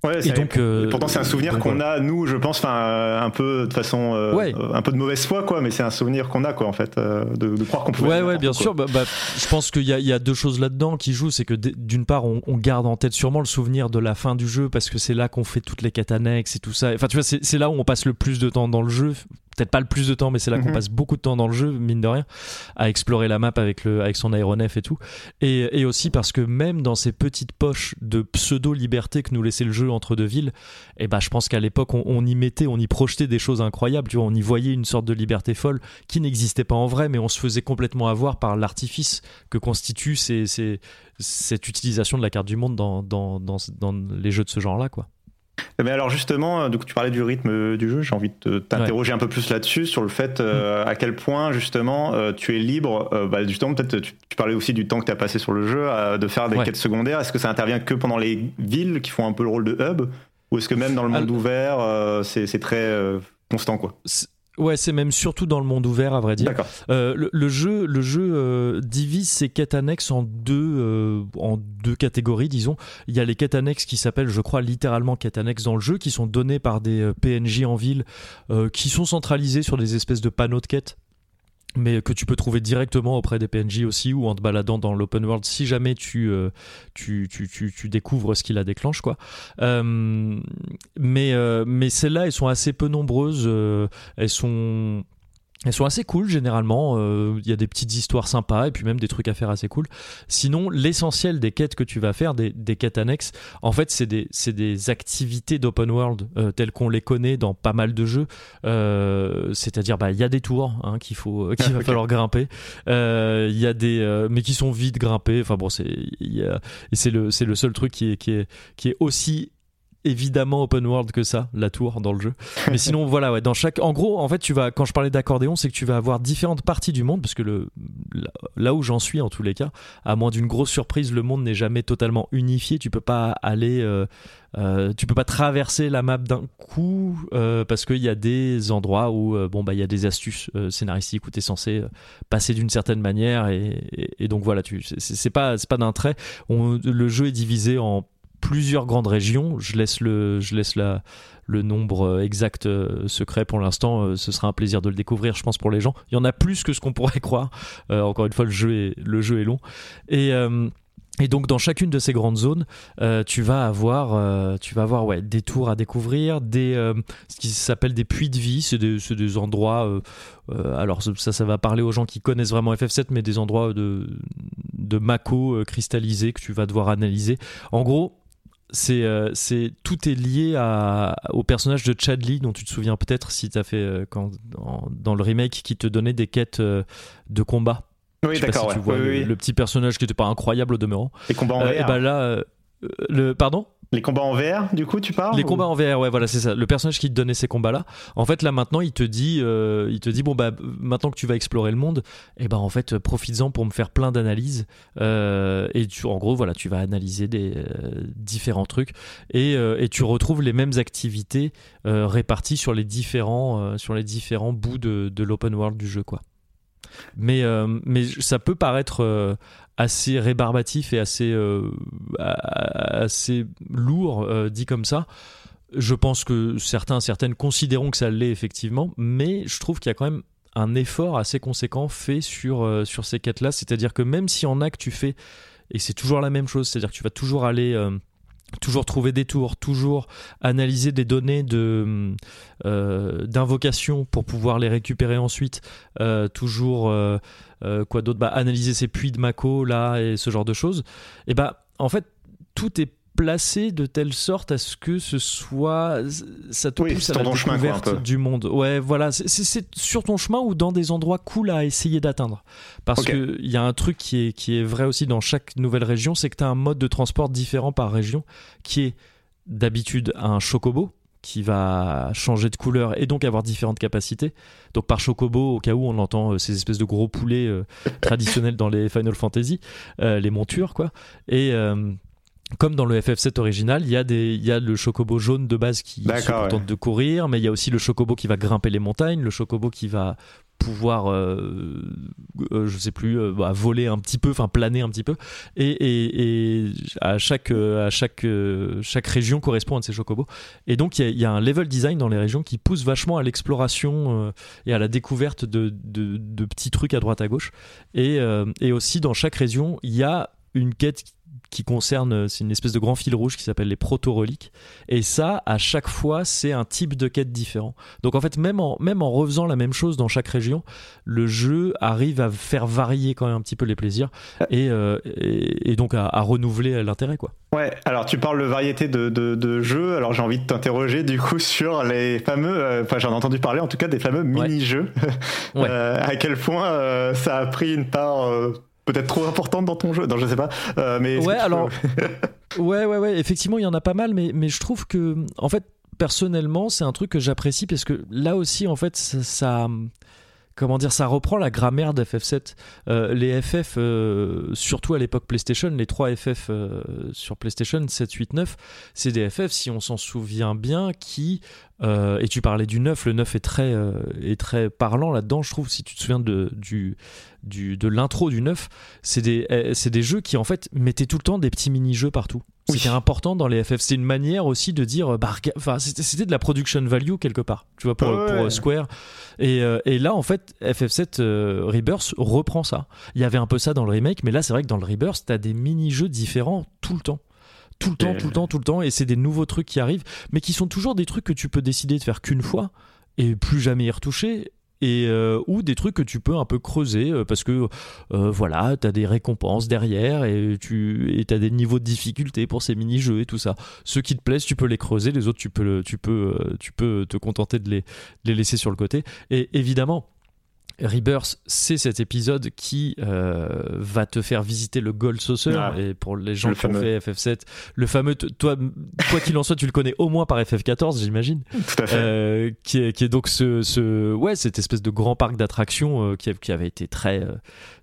Ouais, et donc, euh, pourtant c'est un souvenir qu'on a nous, je pense, enfin un peu de façon, euh, un peu de mauvaise foi quoi, mais c'est un souvenir qu'on a quoi en fait, euh, de, croire qu'on pouvait. Ouais, ouais, bien sûr. Bah, bah, je pense qu'il y, y, a deux choses là-dedans qui jouent, c'est que d'une part on, garde en tête sûrement le souvenir de la fin du jeu parce que c'est là qu'on fait toutes les quêtes annexes et tout ça. Enfin tu vois, c'est là où on passe le plus de temps dans le jeu peut-être pas le plus de temps, mais c'est là qu'on mhm. passe beaucoup de temps dans le jeu, mine de rien, à explorer la map avec, le, avec son aéronef et tout. Et, et aussi parce que même dans ces petites poches de pseudo-liberté que nous laissait le jeu entre deux villes, eh ben, je pense qu'à l'époque, on, y mettait, on y projetait des choses incroyables, tu vois, on y voyait une sorte de liberté folle qui n'existait pas en vrai, mais on se faisait complètement avoir par l'artifice que constitue ces, ces, cette utilisation de la carte du monde dans, dans, dans, dans les jeux de ce genre-là, quoi. Mais alors justement, euh, donc tu parlais du rythme du jeu, j'ai envie de t'interroger un peu plus là-dessus, sur le fait euh, mm. à quel point justement euh, tu es libre, bah, justement peut-être tu, parlais aussi du temps que tu as passé sur le jeu, de faire des quêtes secondaires, est-ce que ça intervient que pendant les villes qui font un peu le rôle de hub, ou est-ce que même dans le monde ouvert, c'est très constant quoi? Ouais, c'est même surtout dans le monde ouvert, à vrai dire. Euh, le, jeu, le jeu euh, divise ses quêtes annexes en deux, euh, en deux catégories, disons. Il y a les quêtes annexes qui s'appellent, je crois, littéralement quêtes annexes dans le jeu, qui sont données par des PNJ en ville, qui sont centralisées sur des espèces de panneaux de quêtes mais que tu peux trouver directement auprès des PNJ aussi ou en te baladant dans l'open world si jamais tu, euh, tu, tu, tu, découvres ce qui la déclenche quoi. Euh, mais euh, mais celles-là elles sont assez peu nombreuses, elles sont elles sont assez cool généralement, euh, il y a des petites histoires sympas et puis même des trucs à faire assez cool. Sinon, l'essentiel des quêtes que tu vas faire, des, quêtes annexes, en fait c'est des, des, activités d'open world euh, telles qu'on les connaît dans pas mal de jeux. Euh, c'est-à-dire, bah, il y a des tours hein, qu'il faut, qu'il va falloir grimper. Il y a des, mais qui sont vite grimpés. Enfin bon, c'est, c'est le, c'est le seul truc qui est, qui est, qui est aussi évidemment open world que ça, la tour dans le jeu. Mais sinon, voilà, ouais, dans chaque. En gros, en fait, tu vas, quand je parlais d'accordéon, c'est que tu vas avoir différentes parties du monde, parce que le, là où j'en suis en tous les cas, à moins d'une grosse surprise, le monde n'est jamais totalement unifié. Tu peux pas aller. Euh, euh, tu peux pas traverser la map d'un coup euh, parce qu'il y a des endroits où bon bah il y a des astuces scénaristiques où tu es censé passer d'une certaine manière et, et, donc voilà tu c'est pas c'est pas d'un trait On, le jeu est divisé en plusieurs grandes régions. Je laisse le, je laisse la, le nombre euh, exact euh, secret pour l'instant. Euh, ce sera un plaisir de le découvrir, je pense, pour les gens. Il y en a plus que ce qu'on pourrait croire. encore une fois, le jeu est, le jeu est long. Et. Et donc dans chacune de ces grandes zones, tu vas avoir, tu vas avoir ouais, des tours à découvrir, des, ce qui s'appelle des puits de vie, c'est des, des, endroits, alors ça, ça va parler aux gens qui connaissent vraiment FF7, mais des endroits de, de mako cristallisés que tu vas devoir analyser. En gros, c'est euh, c'est tout est lié à, au personnage de Chad Lee dont tu te souviens peut-être si tu as fait euh, quand, dans, le remake qui te donnait des quêtes euh, de combat. Oui, d'accord. le, petit personnage qui n'était pas incroyable au demeurant. Les combats en et bah là, le pardon? Les combats en VR, du coup, tu parles Les combats en VR, ouais, voilà, c'est ça. Le personnage qui te donnait ces combats-là, en fait, là maintenant, il te dit, euh, il te dit, bon bah, maintenant que tu vas explorer le monde, et eh ben en fait, profites-en pour me faire plein d'analyses. Euh, et tu, en gros, voilà, tu vas analyser des euh, différents trucs et, et, tu retrouves les mêmes activités réparties sur les différents, sur les différents bouts de, de l'open world du jeu, quoi. Mais, mais ça peut paraître assez rébarbatif et assez, euh, assez lourd euh, dit comme ça. Je pense que certains, certaines considéreront que ça l'est effectivement, mais je trouve qu'il y a quand même un effort assez conséquent fait sur, euh, sur ces quêtes-là. C'est-à-dire que même si en a que tu fais, et c'est toujours la même chose, c'est-à-dire que tu vas toujours aller toujours trouver des tours, toujours analyser des données de euh, d'invocation pour pouvoir les récupérer ensuite, euh, toujours euh, quoi d'autre, bah, analyser ces puits de Mako là et ce genre de choses. Et bah en fait tout est placé de telle sorte à ce que ce soit ça te pousse à la découverte du monde. Ouais, voilà, c'est sur ton chemin ou dans des endroits cool à essayer d'atteindre. Parce que il y a un truc qui est qui est vrai aussi dans chaque nouvelle région, c'est que tu as un mode de transport différent par région qui est d'habitude un chocobo qui va changer de couleur et donc avoir différentes capacités. Donc par chocobo, au cas où on entend euh, ces espèces de gros poulets euh, traditionnels dans les Final Fantasy, euh, les montures quoi. Et comme dans le FF7 original, il y a des, il y a le chocobo jaune de base qui se contente de courir, mais il y a aussi le chocobo qui va grimper les montagnes, le chocobo qui va pouvoir, euh, euh je sais plus, euh, bah, voler un petit peu, enfin planer un petit peu, et, et, et à chaque, à chaque, euh, chaque région correspond à de ces chocobos. Et donc il y, y, a un level design dans les régions qui pousse vachement à l'exploration et à la découverte de, de, de, petits trucs à droite à gauche. Et, et aussi dans chaque région, il y a une quête qui concerne, euh, c'est une espèce de grand fil rouge qui s'appelle les proto-reliques. Et ça, à chaque fois, c'est un type de quête différent. Donc en fait, même en, même en refaisant la même chose dans chaque région, le jeu arrive à faire varier quand même un petit peu les plaisirs et, euh, et, donc à, renouveler l'intérêt. quoi. Ouais, alors tu parles de variété de, de, jeux, alors j'ai envie de t'interroger du coup sur les fameux, euh, enfin j'en ai entendu parler en tout cas des fameux mini-jeux. à quel point ça a pris une part peut-être trop importante dans ton jeu. Non, je sais pas. Euh, mais ouais, alors. ouais, ouais, ouais. Effectivement, il y en a pas mal, mais, mais je trouve que, en fait, personnellement, c'est un truc que j'apprécie parce que là aussi, en fait, ça, comment dire, ça reprend la grammaire d'FF7. Euh, les FF, euh, surtout à l'époque PlayStation, les 3 FF sur PlayStation 7, 8, 9, c'est des FF, si on s'en souvient bien, qui euh, et tu parlais du 9, le 9 est très, euh, est très parlant là-dedans, je trouve, si tu te souviens de, du, du, de l'intro du 9, c'est des, eh, c'est des jeux qui en fait mettaient tout le temps des petits mini-jeux partout. C'était important dans les FF. C'est une manière aussi de dire, bah, enfin, c'était de la production value quelque part, tu vois, pour, pour euh, Square. Et, et, là, en fait, FF7 Rebirth reprend ça. Il y avait un peu ça dans le remake, mais là, c'est vrai que dans le Rebirth, t'as des mini-jeux différents tout le temps tout le temps, tout le temps, tout le temps, et c'est des nouveaux trucs qui arrivent, mais qui sont toujours des trucs que tu peux décider de faire qu'une fois et plus jamais y retoucher. Et euh, ou des trucs que tu peux un peu creuser euh, parce que euh, voilà tu as des récompenses derrière et tu et as des niveaux de difficulté pour ces mini jeux et tout ça ceux qui te plaisent tu peux les creuser les autres tu peux tu peux tu peux te contenter de les, de les laisser sur le côté et évidemment Rebirth, c'est cet épisode qui euh, va te faire visiter le Gold Saucer. Ah. et pour les gens qui ont fait FF7, le fameux, toi, quoi qu'il en soit, tu le connais au moins par FF14, j'imagine. Tout à fait. Euh, qui, est, qui est donc ce, ce, ouais, cette espèce de grand parc d'attractions euh, qui, qui, avait été très,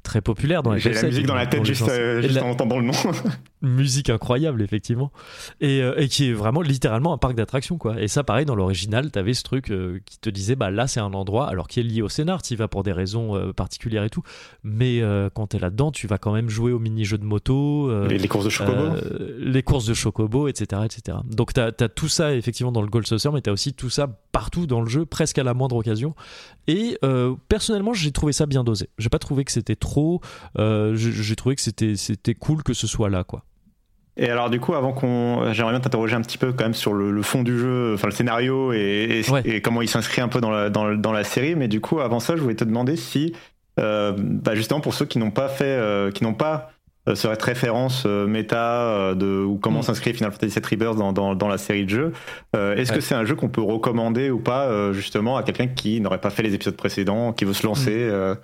très populaire dans les J'ai la musique dans la tête juste, juste en entendant le nom. musique incroyable, effectivement. Et, et, qui est vraiment littéralement un parc d'attractions, quoi. Et ça, pareil, dans l'original, t'avais ce truc qui te disait, bah là, c'est un endroit, alors qui est lié au scénar, tu vas pour des raisons particulières et tout. Mais quand t'es là-dedans, tu vas quand même jouer au mini-jeux de moto. Les, les, courses de chocobo. les courses de chocobo, etc., etc. Donc t'as as tout ça, effectivement, dans le Gold Saucer, mais t'as aussi tout ça partout dans le jeu, presque à la moindre occasion. Et personnellement, j'ai trouvé ça bien dosé. J'ai pas trouvé que c'était trop euh, j'ai trouvé que c'était cool que ce soit là, quoi. Et alors du coup, avant qu'on, j'aimerais bien t'interroger un petit peu quand même sur le, fond du jeu, enfin le scénario et, et, comment il s'inscrit un peu dans la, dans, dans, la série. Mais du coup, avant ça, je voulais te demander si, euh, bah justement pour ceux qui n'ont pas fait, euh, qui n'ont pas cette référence méta de ou comment mm. s'inscrit Final Fantasy VII Rebirth dans, dans, dans, la série de jeux, est-ce que c'est un jeu qu'on peut recommander ou pas justement à quelqu'un qui n'aurait pas fait les épisodes précédents, qui veut se lancer mm.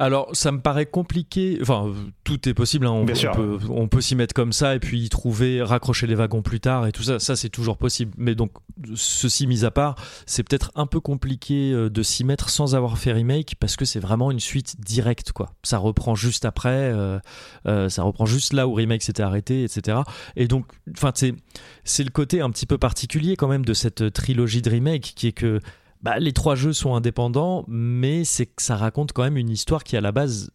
Alors, ça me paraît compliqué. Enfin, tout est possible. hein. On, Bien on sûr. peut, on peut s'y mettre comme ça et puis y trouver, raccrocher les wagons plus tard et tout ça. Ça, c'est toujours possible. Mais donc, ceci mis à part, c'est peut-être un peu compliqué euh, de s'y mettre sans avoir fait remake parce que c'est vraiment une suite directe, quoi. Ça reprend juste après. euh, euh, ça reprend juste là où remake s'était arrêté, etc. Et donc, enfin, c'est c'est le côté un petit peu particulier quand même de cette trilogie de remake qui est que bah, les trois jeux sont indépendants, mais c'est ça raconte quand même une histoire qui à la base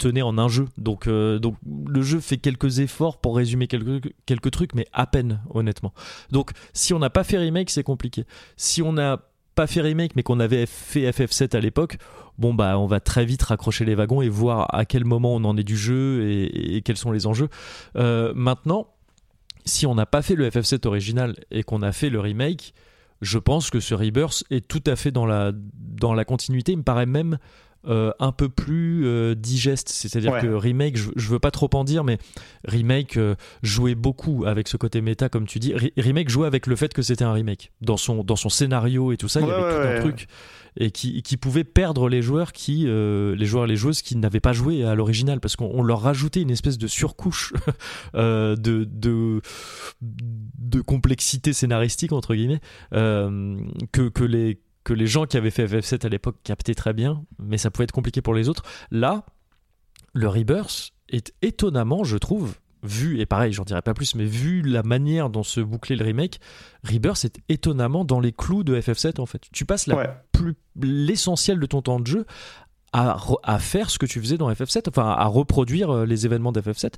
tenait en un jeu. Donc, euh, le jeu fait quelques efforts pour résumer quelques, trucs, mais à peine, honnêtement. Donc si on n'a pas fait remake, c'est compliqué. Si on n'a pas fait remake, mais qu'on avait fait FF7 à l'époque, bon bah on va très vite raccrocher les wagons et voir à quel moment on en est du jeu et, et quels sont les enjeux. Euh, maintenant, si on n'a pas fait le FF7 original et qu'on a fait le remake, je pense que ce Rebirth est tout à fait dans la, dans la continuité. Il me paraît même euh, un peu plus euh, digeste. C'est-à-dire Ouais. que Remake, je, je veux pas trop en dire, mais Remake euh, jouait beaucoup avec ce côté méta, comme tu dis. Re- remake jouait avec le fait que c'était un remake. Dans son, dans son scénario et tout ça, il y avait ouais, tout un truc. Et qui, qui pouvait perdre les joueurs qui euh, les joueurs et les joueuses qui n'avaient pas joué à l'original parce qu'on on leur rajoutait une espèce de surcouche euh, de, de de complexité scénaristique entre guillemets euh, que, que les que les gens qui avaient fait FF7 à l'époque captaient très bien mais ça pouvait être compliqué pour les autres. Là le Rebirth est étonnamment je trouve vu et pareil j'en dirai pas plus mais vu la manière dont se bouclait le remake Rebirth est étonnamment dans les clous de FF7 en fait tu passes la Ouais. plus l'essentiel de ton temps de jeu à, à faire ce que tu faisais dans FF7, enfin à reproduire euh, les événements d'FF7.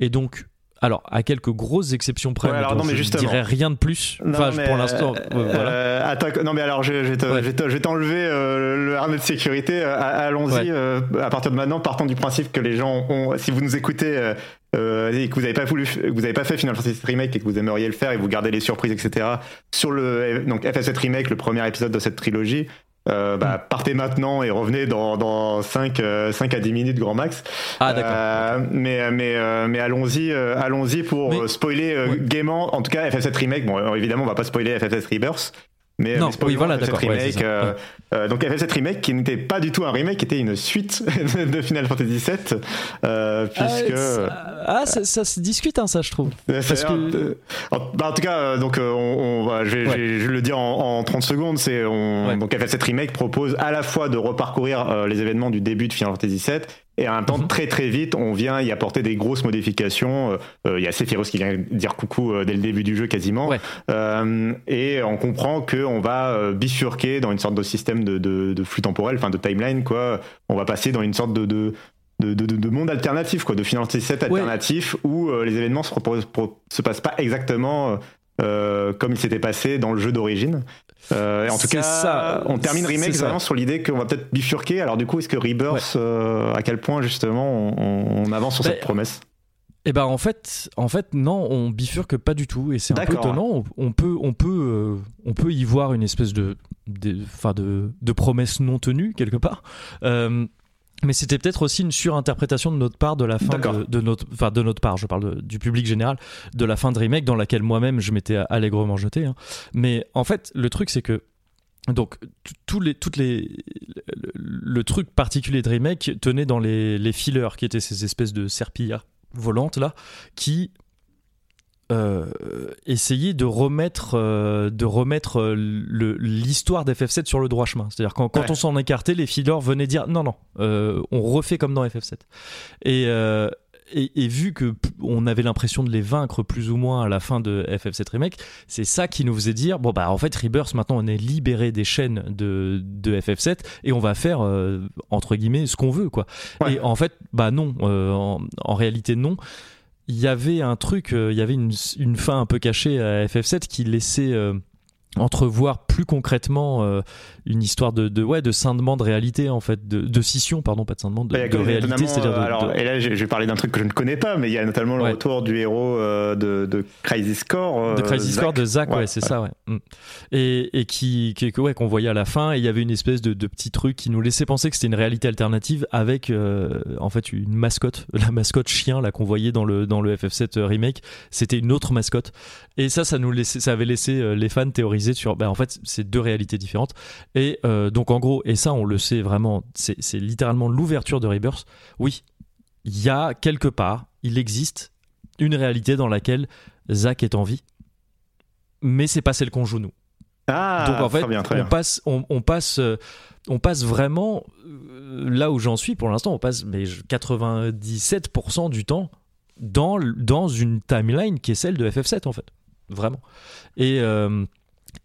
Et donc, alors à quelques grosses exceptions près, Ouais, mais alors dont non, mais je justement. ne dirais rien de plus. Non, enfin, je- mais, pour l'instant, euh, euh, voilà. euh, non mais alors je, je vais te- Ouais. je vais te- je vais t'enlever euh, le harnais de sécurité. Allons-y. Ouais. à partir de maintenant, partons du principe que les gens ont, si vous nous écoutez euh, euh, et que vous n'avez pas voulu, que vous n'avez pas fait Final Fantasy Remake et que vous aimeriez le faire et vous gardez les surprises, etc. Sur le donc FF7 Remake, le premier épisode de cette trilogie. Euh, bah, Mm. partez maintenant et revenez dans, dans 5, euh, 5 à 10 minutes grand max. Ah, d'accord. Euh, mais mais euh, mais allons-y euh, allons-y pour Mais- euh, spoiler euh, Ouais. gaiement en tout cas FF7 remake bon euh, évidemment on va pas spoiler FF7 Rebirth mais, Non, mais oui, voilà, FF7 d'accord, ouais, remake euh, ouais. euh, donc FF7 remake qui n'était pas du tout un remake qui était une suite de Final Fantasy VII euh, puisque Ah, ça, ah, ça, ça se discute, hein, ça, je trouve. euh, Parce c'est- que- euh, en, bah, en tout cas, euh, donc euh, on, on va, je, vais, Ouais. je vais- le dire en, en 30 secondes. C'est on, Ouais. donc FF7 remake propose à la fois de reparcourir euh, les événements du début de Final Fantasy VII et en même temps Mhm. très très vite on vient y apporter des grosses modifications. Euh, euh, Il y a Sephiroth qui vient dire coucou euh, dès le début du jeu quasiment. Ouais. Euh, et on comprend que on va bifurquer dans une sorte de système de, de, de flux temporel, enfin de timeline quoi. On va passer dans une sorte de, de de, de, de- de monde alternatif, quoi, de VII Ouais. alternatif où euh, les événements se, se passent pas exactement euh, comme il s'était passé dans le jeu d'origine. Euh, et en tout cas, ça. on termine remake vraiment sur l'idée qu'on va peut-être bifurquer. Alors du coup, est-ce que Rebirth, euh, à quel point justement on, on avance sur Bah, cette promesse? Eh ben en fait, en fait non, on bifurque pas du tout et c'est un peu étonnant. On, on peut, on peut, euh, on peut y voir une espèce de, de, de promesse non tenue quelque part. Mais c'était peut-être aussi une surinterprétation de notre part de la fin de, de notre, enfin de notre part. Je parle de- du public général de la fin de remake dans laquelle moi-même je m'étais allègrement jeté. hein. Mais en fait, le truc c'est que donc tous les, toutes les, le, le truc particulier de remake tenait dans les, les fillers qui étaient ces espèces de serpillères volantes là qui euh, essayaient de remettre euh, de remettre euh, l'histoire d'FF7 sur le droit chemin. C'est-à-dire quand, quand Ouais. on s'en écartait, les fillers venaient dire non non, euh, on refait comme dans FF7. Et et, et vu que on avait l'impression de les vaincre plus ou moins à la fin de FF7 Remake, c'est ça qui nous faisait dire bon bah en fait Rebirth maintenant on est libéré des chaînes de, de FF7 et on va faire entre guillemets ce qu'on veut quoi. Ouais. Et en fait bah non, en, en réalité non. Il y avait un truc, euh, il y avait une, une fin un peu cachée à FF7 qui laissait euh, entrevoir plus concrètement euh, une histoire de, de ouais de scindement de réalité en fait de, de scission pardon pas de scindement de, réalité c'est-à-dire euh, alors, et là, je vais parler d'un truc que je ne connais pas, mais il y a notamment le Ouais. retour du héros euh, de, de Crisis Core. euh, de Crisis Zack. Core de Zack, ouais, Ouais, c'est ça, ouais. Mm. Et, et qui, qui que, ouais, qu'on voyait à la fin, et il y avait une espèce de, de petit truc qui nous laissait penser que c'était une réalité alternative avec, euh, en fait, une mascotte, la mascotte chien là qu'on voyait dans le dans le FF7 remake, c'était une autre mascotte. Et ça, ça nous laissait, ça avait laissé les fans théoriser sur, ben, en fait, c'est deux réalités différentes. Et euh, donc, en gros, et ça, on le sait vraiment, c'est littéralement l'ouverture de Rebirth. Oui, il y a quelque part, il existe une réalité dans laquelle Zach est en vie, mais c'est pas celle qu'on joue nous. Ah, Donc en fait, très bien, très on passe, on, on passe, euh, on passe vraiment euh, là où j'en suis pour l'instant. On passe mais je- 97% du temps dans dans une timeline qui est celle de FF7 en fait, vraiment. Et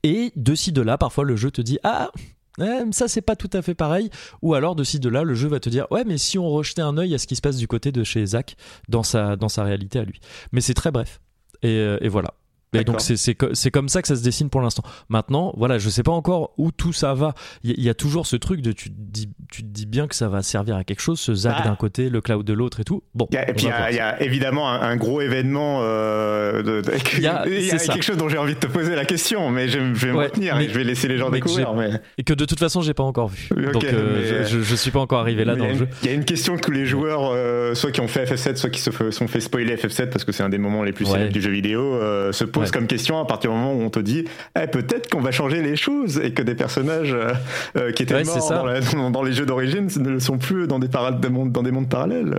et de ci de là, parfois le jeu te dit ah. ouais, ça c'est pas tout à fait pareil. Ou alors de ci de là le jeu va te dire ouais mais si on rejetait un œil à ce qui se passe du côté de chez Zach dans sa dans sa réalité à lui. Mais c'est très bref. Et, euh, et voilà et donc c'est c'est co- c'est comme ça que ça se dessine pour l'instant. Maintenant, voilà, je sais pas encore où tout ça va. Il y, a toujours ce truc de tu te dis tu te dis bien que ça va servir à quelque chose, ce Zach Ah. d'un côté, le cloud de l'autre et tout. Bon, Il y a- et puis il y, y a évidemment un, un gros événement. euh, de, de- Il y a- il y a c'est ça. quelque chose dont j'ai envie de te poser la question, mais je, je vais me Ouais, retenir mais- et je vais laisser les gens découvrir. Mais... et que de toute façon j'ai pas encore vu. Donc euh, je, je, suis pas encore arrivé là dans le jeu. Il y a une question que tous les joueurs, euh, soit qui ont fait FF7, soit qui se sont fait spoiler FF7 parce que c'est un des moments les plus Ouais. célèbres du jeu vidéo, euh, se posent Ouais. comme question à partir du moment où on te dit eh, peut-être qu'on va changer les choses et que des personnages euh, euh, qui étaient Ouais, morts dans, la- dans- dans les jeux d'origine ne le sont plus dans des, des mondes, dans des mondes parallèles.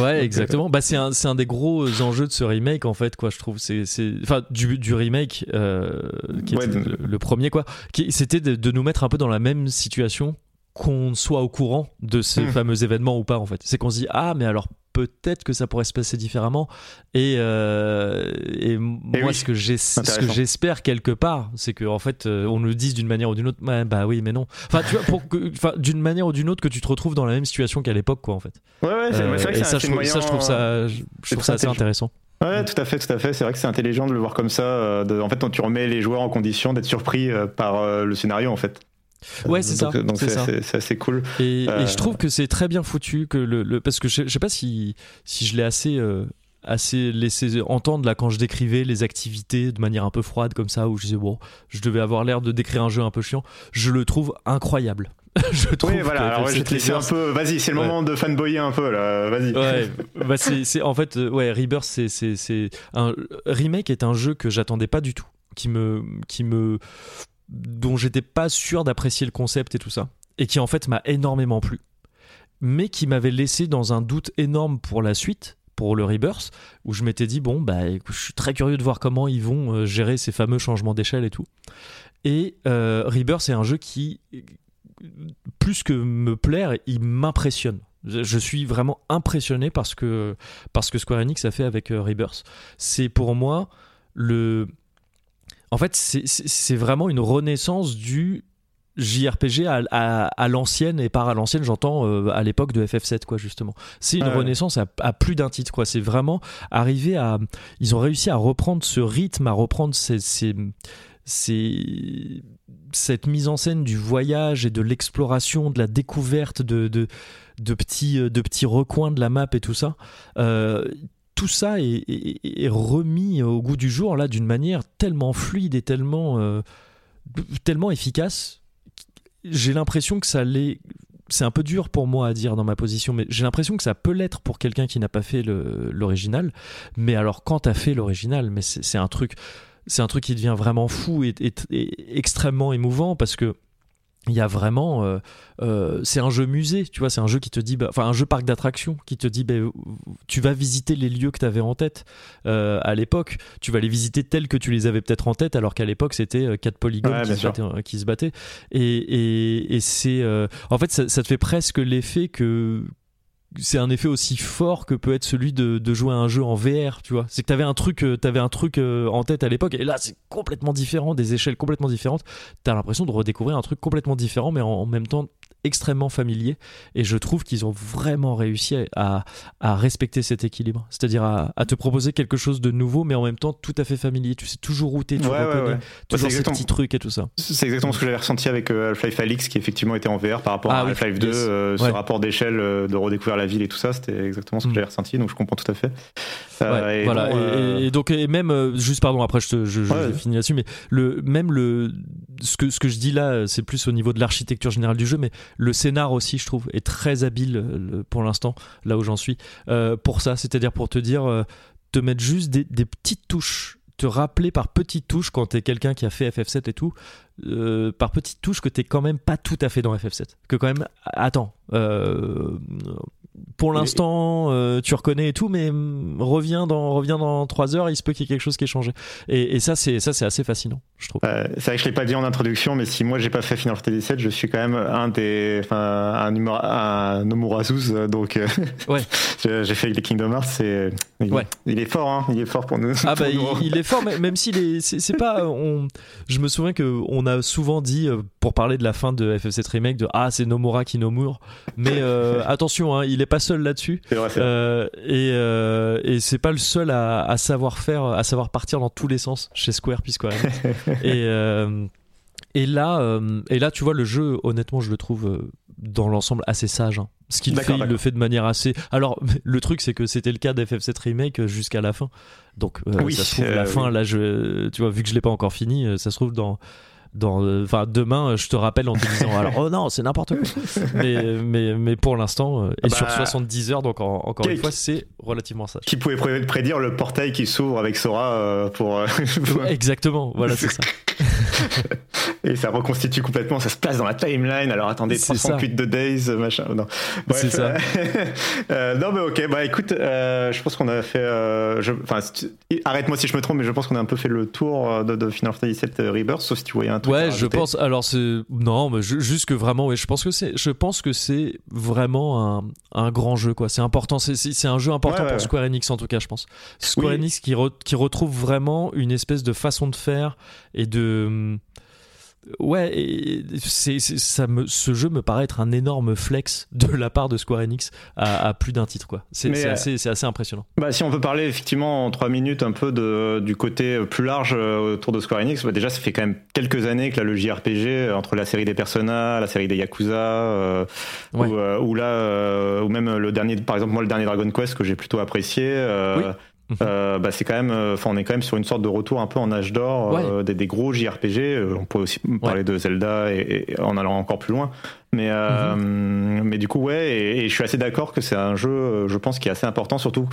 Ouais, exactement. Bah, c'est un, c'est un des gros enjeux de ce remake, en fait, quoi, je trouve. C'est, enfin, du, du remake, euh, qui était le, le premier, quoi. C'était de, de nous mettre un peu dans la même situation qu'on soit au courant de ces Hmm. fameux événements ou pas, en fait. C'est qu'on se dit, ah, mais alors peut-être que ça pourrait se passer différemment. Et, euh, et moi, oui, ce que, j'espère quelque part, c'est que en fait, euh, on nous le dise d'une manière ou d'une autre. Bah oui, mais non. Enfin, tu vois, d'une manière ou d'une autre, que tu te retrouves dans la même situation qu'à l'époque, quoi, en fait. Ouais, ouais, c'est Euh, vrai que ça, je trouve, ça, je trouve ça, je, trouve assez intéressant. Ouais, tout à fait, tout à fait. C'est vrai que c'est intelligent de le voir comme ça. en fait, quand tu remets les joueurs en condition d'être surpris par le scénario, en fait. Ouais, c'est Donc- ça. Donc c'est c'est c'est- c'est assez cool. Et, Euh, et je trouve que c'est très bien foutu que le, le- parce que je, je sais pas si si je l'ai assez euh, assez laissé entendre là quand je décrivais les activités de manière un peu froide comme ça où je disais bon je devais avoir l'air de décrire un jeu un peu chiant je le trouve incroyable je trouve Oui, voilà. Alors, FF7 je te un peu. Vas-y, c'est le Ouais. moment de fanboyer un peu, là. Vas-y. Ouais, bah c'est, c'est- en fait, euh, ouais, Rebirth, c'est, c'est, c'est un remake est un jeu que j'attendais pas du tout, qui me, qui me, dont j'étais pas sûr d'apprécier le concept et tout ça, et qui en fait m'a énormément plu, mais qui m'avait laissé dans un doute énorme pour la suite. Pour le Rebirth, où je m'étais dit, bon, bah, je suis très curieux de voir comment ils vont euh, gérer ces fameux changements d'échelle et tout. Et euh, Rebirth, c'est un jeu qui, plus que me plaire, il m'impressionne. Je suis vraiment impressionné par ce que, par ce que Square Enix a fait avec euh, Rebirth. C'est pour moi le. En fait, c'est- vraiment une renaissance du JRPG à, à- à l'ancienne, et par à l'ancienne, j'entends euh, à l'époque de FF7, quoi, justement. C'est une Ouais. renaissance à, à plus d'un titre, quoi. C'est vraiment arrivé à. Ils ont réussi à reprendre ce rythme, à reprendre ces. ces- ces- cette mise en scène du voyage et de l'exploration, de la découverte de, de, de petits, de petits recoins de la map et tout ça. Euh, tout ça est, remis au goût du jour là d'une manière tellement fluide et tellement, euh, tellement efficace. J'ai l'impression que ça l'est. C'est un peu dur pour moi à dire dans ma position, mais j'ai l'impression que ça peut l'être pour quelqu'un qui n'a pas fait l'original. Mais alors, quand t'as fait l'original, mais c'est un truc, c'est un truc qui devient vraiment fou et- et extrêmement émouvant parce que il y a vraiment euh, euh, c'est un jeu musée tu vois c'est un jeu qui te dit bah, enfin un jeu parc d'attractions qui te dit bah, tu vas visiter les lieux que tu avais en tête euh, à l'époque. Tu vas les visiter tels que tu les avais peut-être en tête alors qu'à l'époque c'était euh, quatre polygones Ouais, qui, se battaient, euh, qui se battaient. Et, et, et c'est euh, en fait ça, ça te fait presque l'effet que c'est un effet aussi fort que peut être celui de, de jouer à un jeu en VR, tu vois. C'est que t'avais un truc, euh, t'avais un truc euh, en tête à l'époque, et là c'est complètement différent, des échelles complètement différentes. T'as l'impression de redécouvrir un truc complètement différent, mais en, en même temps extrêmement familier. Et je trouve qu'ils ont vraiment réussi à, à respecter cet équilibre, c'est-à-dire à, à te proposer quelque chose de nouveau, mais en même temps tout à fait familier. Tu sais toujours où t'es, tu Ouais, ouais, reconnais ouais. toujours c'est ces exactement- petits trucs et tout ça. C'est exactement ce que j'avais ressenti avec euh, Half-Life Alix, qui effectivement était en VR par rapport Ah à oui, Half-Life 2, yes. euh, ce Ouais. rapport d'échelle, de redécouvrir la ville et tout ça, c'était exactement ce que Mm. j'avais ressenti, donc je comprends tout à fait. Euh, Ouais, et voilà. bon, Et- euh, et, donc et même euh, juste pardon après je, te, je, je- Ouais. je finis là-dessus mais le même le ce que ce que je dis là c'est plus au niveau de l'architecture générale du jeu mais le scénar aussi je trouve est très habile le- pour l'instant là où j'en suis euh, pour ça c'est-à-dire pour te dire euh, te mettre juste des, des petites touches te rappeler par petites touches quand t'es quelqu'un qui a fait FF7 et tout, euh, par petites touches que t'es quand même pas tout à fait dans FF7. Que quand même, attends, euh, pour l'instant, euh, tu reconnais et tout, mais mm, reviens dans, reviens dans 3 heures, il se peut qu'il y ait quelque chose qui ait changé. Et, et ça, c'est ça, c'est assez fascinant, je trouve. Euh, c'est vrai que je l'ai pas dit en introduction, mais si moi j'ai pas fait Final Fantasy VII, je suis quand même un des, enfin, un, un euh, donc euh, Ouais. j'ai fait les Kingdom Hearts, c'est, il, Ouais. il est fort, hein, il est fort pour nous. Ah pour bah il, nous. il est fort, mais même s'il est, c'est pas, on, je me souviens que on a souvent dit pour parler de la fin de FF7 remake de ah c'est Nomura qui Nomura, mais attention, hein, il est pas seul là-dessus. Euh, et euh, et c'est pas le seul à, à savoir faire, à savoir partir dans tous les sens chez Square puis Square et euh, et là, et là, tu vois, le jeu, honnêtement, je le trouve dans l'ensemble assez sage. hein. Ce qu'il fait, il le fait de manière assez. Alors, le truc, c'est que c'était le cas d'FF7 Remake jusqu'à la fin. Donc, Oui, ça se trouve, la fin, oui. là, je, tu vois, vu que je l'ai pas encore fini, ça se trouve dans. Dans, euh, enfin, demain, euh, je te rappelle en te disant alors, oh non, c'est n'importe quoi. mais, mais, mais pour l'instant, euh, et Bah, sur 70 heures, donc en- encore une fois, c'est relativement sage. Qui pouvait pré- prédire le portail qui s'ouvre avec Sora pour, pour- Exactement, voilà, c'est ça. et ça reconstitue complètement, ça se place dans la timeline. Alors attendez, C'est 308 de days, machin. Non. C'est ça. euh, non, mais ok. Bah écoute, euh, je pense qu'on a fait. euh, je- arrête-moi si je me trompe, mais je pense qu'on a un peu fait le tour euh, de, de Final Fantasy VII Rebirth, sauf si tu voyais un truc. à Ouais, je pense. Alors c'est non, mais ju- juste que vraiment, ouais, je pense que c'est, je pense que c'est vraiment un, un grand jeu quoi. C'est important. C'est, un jeu important ouais, pour ouais. Square Enix en tout cas, je pense. Square Oui. Enix qui, re- qui retrouve vraiment une espèce de façon de faire et de Ouais, et c'est, c'est- ça me, ce jeu me paraît être un énorme flex de la part de Square Enix à, à plus d'un titre quoi. C'est, Mais, c'est euh, assez, c'est assez impressionnant. Bah, si on peut parler effectivement en trois minutes un peu de, du côté plus large euh, autour de Square Enix, bah, déjà ça fait quand même quelques années que là, le JRPG, euh, entre la série des Persona, la série des Yakuza, euh, Ouais. ou, euh, ou là, euh, ou même le dernier, par exemple moi le dernier Dragon Quest que j'ai plutôt apprécié, euh, Oui. Euh, bah, c'est quand même, euh, enfin on est quand même sur une sorte de retour un peu en âge d'or euh, des, des gros JRPG. Euh, on pourrait aussi parler de Zelda et, et en allant encore plus loin. Mais, euh, mais du coup, ouais, et, et je suis assez d'accord que c'est un jeu, euh, je pense, qui est assez important, surtout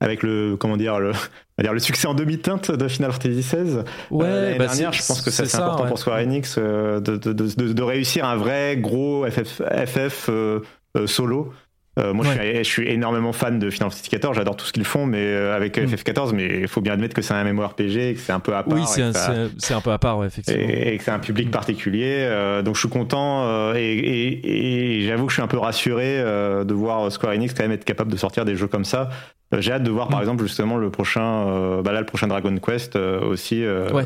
avec le, comment dire, le, on va dire le succès en demi-teinte de Final Fantasy XVI. Ouais, l'année bah, dernière, je pense que c'est important ouais. pour Square Enix euh, de, de, de, de- de réussir un vrai gros FF, FF solo. Euh, moi, je, suis, je suis énormément fan de Final Fantasy XIV, j'adore tout ce qu'ils font, mais euh, avec Mm. FF14, mais il faut bien admettre que c'est un MMORPG, et que c'est un peu à part. Oui, c'est un, ça- un peu à part, ouais, effectivement. et, et que c'est un public particulier. euh, donc je suis content euh, et, et- et j'avoue que je suis un peu rassuré euh, de voir Square Enix quand même être capable de sortir des jeux comme ça. Euh, J'ai hâte de voir par Mm. exemple justement le prochain, euh, bah là le prochain Dragon Quest euh, aussi. euh, Ouais.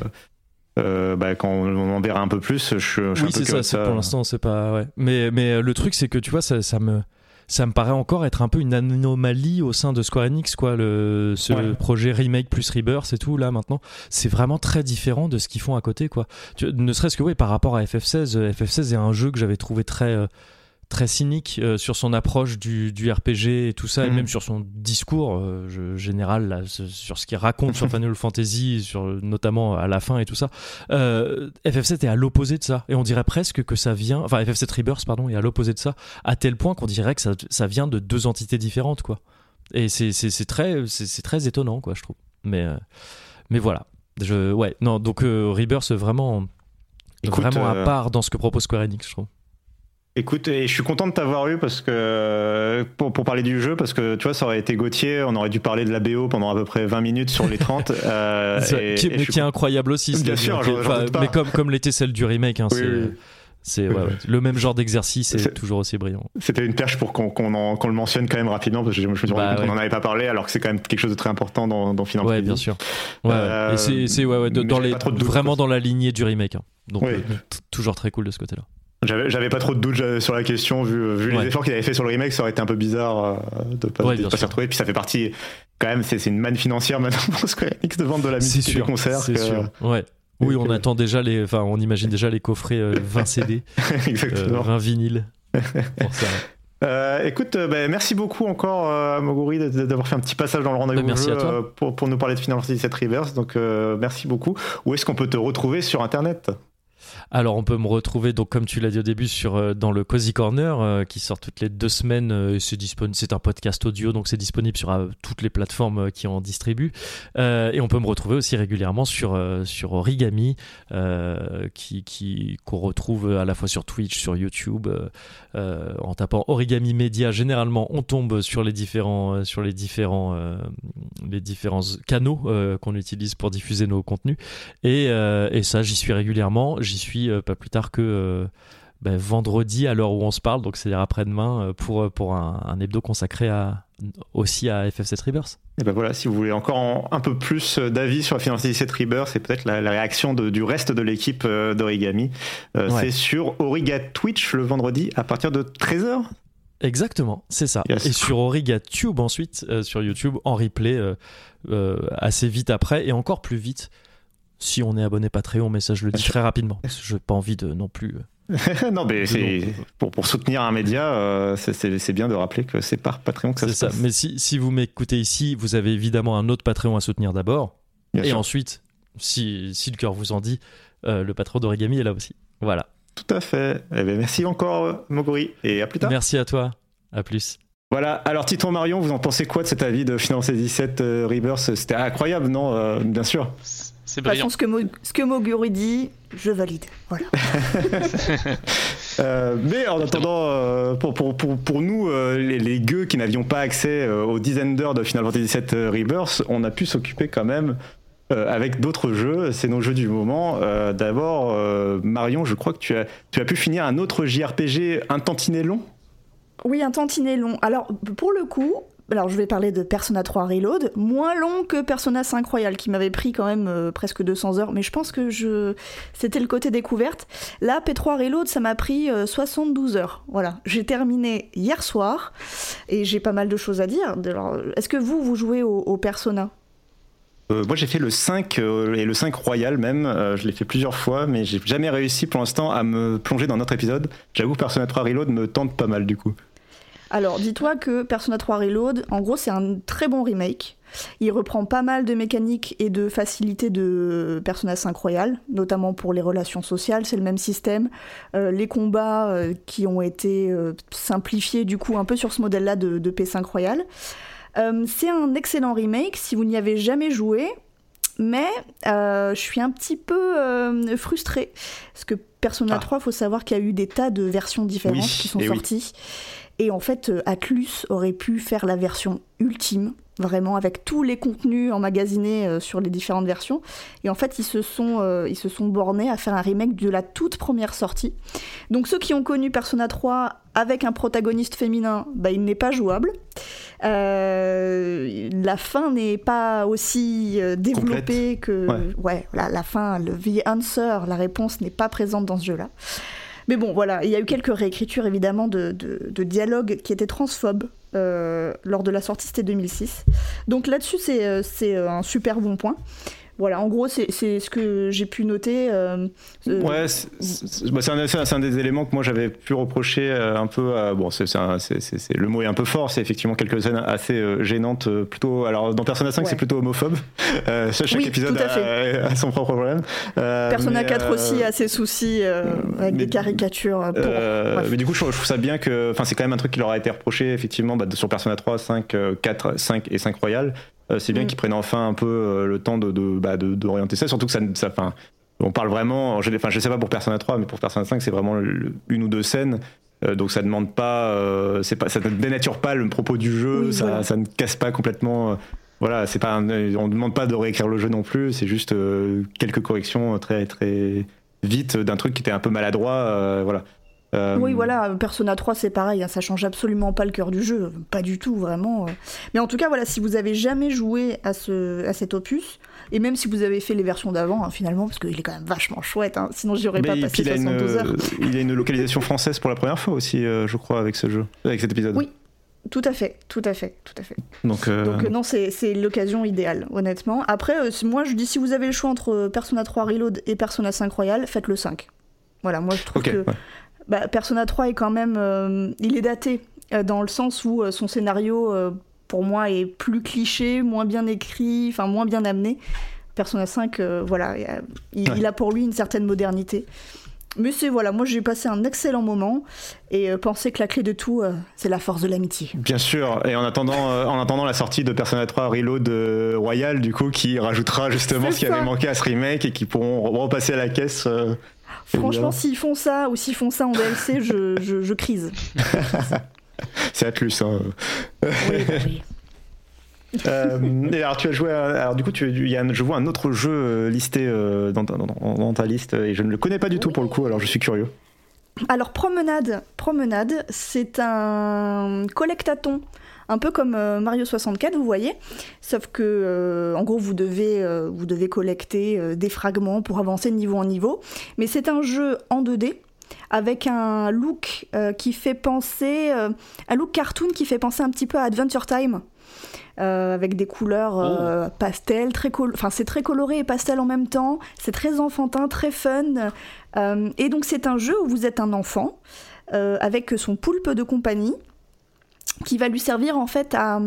euh, bah, quand on en verra un peu plus, je, je suis un oui, peu c'est ça, Pour l'instant, c'est pas. Ouais. Mais, mais euh, le truc, c'est que tu vois, ça, ça me. Ça me paraît encore être un peu une anomalie au sein de Square Enix, quoi. Le, ce Ouais. projet remake plus rebirth et tout, là, maintenant. C'est vraiment très différent de ce qu'ils font à côté, quoi. Tu- ne serait-ce que, oui, par rapport à FF16, euh, FF16 est un jeu que j'avais trouvé très, euh, très cynique euh, sur son approche du, du RPG et tout ça, et Mhm. même sur son discours euh, je- général, là, sur ce qu'il raconte sur Final Fantasy, sur, notamment à la fin et tout ça. Euh, FF7 est à l'opposé de ça et on dirait presque que ça vient enfin FF7 Rebirth pardon est à l'opposé de ça à tel point qu'on dirait que ça, ça vient de deux entités différentes quoi et c'est très c'est très étonnant quoi je trouve mais mais voilà je ouais non donc Rebirth vraiment Écoute, vraiment à part dans ce que propose Square Enix je trouve Écoute, et je suis content de t'avoir eu parce que pour, pour parler du jeu, parce que tu vois, ça aurait été Gauthier, on aurait dû parler de la BO pendant à peu près 20 minutes sur les 30. euh, et- qui, et mais qui est incroyable aussi Bien sûr, enfin, mais comme comme l'était celle du remake hein, Oui, c'est oui. c'est ouais, ouais. le même genre d'exercice et C'est- toujours aussi brillant C'était une perche pour qu'on le mentionne quand même rapidement parce que je me suis rendu Bah compte qu'on n'en avait pas parlé alors que c'est quand même quelque chose de très important dans, dans Final Fantasy. bien sûr. Euh, Et c'est, doute, vraiment dans la lignée du remake. hein. Donc, euh, toujours très cool de ce côté-là. J'avais pas trop de doutes euh, sur la question vu, vu Ouais. les efforts qu'il avait fait sur le remake, ça aurait été un peu bizarre euh, de pas, Ouais, de bien pas s'y retrouver. Puis ça fait partie quand même, c'est une manne financière maintenant pour Square Enix de vendre de la musique et des concerts. c'est sûr. Ouais. Oui, on attend déjà les, enfin, on imagine déjà les coffrets euh, 20 CD, euh, Exactement. 20 vinyles. Pour ça. Euh, écoute, euh, ben, merci beaucoup encore euh, à Moguri d- d- d'avoir fait un petit passage dans le rendez-vous Ben, euh, pour, pour nous parler de Final Fantasy VII Reverse. Donc euh, merci beaucoup. Où est-ce qu'on peut te retrouver sur Internet? Alors on peut me retrouver donc comme tu l'as dit au début sur euh, dans le Cozy Corner euh, qui sort toutes les deux semaines. euh, c'est un podcast audio donc c'est disponible sur toutes les plateformes qui en distribuent. Et on peut me retrouver aussi régulièrement sur sur Origami qui qui qu'on retrouve à la fois sur Twitch, sur YouTube. en tapant Origami Media, généralement on tombe sur les différents sur les différents les différents canaux qu'on utilise pour diffuser nos contenus. Et, et ça, j'y suis régulièrement. J'y suis euh, pas plus tard que euh, ben, vendredi à l'heure où on se parle, donc c'est-à-dire après-demain, euh, pour, pour un, un hebdo consacré à, aussi à FF7 Rebirth. Et ben voilà, si vous voulez encore en- un peu plus d'avis sur la Fantasy VII Rebirth, c'est peut-être la, la réaction de- du reste de l'équipe d'Origami. Euh, Ouais. C'est sur Origa Twitch le vendredi à partir de 13h. Exactement, c'est ça. Yes. Et sur Origa Tube ensuite, euh, sur YouTube, en replay, euh, assez vite après, et encore plus vite si on est abonné Patreon, mais ça je le dis très rapidement, je n'ai pas envie de non plus... euh, non, mais pour, pour soutenir un média, euh, c'est- bien de rappeler que c'est par Patreon que ça C'est se ça. passe. Mais si, si vous m'écoutez ici, vous avez évidemment un autre Patreon à soutenir d'abord. Et sûr. ensuite, si, si le cœur vous en dit, euh, le patron d'Origami est là aussi. Voilà. Tout à fait. Eh ben, merci encore, Moguri, et à plus tard. Merci à toi. À plus. Voilà, alors Titon Marion, vous en pensez quoi de cet avis de Fantasy VII euh, Rebirth? C'était incroyable, non Bien sûr. C'est De toute façon, brillant. ce que, Mo- ce que Moguri dit, je valide. Voilà. Euh, mais en attendant, euh, pour, pour, pour, pour nous, euh, les, les gueux qui n'avions pas accès euh, aux dizaines d'heures de Final Fantasy VII Rebirth, on a pu s'occuper quand même euh, avec d'autres jeux. C'est nos jeux du moment. Euh, D'abord, euh, Marion, je crois que tu as, tu as pu finir un autre JRPG un tantinet long? Oui, un tantinet long. Alors, pour le coup, alors je vais parler de Persona 3 Reload, moins long que Persona 5 Royal, qui m'avait pris quand même euh, presque 200 heures, mais je pense que je... c'était le côté découverte. Là, P3 Reload, ça m'a pris euh, 72 heures. Voilà, j'ai terminé hier soir, et j'ai pas mal de choses à dire. Alors, Est-ce que vous, vous jouez au, Persona? Euh, moi, j'ai fait le 5 euh, et le 5 Royal même. Euh, je l'ai fait plusieurs fois, mais j'ai jamais réussi pour l'instant à me plonger dans notre épisode. J'avoue, Persona 3 Reload me tente pas mal du coup. Alors, dis-toi que Persona 3 Reload, en gros, c'est un très bon remake. Il reprend pas mal de mécaniques et de facilités de Persona 5 Royal, notamment pour les relations sociales, c'est le même système. Euh, les combats euh, qui ont été euh, simplifiés, du coup, un peu sur ce modèle-là de, de P5 Royal. C'est un excellent remake si vous n'y avez jamais joué, mais je suis un petit peu frustrée. Parce que Persona Ah. 3, faut savoir qu'il y a eu des tas de versions différentes Oui, qui sont oui. Et en fait, euh, Atlus aurait pu faire la version ultime, vraiment, avec tous les contenus emmagasinés euh, sur les différentes versions. Et en fait, ils se, sont, euh, ils se sont bornés à faire un remake de la toute première sortie. Donc ceux qui ont connu Persona 3 avec un protagoniste féminin, bah, il n'est pas jouable. Euh, la fin n'est pas aussi développée que... Ouais. Ouais, la, la fin, le The Answer, la réponse n'est pas présente dans ce jeu-là. Mais bon, voilà, il y a eu quelques réécritures évidemment de, dialogues qui étaient transphobes euh, lors de la sortie, c'était 2006. Donc là-dessus, c'est euh, c'est un super bon point. Voilà, en gros, c'est ce que j'ai pu noter. euh, euh, Ouais, c'est bah, un, un des éléments que moi j'avais pu reprocher euh, un peu. À, bon, c'est le mot est un peu fort. C'est effectivement quelques scènes assez gênantes. Plutôt, alors dans Persona 5, Ouais. c'est plutôt homophobe. Euh, chaque Oui, épisode a, a son propre problème. Euh, Persona mais, 4 euh, aussi a ses soucis avec mais- des caricatures. Pour... Mais du coup, je, je trouve ça bien que, enfin, c'est quand même un truc qui leur a été reproché effectivement bah, sur Persona 3, 5, euh, 4, 5 et 5 Royal. Euh, c'est bien Mm. qu'ils prennent enfin un peu euh, le temps de, de, bah, de- d'orienter ça, surtout que ça, ça, enfin, on parle vraiment, je, enfin, je sais pas pour Persona 3, mais pour Persona 5, c'est vraiment une ou deux scènes. euh, donc ça demande pas, euh, c'est pas, ça ne dénature pas le propos du jeu, Oui, ça, voilà. ça ne casse pas complètement. euh, voilà, c'est pas, un- on ne demande pas de réécrire le jeu non plus, c'est juste quelques corrections très très vite d'un truc qui était un peu maladroit, voilà. Euh, Oui, voilà, Persona 3, c'est pareil, hein, ça change absolument pas le cœur du jeu, pas du tout, vraiment. euh. Mais en tout cas, voilà, si vous avez jamais joué à, ce, à cet opus, et même si vous avez fait les versions d'avant, hein, finalement, parce qu'il est quand même vachement chouette, hein, sinon j'y aurais Mais pas passé puis il a, une, 72 heures. il a une localisation française pour la première fois aussi, euh, je crois, avec ce jeu, avec cet épisode. Oui. Tout à fait, tout à fait, tout à fait. Donc, euh, Donc euh, non, c'est c'est l'occasion idéale, honnêtement. Après, euh, moi je dis si vous avez le choix entre euh, Persona 3 Reload et Persona 5 Royal, faites le 5. Voilà, moi je trouve que ouais. Bah, Persona 3 est quand même... euh, il est daté, euh, dans le sens où euh, son scénario, pour moi, est plus cliché, moins bien écrit, enfin moins bien amené. Persona 5, euh, voilà, il, Ouais. il a pour lui une certaine modernité. Mais c'est voilà, moi j'ai passé un excellent moment et euh, penser que la clé de tout, euh, c'est la force de l'amitié. Bien sûr, et en attendant, euh, en attendant la sortie de Persona 3 Reload Royal, du coup, qui rajoutera justement ce qui avait manqué à ce remake et qui pourront repasser à la caisse. Franchement, s'ils font ça ou s'ils font ça en DLC, je, je, je, crise. c'est Atlus. Hein. Oui, bah oui. euh, et alors tu as joué alors du coup tu y a, je vois un autre jeu euh, listé euh, dans, dans, dans, ta liste et je ne le connais pas du tout pour le coup alors je suis curieux alors promenade promenade c'est un collectaton un peu comme euh, Mario 64 vous voyez sauf que en gros vous devez vous devez collecter des fragments pour avancer de niveau en niveau mais c'est un jeu en 2D avec un look qui fait penser un look cartoon qui fait penser un petit peu à Adventure Time euh, avec des couleurs euh, oh. pastel, très enfin c'est très coloré et pastel en même temps, c'est très enfantin, très fun. Euh, et donc c'est un jeu où vous êtes un enfant avec son poulpe de compagnie qui va lui servir en fait à,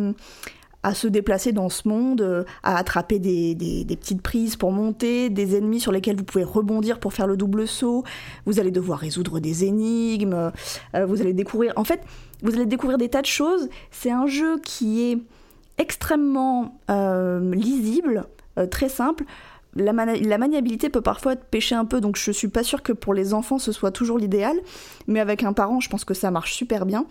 se déplacer dans ce monde, à attraper des, des, petites prises pour monter, des ennemis sur lesquels vous pouvez rebondir pour faire le double saut. Vous allez devoir résoudre des énigmes. vous allez découvrir. En fait, vous allez découvrir des tas de choses. C'est un jeu qui est extrêmement euh, lisible, euh, très simple. La, maniabilité peut parfois pêcher un peu, donc je suis pas sûre que pour les enfants ce soit toujours l'idéal, mais avec un parent, je pense que ça marche super bien.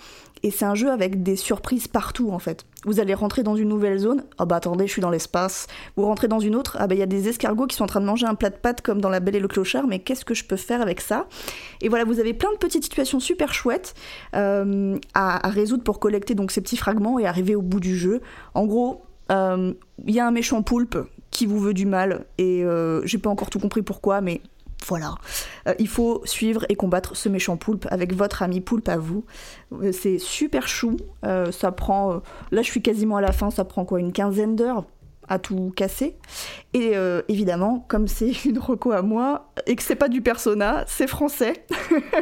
Et c'est un jeu avec des surprises partout en fait. Vous allez rentrer dans une nouvelle zone, ah oh bah attendez, je suis dans l'espace. Vous rentrez dans une autre, ah bah il y a des escargots qui sont en train de manger un plat de pâtes comme dans La Belle et le Clochard, mais qu'est-ce que je peux faire avec ça? Et voilà, vous avez plein de petites situations super chouettes euh, à, à, résoudre pour collecter donc ces petits fragments et arriver au bout du jeu. En gros, euh, il y a un méchant poulpe qui vous veut du mal et euh, j'ai pas encore tout compris pourquoi, mais voilà. Euh, il faut suivre et combattre ce méchant poulpe avec votre ami poulpe à vous. Euh, c'est super chou. ça prend. là, je suis quasiment à la fin. Ça prend quoi Une quinzaine d'heures à tout casser. Et évidemment, comme c'est une reco à moi et que c'est pas du persona, c'est français.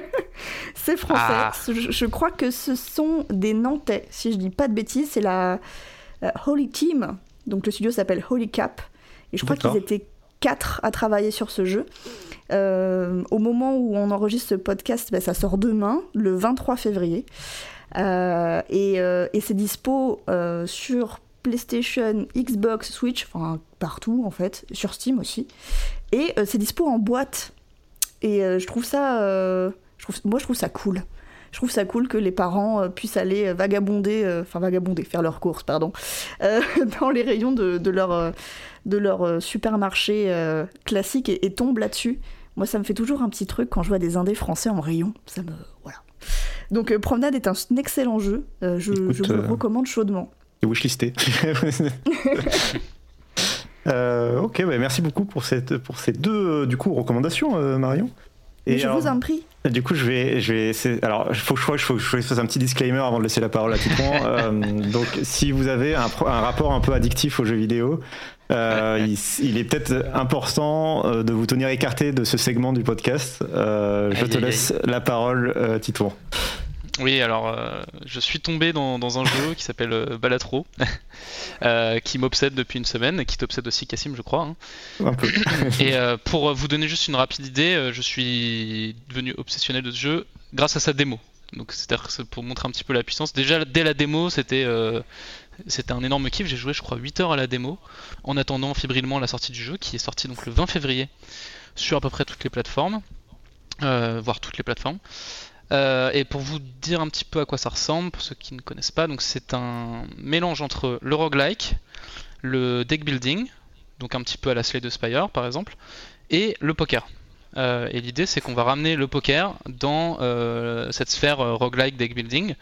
c'est français. Ah. Je, je, crois que ce sont des Nantais, si je dis pas de bêtises. C'est la Holy Team. Donc le studio s'appelle Holy Cap. Et je crois qu'ils étaient quatre à travailler sur ce jeu. Euh, au moment où on enregistre ce podcast, ben, ça sort demain, le 23 février. Euh, et, euh, et c'est dispo sur PlayStation, Xbox, Switch, enfin partout en fait, sur Steam aussi. Et c'est dispo en boîte. Et je trouve ça. Je trouve, moi, je trouve ça cool je trouve ça cool que les parents puissent aller vagabonder, enfin vagabonder, faire leurs courses, pardon, dans les rayons de, de leur, de leur euh, supermarché euh, classique et, et tombe là-dessus. Moi, ça me fait toujours un petit truc quand je vois des indés français en rayon. Ça me. Voilà. Donc, euh, Promenade est un excellent jeu. je, je vous le recommande chaudement. Et wishlisté. ok, bah, merci beaucoup pour, cette, pour ces deux du coup, recommandations, Marion. Et je vous en prie. Du coup, je vais, je vais alors, il faut, faut, faut, que je fasse un petit disclaimer avant de laisser la parole à Titouan. euh, donc, si vous avez un, un, rapport un peu addictif aux jeux vidéo, euh, il, est peut-être important euh, de vous tenir écarté de ce segment du podcast. Euh, je te laisse la parole, Titouan. Oui, alors je suis tombé dans, un jeu qui s'appelle Balatro, qui m'obsède depuis une semaine et qui t'obsède aussi, Cassim, je crois. Hein. Un peu. et pour vous donner juste une rapide idée, je suis devenu obsessionnel de ce jeu grâce à sa démo. Donc c'est-à-dire pour montrer un petit peu la puissance. Déjà dès la démo, c'était c'était un énorme kiff. J'ai joué, je crois, 8 heures à la démo en attendant fébrilement la sortie du jeu qui est sorti donc le 20 février sur à peu près toutes les plateformes, euh, voire toutes les plateformes. Euh, et pour vous dire un petit peu à quoi ça ressemble, pour ceux qui ne connaissent pas, donc c'est un mélange entre le roguelike, le deck building, donc un petit peu à la Slay de Spire par exemple, et le poker. Euh, et l'idée c'est qu'on va ramener le poker dans cette sphère roguelike deck building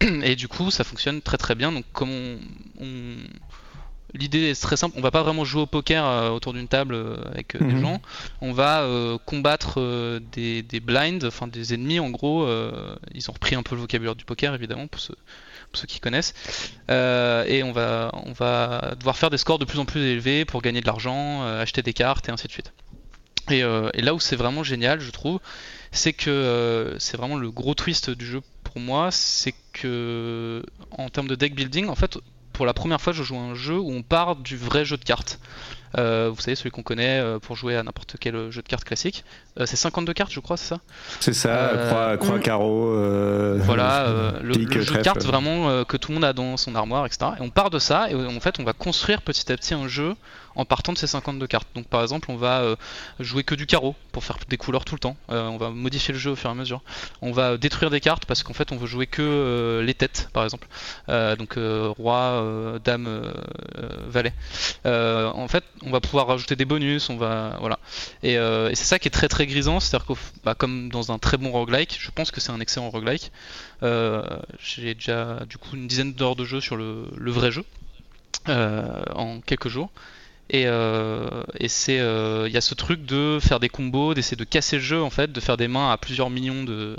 et du coup ça fonctionne très très bien donc comme on, l'idée est très simple. On va pas vraiment jouer au poker euh, autour d'une table euh, avec euh, des mhm. gens. On va combattre des, des, blinds enfin des ennemis en gros ils ont repris un peu le vocabulaire du poker évidemment pour ceux, ceux qui connaissent. Et on va on va devoir faire des scores de plus en plus élevés pour gagner de l'argent acheter des cartes et ainsi de suite. Et, et là où c'est vraiment génial je trouve c'est que c'est vraiment le gros twist du jeu pour moi, c'est que en termes de deck building, en fait, pour la première fois, je joue à un jeu où on part du vrai jeu de cartes. Euh, vous savez, celui qu'on connaît euh, pour jouer à n'importe quel jeu de cartes classique. Euh, c'est 52 cartes, je crois, c'est ça C'est ça, croix, croix mm. carreau. voilà, le, pique, le jeu de cartes vraiment que tout le monde a dans son armoire, etc. Et on part de ça, et en fait, on va construire petit à petit un jeu en partant de ces 52 cartes. Donc par exemple, on va euh, jouer que du carreau pour faire des couleurs tout le temps. Euh, on va modifier le jeu au fur et à mesure. On va détruire des cartes parce qu'en fait, on veut jouer que euh, les têtes, par exemple. Euh, donc euh, roi, euh, dame, euh, euh, valet. Euh, en fait, on va pouvoir rajouter des bonus. On va voilà. Et, euh, c'est ça qui est très très grisant, c'est-à-dire que bah, comme dans un très bon roguelike, je pense que c'est un excellent roguelike. Euh, J'ai déjà du coup une dizaine d'heures de jeu sur le, le vrai jeu euh, en quelques jours. Et, euh, c'est, euh, il y a ce truc de faire des combos, d'essayer de casser le jeu en fait, de faire des mains à plusieurs millions de.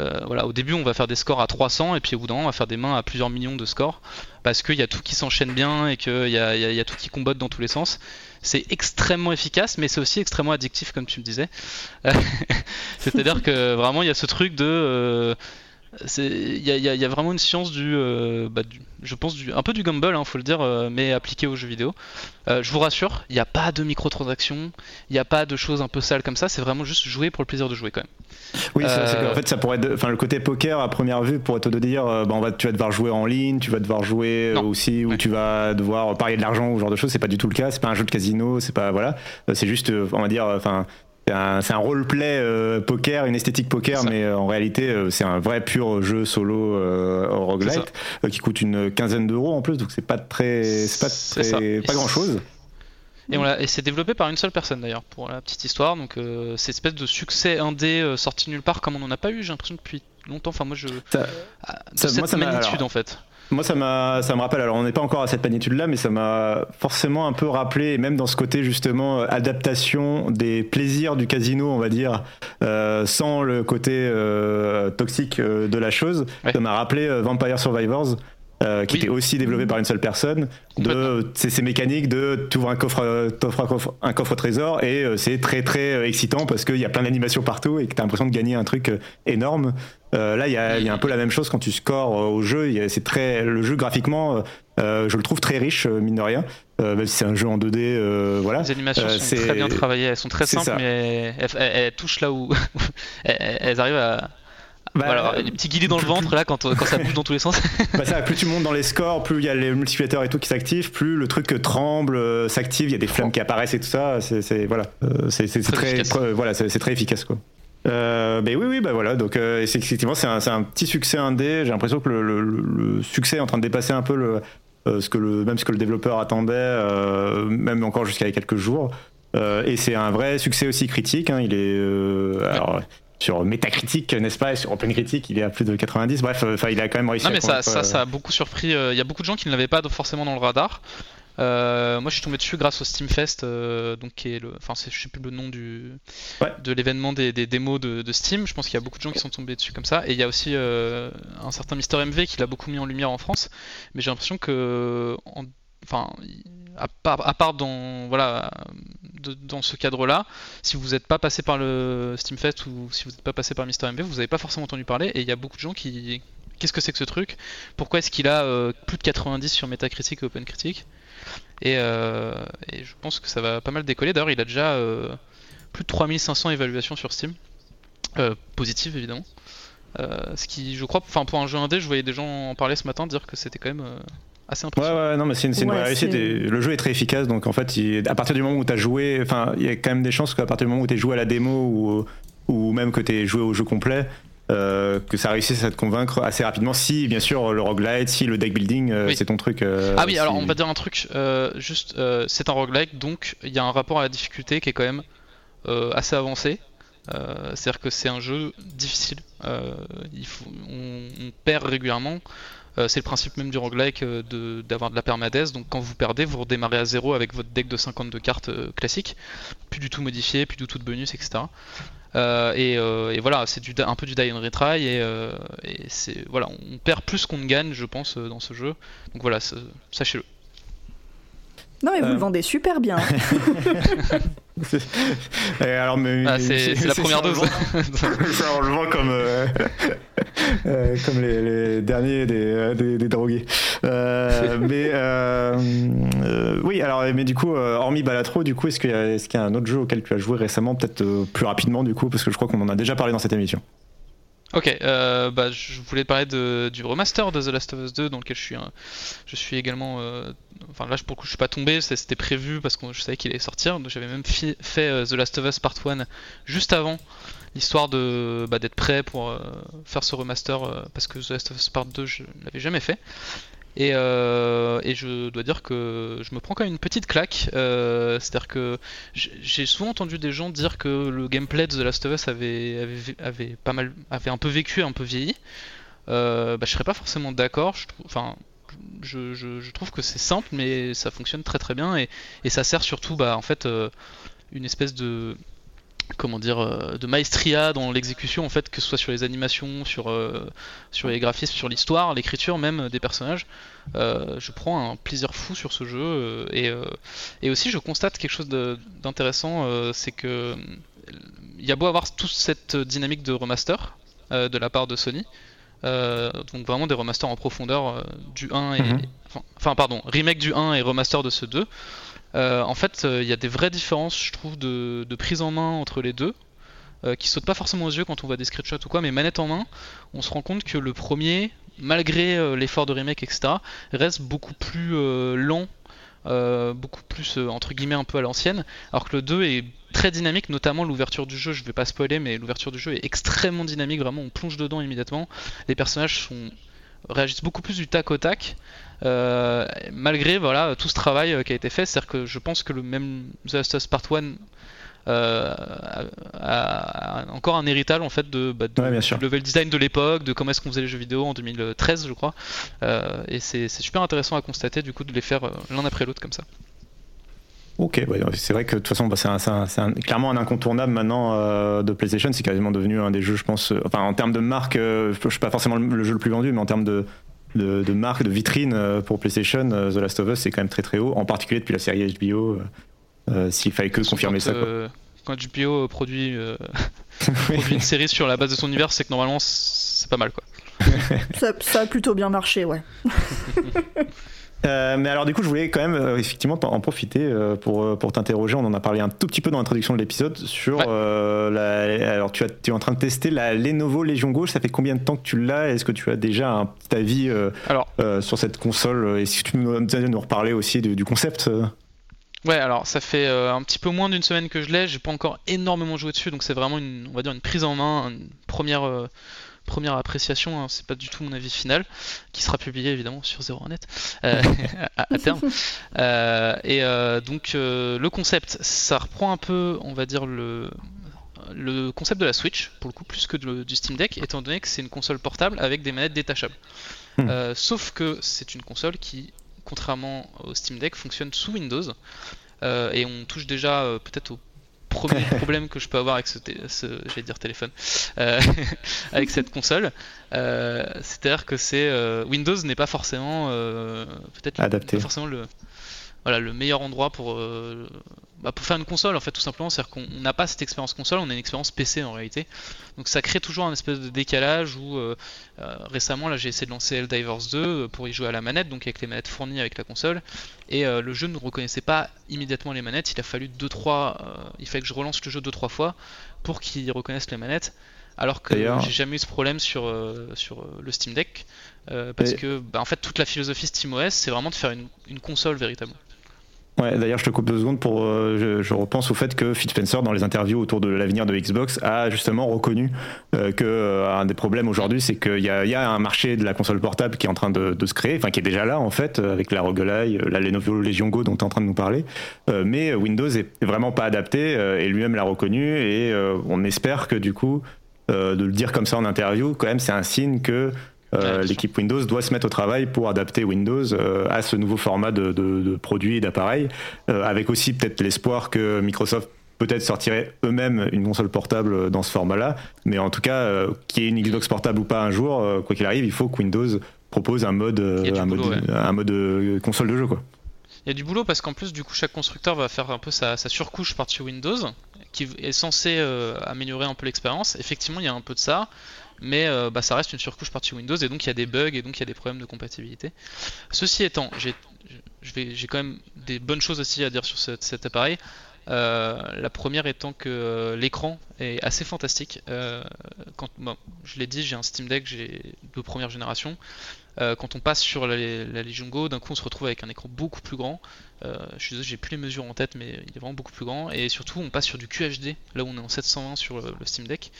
euh, voilà, au début on va faire des scores à 300 et puis au bout d'un on va faire des mains à plusieurs millions de scores parce qu'il y a tout qui s'enchaîne bien et qu'il y a, y a- tout qui combotte dans tous les sens. C'est extrêmement efficace, mais c'est aussi extrêmement addictif comme tu me disais. C'est-à-dire que vraiment il y a ce truc de euh, il y, a- y y vraiment une science du, euh, bah, du- je pense du, un peu du gamble, hein, faut le dire, euh, mais appliqué aux jeux vidéo. Euh, je vous rassure, il n'y a pas de microtransactions, il n'y a pas de choses un peu sales comme ça. C'est vraiment juste jouer pour le plaisir de jouer quand même. Oui, qu'en fait, ça pourrait enfin, le côté poker à première vue pourrait te dire, bah, on va, tu vas devoir jouer en ligne, tu vas devoir jouer Non. aussi, ou Ouais. tu vas devoir parier de l'argent ou ce genre de choses. C'est pas du tout le cas. C'est pas un jeu de casino. C'est pas voilà. C'est juste, on va dire, enfin. C'est un, roleplay euh, poker, une esthétique poker, mais euh, en réalité, euh, c'est un vrai pur jeu solo euh, roguelite euh, qui coûte une quinzaine d'euros en plus, donc c'est pas très, c'est pas très, pas grand chose. Et, on l'a- et c'est développé par une seule personne d'ailleurs, pour la petite histoire. Donc euh, c'est espèce de succès indé euh, sorti nulle part comme on n'en a pas eu, j'ai l'impression depuis longtemps. Enfin moi je Ça- de ça- cette moi, ça m'a- magnitude alors, en fait. Moi, ça m'a, ça me rappelle. Alors, on n'est pas encore à cette magnitude-là, mais ça m'a forcément un peu rappelé, même dans ce côté justement euh, adaptation des plaisirs du casino, on va dire, euh, sans le côté euh, toxique euh, de la chose. Ouais. Ça m'a rappelé euh, Vampire Survivors. euh, qui Oui. était aussi développé par une seule personne de ces mécaniques de tu ouvres un coffre t'offres un coffre un coffre au trésor et euh, c'est très très excitant parce qu'il y a plein d'animations partout et que tu as l'impression de gagner un truc énorme euh, là, il y, a, il y a un peu la même chose quand tu scores euh, au jeu. C'est très le jeu graphiquement, euh, euh, je le trouve très riche euh, mine de rien, euh, même si c'est un jeu en 2D. euh, voilà. Les animations Euh, sont très bien travaillées, elles sont très simples, ça. mais elles, elles- elles touchent là où elles, elles arrivent à. Bah, voilà, les petits guillis dans le ventre là quand, quand ça bouge dans tous les sens. bah ça, plus tu montes dans les scores, plus il y a les multiplicateurs et tout qui s'activent, plus le truc euh, tremble, euh, s'active. Il y a des flammes qui apparaissent et tout ça. C'est voilà, Euh, c'est Très très, voilà, c'est très efficace quoi. Euh, mais oui, oui, bah voilà. Donc, euh, effectivement, c'est un, petit succès indé. J'ai l'impression que le, le- le- le succès est en train de dépasser un peu le, euh, ce que le, même ce que le développeur attendait, euh, même encore jusqu'à quelques jours. Euh, et c'est un vrai succès aussi critique. hein. Il est euh, alors, sur Metacritic, n'est-ce pas, et sur OpenCritic, il est à plus de 90. Bref, enfin, il a quand même réussi. Non à mais ça, convaincre, ça, ça a beaucoup surpris. Il y a beaucoup de gens qui ne l'avaient pas forcément dans le radar. Euh, moi, je suis tombé dessus grâce au Steamfest, euh, donc qui est le, enfin, je sais plus le nom du, Ouais. de l'événement des, des démos de, de Steam. Je pense qu'il y a beaucoup de gens qui sont tombés dessus comme ça. Et il y a aussi euh, un certain Mister MV qui l'a beaucoup mis en lumière en France. Mais j'ai l'impression que, en- enfin, à part, à part dans, voilà, de- dans ce cadre-là, si vous n'êtes pas passé par le Steamfest ou si vous n'êtes pas passé par Mister MV, vous n'avez pas forcément entendu parler. Et il y a beaucoup de gens qui, qu'est-ce que c'est que ce truc? Pourquoi est-ce qu'il a euh, plus de 90 sur Metacritic et OpenCritic et, euh, et je pense que ça va pas mal décoller. D'ailleurs, il a déjà euh, plus de 3500 évaluations sur Steam. Euh, positives, évidemment. Euh, ce qui, je crois, enfin pour un jeu indé, je voyais des gens en parler ce matin, dire que c'était quand même euh, assez Ouais, impressionnant. ouais, non, mais c'est une, c'est une Ouais, vraie réussite. le jeu est très efficace, donc en fait, il- à partir du moment où tu as joué, enfin, il y a quand même des chances qu'à partir du moment où tu as joué à la démo ou, ou même que tu aies joué au jeu complet, euh, que ça réussisse à te convaincre assez rapidement. Si, bien sûr, le roguelite, si le deck building, euh, Oui. c'est ton truc. euh, Ah oui, alors on va dire un truc, juste, c'est un roguelike, donc il y a un rapport à la difficulté qui est quand même assez avancé. C'est-à-dire que c'est un jeu difficile. Il faut, on, on perd régulièrement. Euh, c'est le principe même du roguelike euh, d'avoir de, la permadesse. Donc quand vous perdez, vous redémarrez à zéro avec votre deck de 52 cartes euh, classique, plus du tout modifié, plus du tout de bonus, etc. Et, voilà, c'est un peu du die and retry et, voilà, on perd plus qu'on ne gagne, je pense, dans ce jeu. Donc voilà, sachez-le. Non, mais vous Euh. le vendez super bien. Et alors, mais, Ah, c'est la première dose. ça, on le vend comme. euh, comme les, derniers des, des, drogués. mais oui, alors, mais du coup, hormis Balatro, du coup, est-ce qu'il y, est y, a un autre jeu auquel tu as joué récemment, peut-être plus rapidement, du coup, parce que je crois qu'on en a déjà parlé dans cette émission. Ok, euh, bah, je voulais parler de, du remaster de The Last of Us 2 dans lequel je suis, je suis également. Euh, enfin là, pour le coup, je suis pas tombé, c'était prévu parce que je savais qu'il allait sortir. J'avais même fait euh, The Last of Us Part 1 juste avant, histoire de bah, d'être prêt pour faire ce remaster parce que The Last of Us Part 2 je l'avais jamais fait. Euh, et, je dois dire que je me prends quand même une petite claque. Euh, c'est-à-dire que j'ai souvent entendu des gens dire que le gameplay de The Last of Us avait, pas mal, avait un peu vécu, un peu vieilli. Euh, bah, je serais pas forcément d'accord. Enfin, je, trouve que c'est simple, mais ça fonctionne très très bien et, et ça sert surtout, bah, en fait, une espèce de comment dire euh, de maestria dans l'exécution en fait que ce soit sur les animations sur euh, sur les graphismes sur l'histoire l'écriture même des personnages euh, je prends un plaisir fou sur ce jeu et, et aussi je constate quelque chose d'intéressant c'est que il y a beau avoir toute cette dynamique de remaster de la part de Sony donc vraiment des remasters en profondeur du 1 et mhm. enfin pardon remake du 1 et remaster de ce 2 euh, en fait, euh, il y a des vraies différences, je trouve, de, prise en main entre les deux, euh, qui sautent pas forcément aux yeux quand on voit des screenshots ou quoi, mais manette en main, on se rend compte que le premier, malgré l'effort de remake, etc., reste beaucoup plus lent, beaucoup plus entre guillemets un peu à l'ancienne, alors que le 2 est très dynamique, notamment l'ouverture du jeu, je vais pas spoiler, mais l'ouverture du jeu est extrêmement dynamique, vraiment on plonge dedans immédiatement, les personnages réagissent beaucoup plus du tac au tac. Euh, malgré voilà tout ce travail euh, qui a été fait, c'est-à-dire que je pense que le même The Last of Us Part 1 euh, a, encore un héritage en fait de, bah, level design de l'époque, de comment est-ce qu'on faisait les jeux vidéo en 2013 je crois, et c'est super intéressant à constater du coup de les faire l'un après l'autre comme ça. Ok, c'est vrai que de toute façon, bah, c'est clairement un incontournable maintenant de PlayStation. C'est quasiment devenu un des jeux, je pense. enfin, en termes de marque, je ne suis pas forcément le, jeu le plus vendu, mais en termes de, de, marque, de vitrine euh, pour PlayStation, euh, The Last of Us c'est quand même très très haut, en particulier depuis la série HBO. Euh, s'il fallait que confirmer ça. Quand HBO produit, une série sur la base de son univers, c'est que normalement c'est pas mal quoi. ça, ça, a plutôt bien marché, ouais. Euh, mais alors du coup, je voulais quand même euh, effectivement en profiter euh, pour, pour t'interroger. On en a parlé un tout petit peu dans l'introduction de l'épisode sur la. Alors tu, as, tu es en train de tester la Lenovo Légion Gauche. Ça fait combien de temps que tu l'as? Est-ce que tu as déjà un petit avis alors, sur cette console? Et si tu nous, nous reparler aussi du, concept Ouais, alors ça fait un petit peu moins d'une semaine que je l'ai. J'ai pas encore énormément joué dessus, donc c'est vraiment une, on va dire une prise en main, une première première appréciation, hein, c'est pas du tout mon avis final, qui sera publié évidemment sur 01net euh, à, terme. Euh, et euh, donc le concept, ça reprend un peu, on va dire, le, le concept de la Switch, pour le coup, plus que du Steam Deck, étant donné que c'est une console portable avec des manettes détachables. Hmm. sauf que c'est une console qui, contrairement au Steam Deck, fonctionne sous Windows. et on touche déjà peut-être au premier problème que je peux avoir avec ce, ce dire téléphone, euh, avec cette console. Euh, c'est-à-dire que c'est euh, Windows n'est pas forcément peut-être adapté, forcément le voilà le meilleur endroit pour bah, pour faire une console en fait tout simplement. C'est à dire qu'on n'a pas cette expérience console on a une expérience PC en réalité. Donc ça crée toujours un espèce de décalage où euh, euh, récemment là j'ai essayé de lancer Helldivers 2 euh, pour y jouer à la manette donc avec les manettes fournies avec la console. Et le jeu ne reconnaissait pas immédiatement les manettes. Il a fallu 2 3 il fallait que je relance le jeu 2 3 fois pour qu'il reconnaisse les manettes. Alors que j'ai jamais eu ce problème sur, sur le Steam Deck parce que bah, en fait toute la philosophie SteamOS c'est vraiment de faire une, une console véritablement Ouais, d'ailleurs, je te coupe deux secondes pour. Euh, je, repense au fait que Phil Spencer, dans les interviews autour de l'avenir de Xbox, a justement reconnu euh, que euh, un des problèmes aujourd'hui, c'est qu'il y, y, a un marché de la console portable qui est en train de, de se créer, enfin qui est déjà là en fait, avec la Roguelite, la Lenovo Legion Go dont tu es en train de nous parler. mais Windows est vraiment pas adapté et lui-même l'a reconnu et on espère que du coup, de le dire comme ça en interview, quand même, c'est un signe que euh, l'équipe Windows doit se mettre au travail pour adapter Windows euh, à ce nouveau format de, de, produits et d'appareils, euh, avec aussi peut-être l'espoir que Microsoft peut-être sortirait eux-mêmes une console portable dans ce format-là, mais en tout cas, qu'il y ait une Xbox portable ou pas un jour, quoi qu'il arrive, il faut que Windows propose un mode, un, mode un mode console de jeu. Quoi. Il y a du boulot parce qu'en plus, du coup, chaque constructeur va faire un peu sa, sa surcouche par-dessus Windows, qui est censé améliorer un peu l'expérience. Effectivement, il y a un peu de ça. Mais bah, ça reste une surcouche partie Windows et donc il y a des bugs et donc il y a des problèmes de compatibilité. Ceci étant, j'ai quand même des bonnes choses aussi à dire sur cet appareil. Euh, la première étant que euh, l'écran est assez fantastique. Euh, je l'ai dit, j'ai un Steam Deck de première génération. quand on passe sur la, Legion Go, d'un coup on se retrouve avec un écran beaucoup plus grand. je suis désolé, j'ai plus les mesures en tête, mais il est vraiment beaucoup plus grand. Et surtout, on passe sur du QHD, là où on est en 720 sur le, Steam Deck.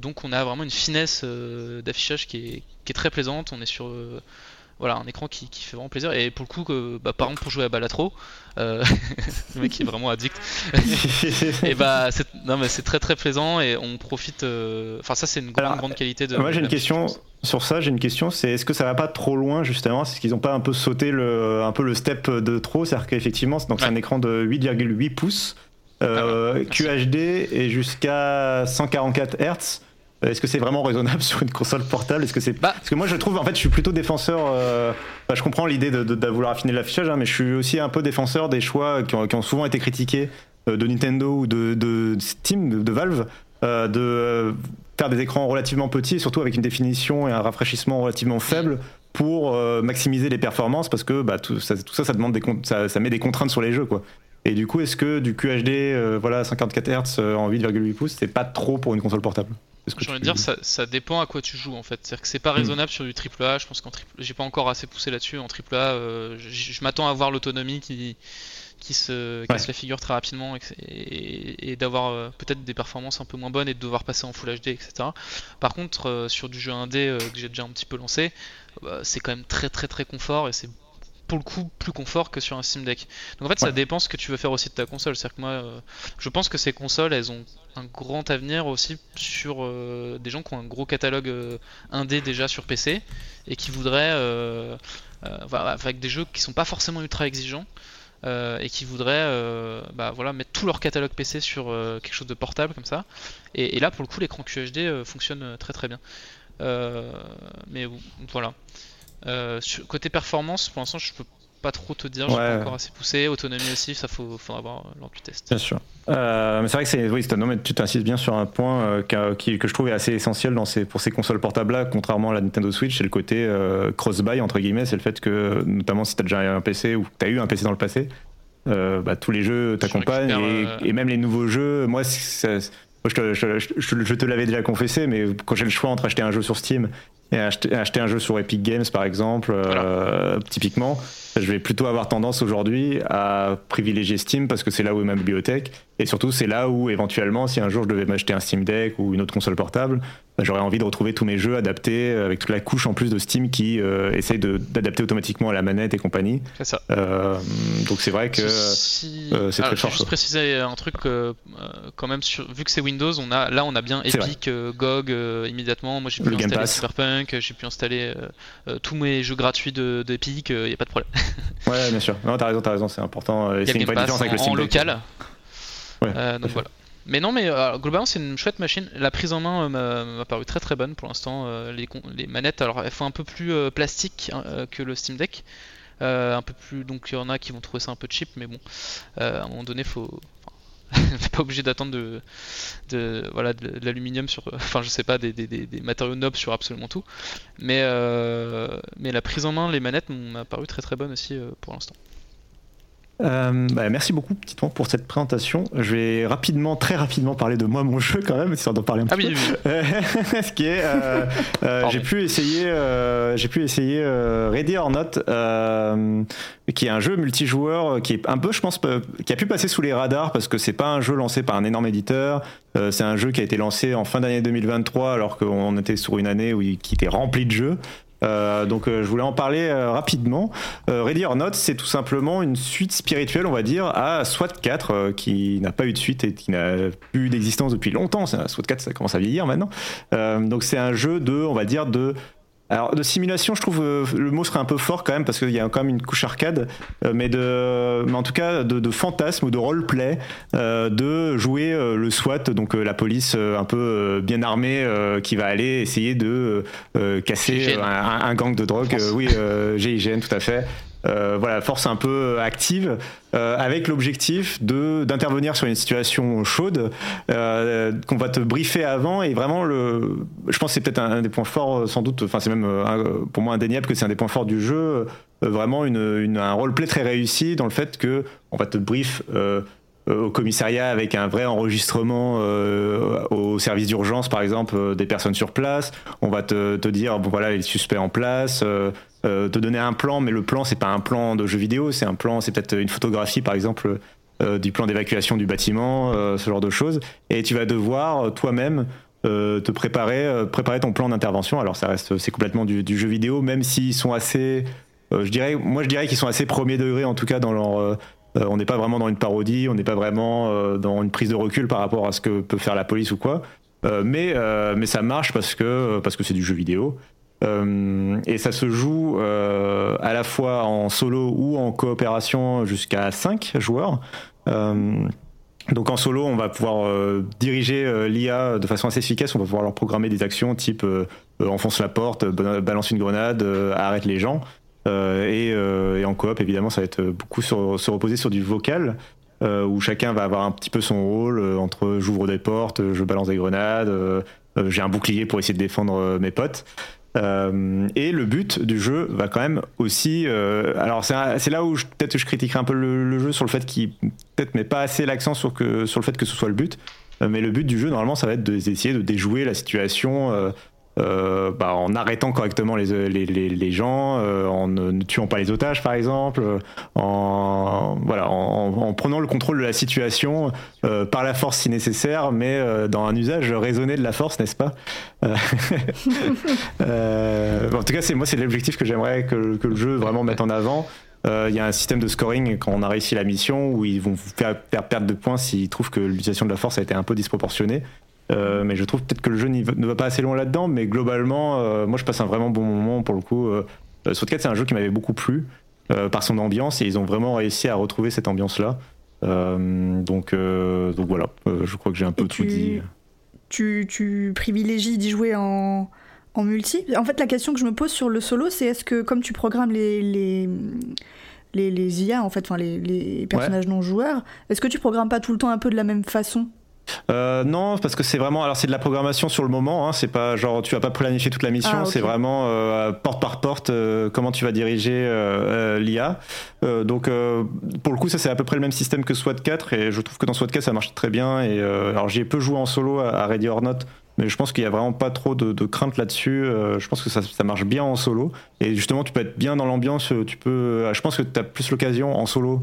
Donc on a vraiment une finesse d'affichage qui est, qui est, très plaisante. On est sur voilà, un écran qui, fait vraiment plaisir. Et pour le coup, que, bah, par exemple, pour jouer à Balatro, euh, le mec qui est vraiment addict, et bah, c'est, non, mais c'est très très plaisant et on profite. Euh, enfin, ça, c'est une grande, grande qualité de. Moi, j'ai une question sur ça. J'ai une question c'est est-ce que ça va pas trop loin, justement? C'est qu'ils n'ont pas un peu sauté le, un peu le step de trop C'est-à-dire qu'effectivement, c'est, donc, un écran de 8,8 pouces, euh, ah QHD et jusqu'à 144 Hz. Euh, est-ce que c'est vraiment raisonnable sur une console portable? Est-ce que c'est bah. parce que moi je trouve en fait je suis plutôt défenseur. Euh, bah, je comprends l'idée de, vouloir affiner l'affichage, hein, mais je suis aussi un peu défenseur des choix qui ont, souvent été critiqués euh, de Nintendo ou de, Steam, de, Valve, de faire des écrans relativement petits et surtout avec une définition et un rafraîchissement relativement faible pour maximiser les performances parce que bah, tout, ça, tout ça, ça demande des ça, ça met des contraintes sur les jeux quoi. Et du coup, est-ce que du QHD, voilà, 54 Hz en 8,8 pouces, c'est pas trop pour une console portable? J'ai envie de dire, ça, ça, dépend à quoi tu joues en fait. C'est-à-dire que c'est pas hmm. raisonnable sur du AAA. Je pense qu'en triple, j'ai pas encore assez poussé là-dessus. En AAA, euh, je, m'attends à voir l'autonomie qui, qui se casse la figure très rapidement et, d'avoir euh, peut-être des performances un peu moins bonnes et de devoir passer en Full HD, etc. Par contre, euh, sur du jeu indé que j'ai déjà un petit peu lancé, bah, c'est quand même très très très confort et c'est pour le coup plus confort que sur un Steam Deck. Donc en fait ça dépend ce que tu veux faire aussi de ta console. C'est-à-dire que moi euh, je pense que ces consoles elles ont un grand avenir aussi sur euh, des gens qui ont un gros catalogue euh, indé déjà sur PC et qui voudraient avec des jeux qui sont pas forcément ultra exigeants. et qui voudraient bah, voilà, mettre tout leur catalogue PC sur quelque chose de portable comme ça. Et, et là, pour le coup, l'écran QHD fonctionne très très bien. mais voilà. Euh, côté performance, pour l'instant, je peux pas trop te dire, je suis pas encore assez poussé. Autonomie aussi, ça faut, faudra voir lors du test. Bien sûr. Euh, mais c'est vrai que c'est, oui, non, mais tu t'insistes bien sur un point euh, que je trouve assez essentiel dans ces, pour ces consoles portables-là, contrairement à la Nintendo Switch, c'est le côté cross-buy, entre guillemets, c'est le fait que, notamment si tu as déjà un PC ou tu as eu un PC dans le passé, bah, tous les jeux t'accompagnent et, et, même les nouveaux jeux, moi, je te, je te l'avais déjà confessé, mais quand j'ai le choix entre acheter un jeu sur Steam et acheter, acheter, un jeu sur Epic Games par exemple, euh, typiquement, je vais plutôt avoir tendance aujourd'hui à privilégier Steam parce que c'est là où est ma bibliothèque et surtout c'est là où éventuellement si un jour je devais m'acheter un Steam Deck ou une autre console portable, bah, j'aurais envie de retrouver tous mes jeux adaptés avec toute la couche en plus de Steam qui euh, essaye d'adapter automatiquement à la manette et compagnie. C'est ça. Euh, donc c'est vrai que euh, c'est très fort. Je juste préciser un truc quand même sur, vu que c'est Windows, on a là on a bien Epic, GOG immédiatement. Moi j'ai pu installer Cyberpunk, j'ai pu installer tous mes jeux gratuits d'Epic, il n'y a pas de problème. Ouais bien sûr. Non t'as raison, t'as raison, c'est important. C'est une vraie différence avec le Steam en local. donc voilà. Mais non, mais euh, globalement, c'est une chouette machine. La prise en main euh, m'a paru très très bonne pour l'instant. Euh, les, les, manettes, alors elles font un peu plus plastique hein, que le Steam Deck. un peu plus, donc il y en a qui vont trouver ça un peu cheap, mais bon, à un moment donné, faut. T'es pas obligé d'attendre de, voilà, l'aluminium sur. Enfin, je sais pas, des, matériaux nobles sur absolument tout. Mais, mais la prise en main, les manettes m'ont paru très très bonne aussi pour l'instant. Euh, bah, merci beaucoup, petit pour cette présentation. Je vais rapidement, très rapidement parler de moi, mon jeu quand même, histoire d'en parler un ah peu. Oui, oui. Ce qui est, euh, euh, j'ai pu essayer, j'ai pu essayer Ready or Not, qui est un jeu multijoueur qui est un peu, je pense, qui a pu passer sous les radars parce que c'est pas un jeu lancé par un énorme éditeur. c'est un jeu qui a été lancé en fin d'année 2023 alors qu'on était sur une année où il, qui était remplie de jeux. Euh, donc euh, je voulais en parler euh, rapidement. Ready or Not, c'est tout simplement une suite spirituelle, on va dire, à SWAT 4, qui n'a pas eu de suite et qui n'a plus d'existence depuis longtemps. SWAT 4, ça commence à vieillir maintenant. donc c'est un jeu de, on va dire, de alors de simulation, je trouve euh, le mot serait un peu fort quand même parce qu'il y a quand même une couche arcade, euh, mais de, mais en tout cas de, de fantasme ou de roleplay, euh, de jouer le SWAT, donc la police un peu bien armée qui va aller essayer de casser un, gang de drogue. oui, GIGN, tout à fait. Voilà, force un peu active, avec l'objectif de d'intervenir sur une situation chaude, qu'on va te briefer avant. Et vraiment le, je pense c'est peut-être un, des points forts, sans doute, enfin c'est même pour moi indéniable que c'est un des points forts du jeu, vraiment une, un roleplay très réussi dans le fait que on va te brief euh, au commissariat avec un vrai enregistrement euh, au service d'urgence, par exemple, euh, des personnes sur place. On va te, te, dire, bon voilà, les suspects en place, te donner un plan, mais le plan, c'est pas un plan de jeu vidéo, c'est un plan, c'est peut-être une photographie, par exemple, du plan d'évacuation du bâtiment, ce genre de choses. Et tu vas devoir toi-même te préparer, préparer ton plan d'intervention. Alors ça reste, c'est complètement du, jeu vidéo, même s'ils sont assez, je dirais, moi je dirais qu'ils sont assez premier degré en tout cas dans leur euh, on n'est pas vraiment dans une parodie, on n'est pas vraiment euh, dans une prise de recul par rapport à ce que peut faire la police ou quoi. Euh, mais, ça marche parce que parce que c'est du jeu vidéo. et ça se joue à la fois en solo ou en coopération jusqu'à 5 joueurs. donc en solo, on va pouvoir diriger l'IA de façon assez efficace. On va pouvoir leur programmer des actions type enfonce la porte, balance une grenade, arrête les gens. Euh, euh, et, en coop, évidemment, ça va être beaucoup se reposer sur du vocal. Euh, où chacun va avoir un petit peu son rôle entre j'ouvre des portes, je balance des grenades, j'ai un bouclier pour essayer de défendre mes potes. et le but du jeu va quand même aussi. alors c'est là où peut-être je critiquerai un peu le, jeu sur le fait qu'il peut-être met pas assez l'accent sur le fait que ce soit le but. mais le but du jeu normalement ça va être d'essayer de déjouer la situation euh, bah, en arrêtant correctement les, les, les, gens, euh, en ne, tuant pas les otages par exemple, en, voilà, en, prenant le contrôle de la situation euh, par la force si nécessaire, mais dans un usage raisonné de la force, n'est-ce pas? En tout cas, c'est moi, c'est l'objectif que j'aimerais que, le jeu vraiment mette en avant. Il y a un système de scoring quand on a réussi la mission où ils vont vous faire perdre de points s'ils trouvent que l'utilisation de la force a été un peu disproportionnée. Euh, mais je trouve peut-être que le jeu ne va pas assez loin là-dedans, mais globalement, euh, moi je passe un vraiment bon moment pour le coup. Euh, 4 c'est un jeu qui m'avait beaucoup plu euh, par son ambiance et ils ont vraiment réussi à retrouver cette ambiance-là. donc, donc voilà, je crois que j'ai un peu tout dit. Tu, tu privilégies d'y jouer en, en multi? En fait, la question que je me pose sur le solo, c'est est-ce que comme tu programmes les, les les, les, IA, en fait, enfin les, les personnages non joueurs. Est-ce que tu programmes pas tout le temps un peu de la même façon? Euh, non, parce que c'est vraiment. Alors, c'est de la programmation sur le moment. Hein, c'est pas genre tu vas pas planifier toute la mission. Ah, c'est vraiment euh, porte par porte euh, comment tu vas diriger l'IA. donc, pour le coup, ça c'est à peu près le même système que SWAT 4 et je trouve que dans SWAT 4 ça marche très bien. Et alors, j'y ai peu joué en solo à, Ready or Not. Mais je pense qu'il y a vraiment pas trop de, crainte là-dessus. je pense que ça, ça, marche bien en solo. Et justement, tu peux être bien dans l'ambiance. Tu peux. Je pense que tu as plus l'occasion en solo euh,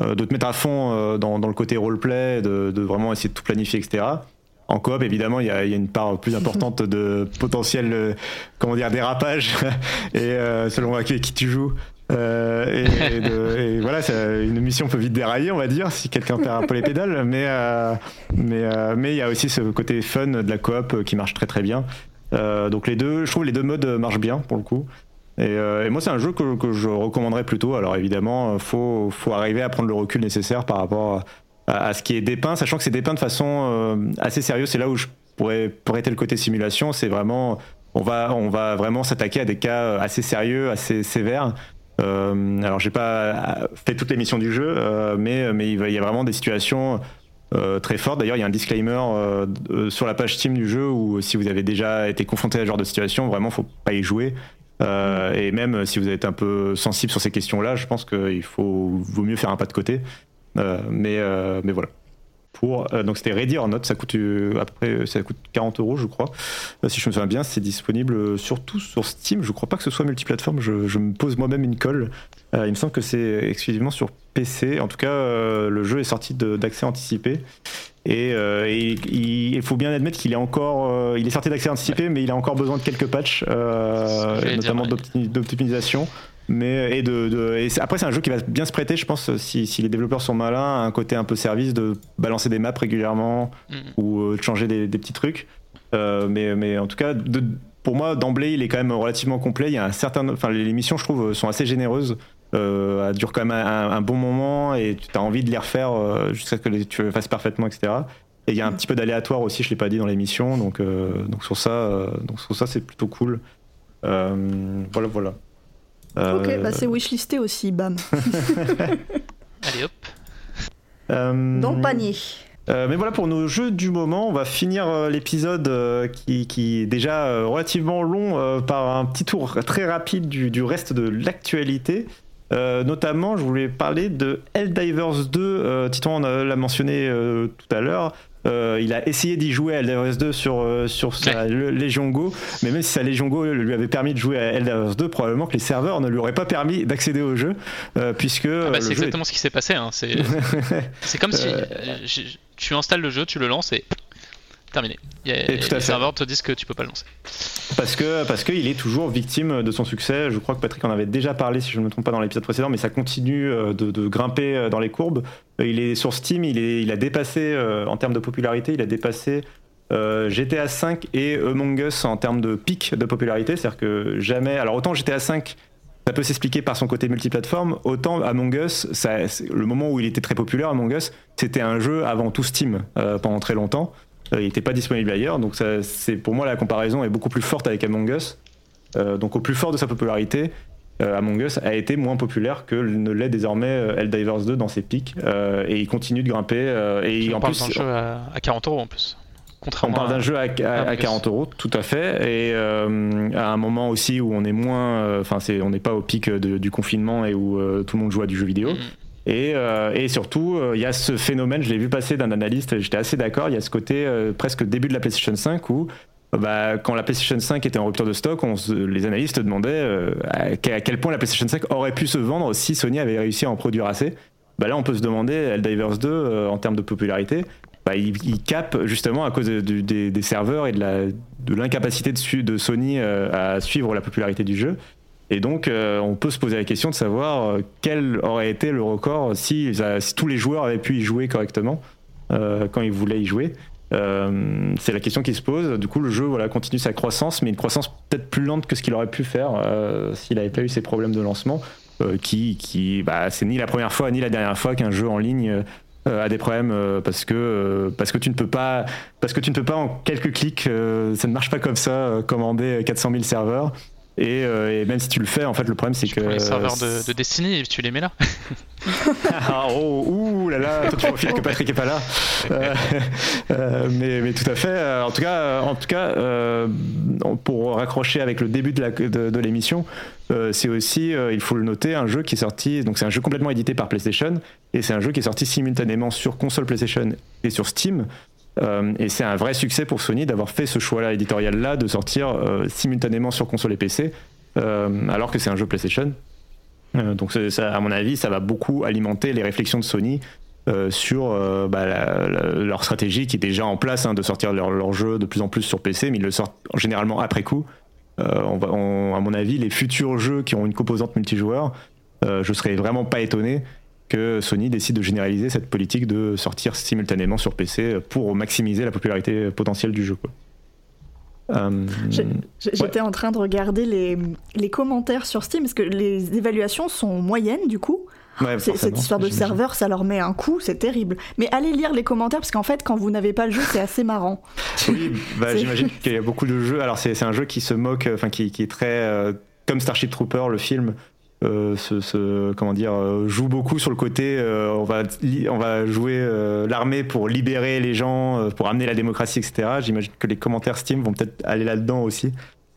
de te mettre à fond euh, dans, le côté roleplay, de, de vraiment essayer de tout planifier, etc. En coop, évidemment, il y, a, une part plus importante de potentiel, euh, comment dire, dérapage, et selon qui, qui tu joues. et, voilà, une mission peut vite dérailler, on va dire, si quelqu'un perd un peu les pédales. Mais mais mais il y a aussi ce côté fun de la coop qui marche très très bien. donc les deux, je trouve les deux modes marchent bien pour le coup. Euh, et, moi, c'est un jeu que, je recommanderais plutôt. Alors évidemment, il faut, faut, arriver à prendre le recul nécessaire par rapport à, ce qui est dépeint, sachant que c'est dépeint de façon euh, assez sérieuse. C'est là où je pourrais prêter le côté simulation. C'est vraiment, on va, on va vraiment s'attaquer à des cas assez sérieux, assez sévères. Euh, alors, j'ai pas fait toutes les missions du jeu, euh, mais, mais il, y a vraiment des situations très fortes. D'ailleurs, il y a un disclaimer sur la page Steam du jeu où si vous avez déjà été confronté à ce genre de situation, vraiment, faut pas y jouer. Euh, et même si vous êtes un peu sensible sur ces questions-là, je pense qu'il faut vaut mieux faire un pas de côté. Euh, mais, euh, mais voilà. Donc c'était Ready or Not, ça coûte après ça coûte 40 euros je crois. si je me souviens bien, c'est disponible surtout sur Steam. Je crois pas que ce soit multiplateforme. Je, je me pose moi-même une colle. il me semble que c'est exclusivement sur PC. En tout cas, le jeu est sorti d'accès anticipé. Et, euh, il, faut bien admettre qu'il est encore, euh, il est sorti d'accès anticipé, mais il a encore besoin de quelques patchs, euh, notamment d'optimisation. Mais et de, et après c'est un jeu qui va bien se prêter, je pense, si, les développeurs sont malins, à un côté un peu service de balancer des maps régulièrement mm. ou de changer des, petits trucs. mais, mais en tout cas, pour moi d'emblée, il est quand même relativement complet. Il y a un certain, enfin les missions, je trouve, sont assez généreuses. Euh, elle dure quand même un, bon moment et tu as envie de les refaire euh, jusqu'à ce que tu le fasses parfaitement, etc. Et il y a un petit peu d'aléatoire aussi, je l'ai pas dit dans l'émission, donc, euh, donc sur ça, donc sur ça c'est plutôt cool. voilà, voilà. Ok, bah c'est wishlisté aussi, bam. Allez hop. Dans le panier. Euh, mais voilà pour nos jeux du moment, on va finir euh, l'épisode euh, qui, qui, est déjà relativement long par un petit tour très rapide du, du reste de l'actualité. Notamment, je voulais parler de Helldivers 2. Titan l'a mentionné tout à l'heure. il a essayé d'y jouer à Helldivers 2 sur, sur sa Légion Go, mais même si sa Légion Go lui avait permis de jouer à Helldivers 2, probablement que les serveurs ne lui auraient pas permis d'accéder au jeu, puisque... Ah bah c'est exactement ce qui s'est passé, hein. c'est comme si tu installes le jeu, tu le lances et terminé. Et les serveurs te disent que tu peux pas le lancer. Parce que parce qu'il est toujours victime de son succès. Je crois que Patrick en avait déjà parlé, si je ne me trompe pas, dans l'épisode précédent, mais ça continue euh, de, grimper euh, dans les courbes. Euh, il est sur Steam, il, est, il a dépassé, en termes de popularité, il a dépassé GTA 5 et Among Us en termes de pic de popularité. C'est-à-dire que jamais. Alors autant GTA 5 ça peut s'expliquer par son côté multiplateforme. Autant Among Us, ça, le moment où il était très populaire, Among Us, c'était un jeu avant tout Steam euh, pendant très longtemps. Euh, il n'était pas disponible ailleurs, donc c'est pour moi la comparaison est beaucoup plus forte avec Among Us. Euh, donc au plus fort de sa popularité, Among Us a été moins populaire que ne l'est désormais Helldivers 2 dans ses pics, et il continue de grimper. et en plus, jeu à, à 40 euros en plus on parle d'un jeu à, 40 euros, tout à fait, et euh, à un moment aussi où on est moins, euh, enfin c'est, on n'est pas au pic du confinement et où euh, tout le monde joue à du jeu vidéo. Mm. Et, et, surtout, il y a ce phénomène, je l'ai vu passer d'un analyste, j'étais assez d'accord, il y a ce côté presque début de la PlayStation 5 où bah, quand la PlayStation 5 était en rupture de stock, les analystes demandaient à, quel point la PlayStation 5 aurait pu se vendre si Sony avait réussi à en produire assez. Bah là, on peut se demander, Helldivers 2, en termes de popularité, bah, il, cap justement à cause des, serveurs et de l'incapacité de, Sony euh, à suivre la popularité du jeu. Et donc, euh, on peut se poser la question de savoir euh, quel aurait été le record si, tous les joueurs avaient pu y jouer correctement quand ils voulaient y jouer. c'est la question qui se pose. Du coup, le jeu voilà, continue sa croissance, mais une croissance peut-être plus lente que ce qu'il aurait pu faire s'il n'avait pas eu ces problèmes de lancement. qui, qui bah, c'est ni la première fois ni la dernière fois qu'un jeu en ligne euh, a des problèmes euh, parce que euh, parce que tu ne peux pas parce que tu ne peux pas en quelques clics ça ne marche pas comme ça commander 400 000 serveurs et, même si tu le fais en fait le problème c'est que les serveurs de, de, Destiny tu les mets là. Ah, oh ouh là là toi tu profites que Patrick est pas là. Mais, mais tout à fait. En tout cas en tout cas pour raccrocher avec le début de l'émission euh, c'est aussi, euh, il faut le noter, un jeu qui est sorti, donc c'est un jeu complètement édité par PlayStation, et c'est un jeu qui est sorti simultanément sur console PlayStation et sur Steam. Euh, et c'est un vrai succès pour Sony d'avoir fait ce choix-là éditorial-là de sortir simultanément sur console et PC, alors que c'est un jeu PlayStation. donc à mon avis, ça va beaucoup alimenter les réflexions de Sony sur bah, leur stratégie qui est déjà en place hein, de sortir leur, leur, jeu de plus en plus sur PC, mais ils le sortent généralement après coup. Euh, on à mon avis, les futurs jeux qui ont une composante multijoueur, euh, je serais vraiment pas étonné que Sony décide de généraliser cette politique de sortir simultanément sur PC pour maximiser la popularité potentielle du jeu. Euh, j'étais en train de regarder les, les, commentaires sur Steam parce que les évaluations sont moyennes du coup cette histoire de serveur, ça leur met un coup, c'est terrible. Mais allez lire les commentaires parce qu'en fait, quand vous n'avez pas le jeu, c'est assez marrant. Oui, bah, j'imagine qu'il y a beaucoup de jeux. Alors, c'est un jeu qui se moque, enfin, qui, qui, est très. Euh, comme Starship Trooper, le film. Euh, ce, comment dire euh, joue beaucoup sur le côté on va on va jouer l'armée pour libérer les gens pour amener la démocratie etc j'imagine que les commentaires Steam vont peut-être aller là-dedans aussi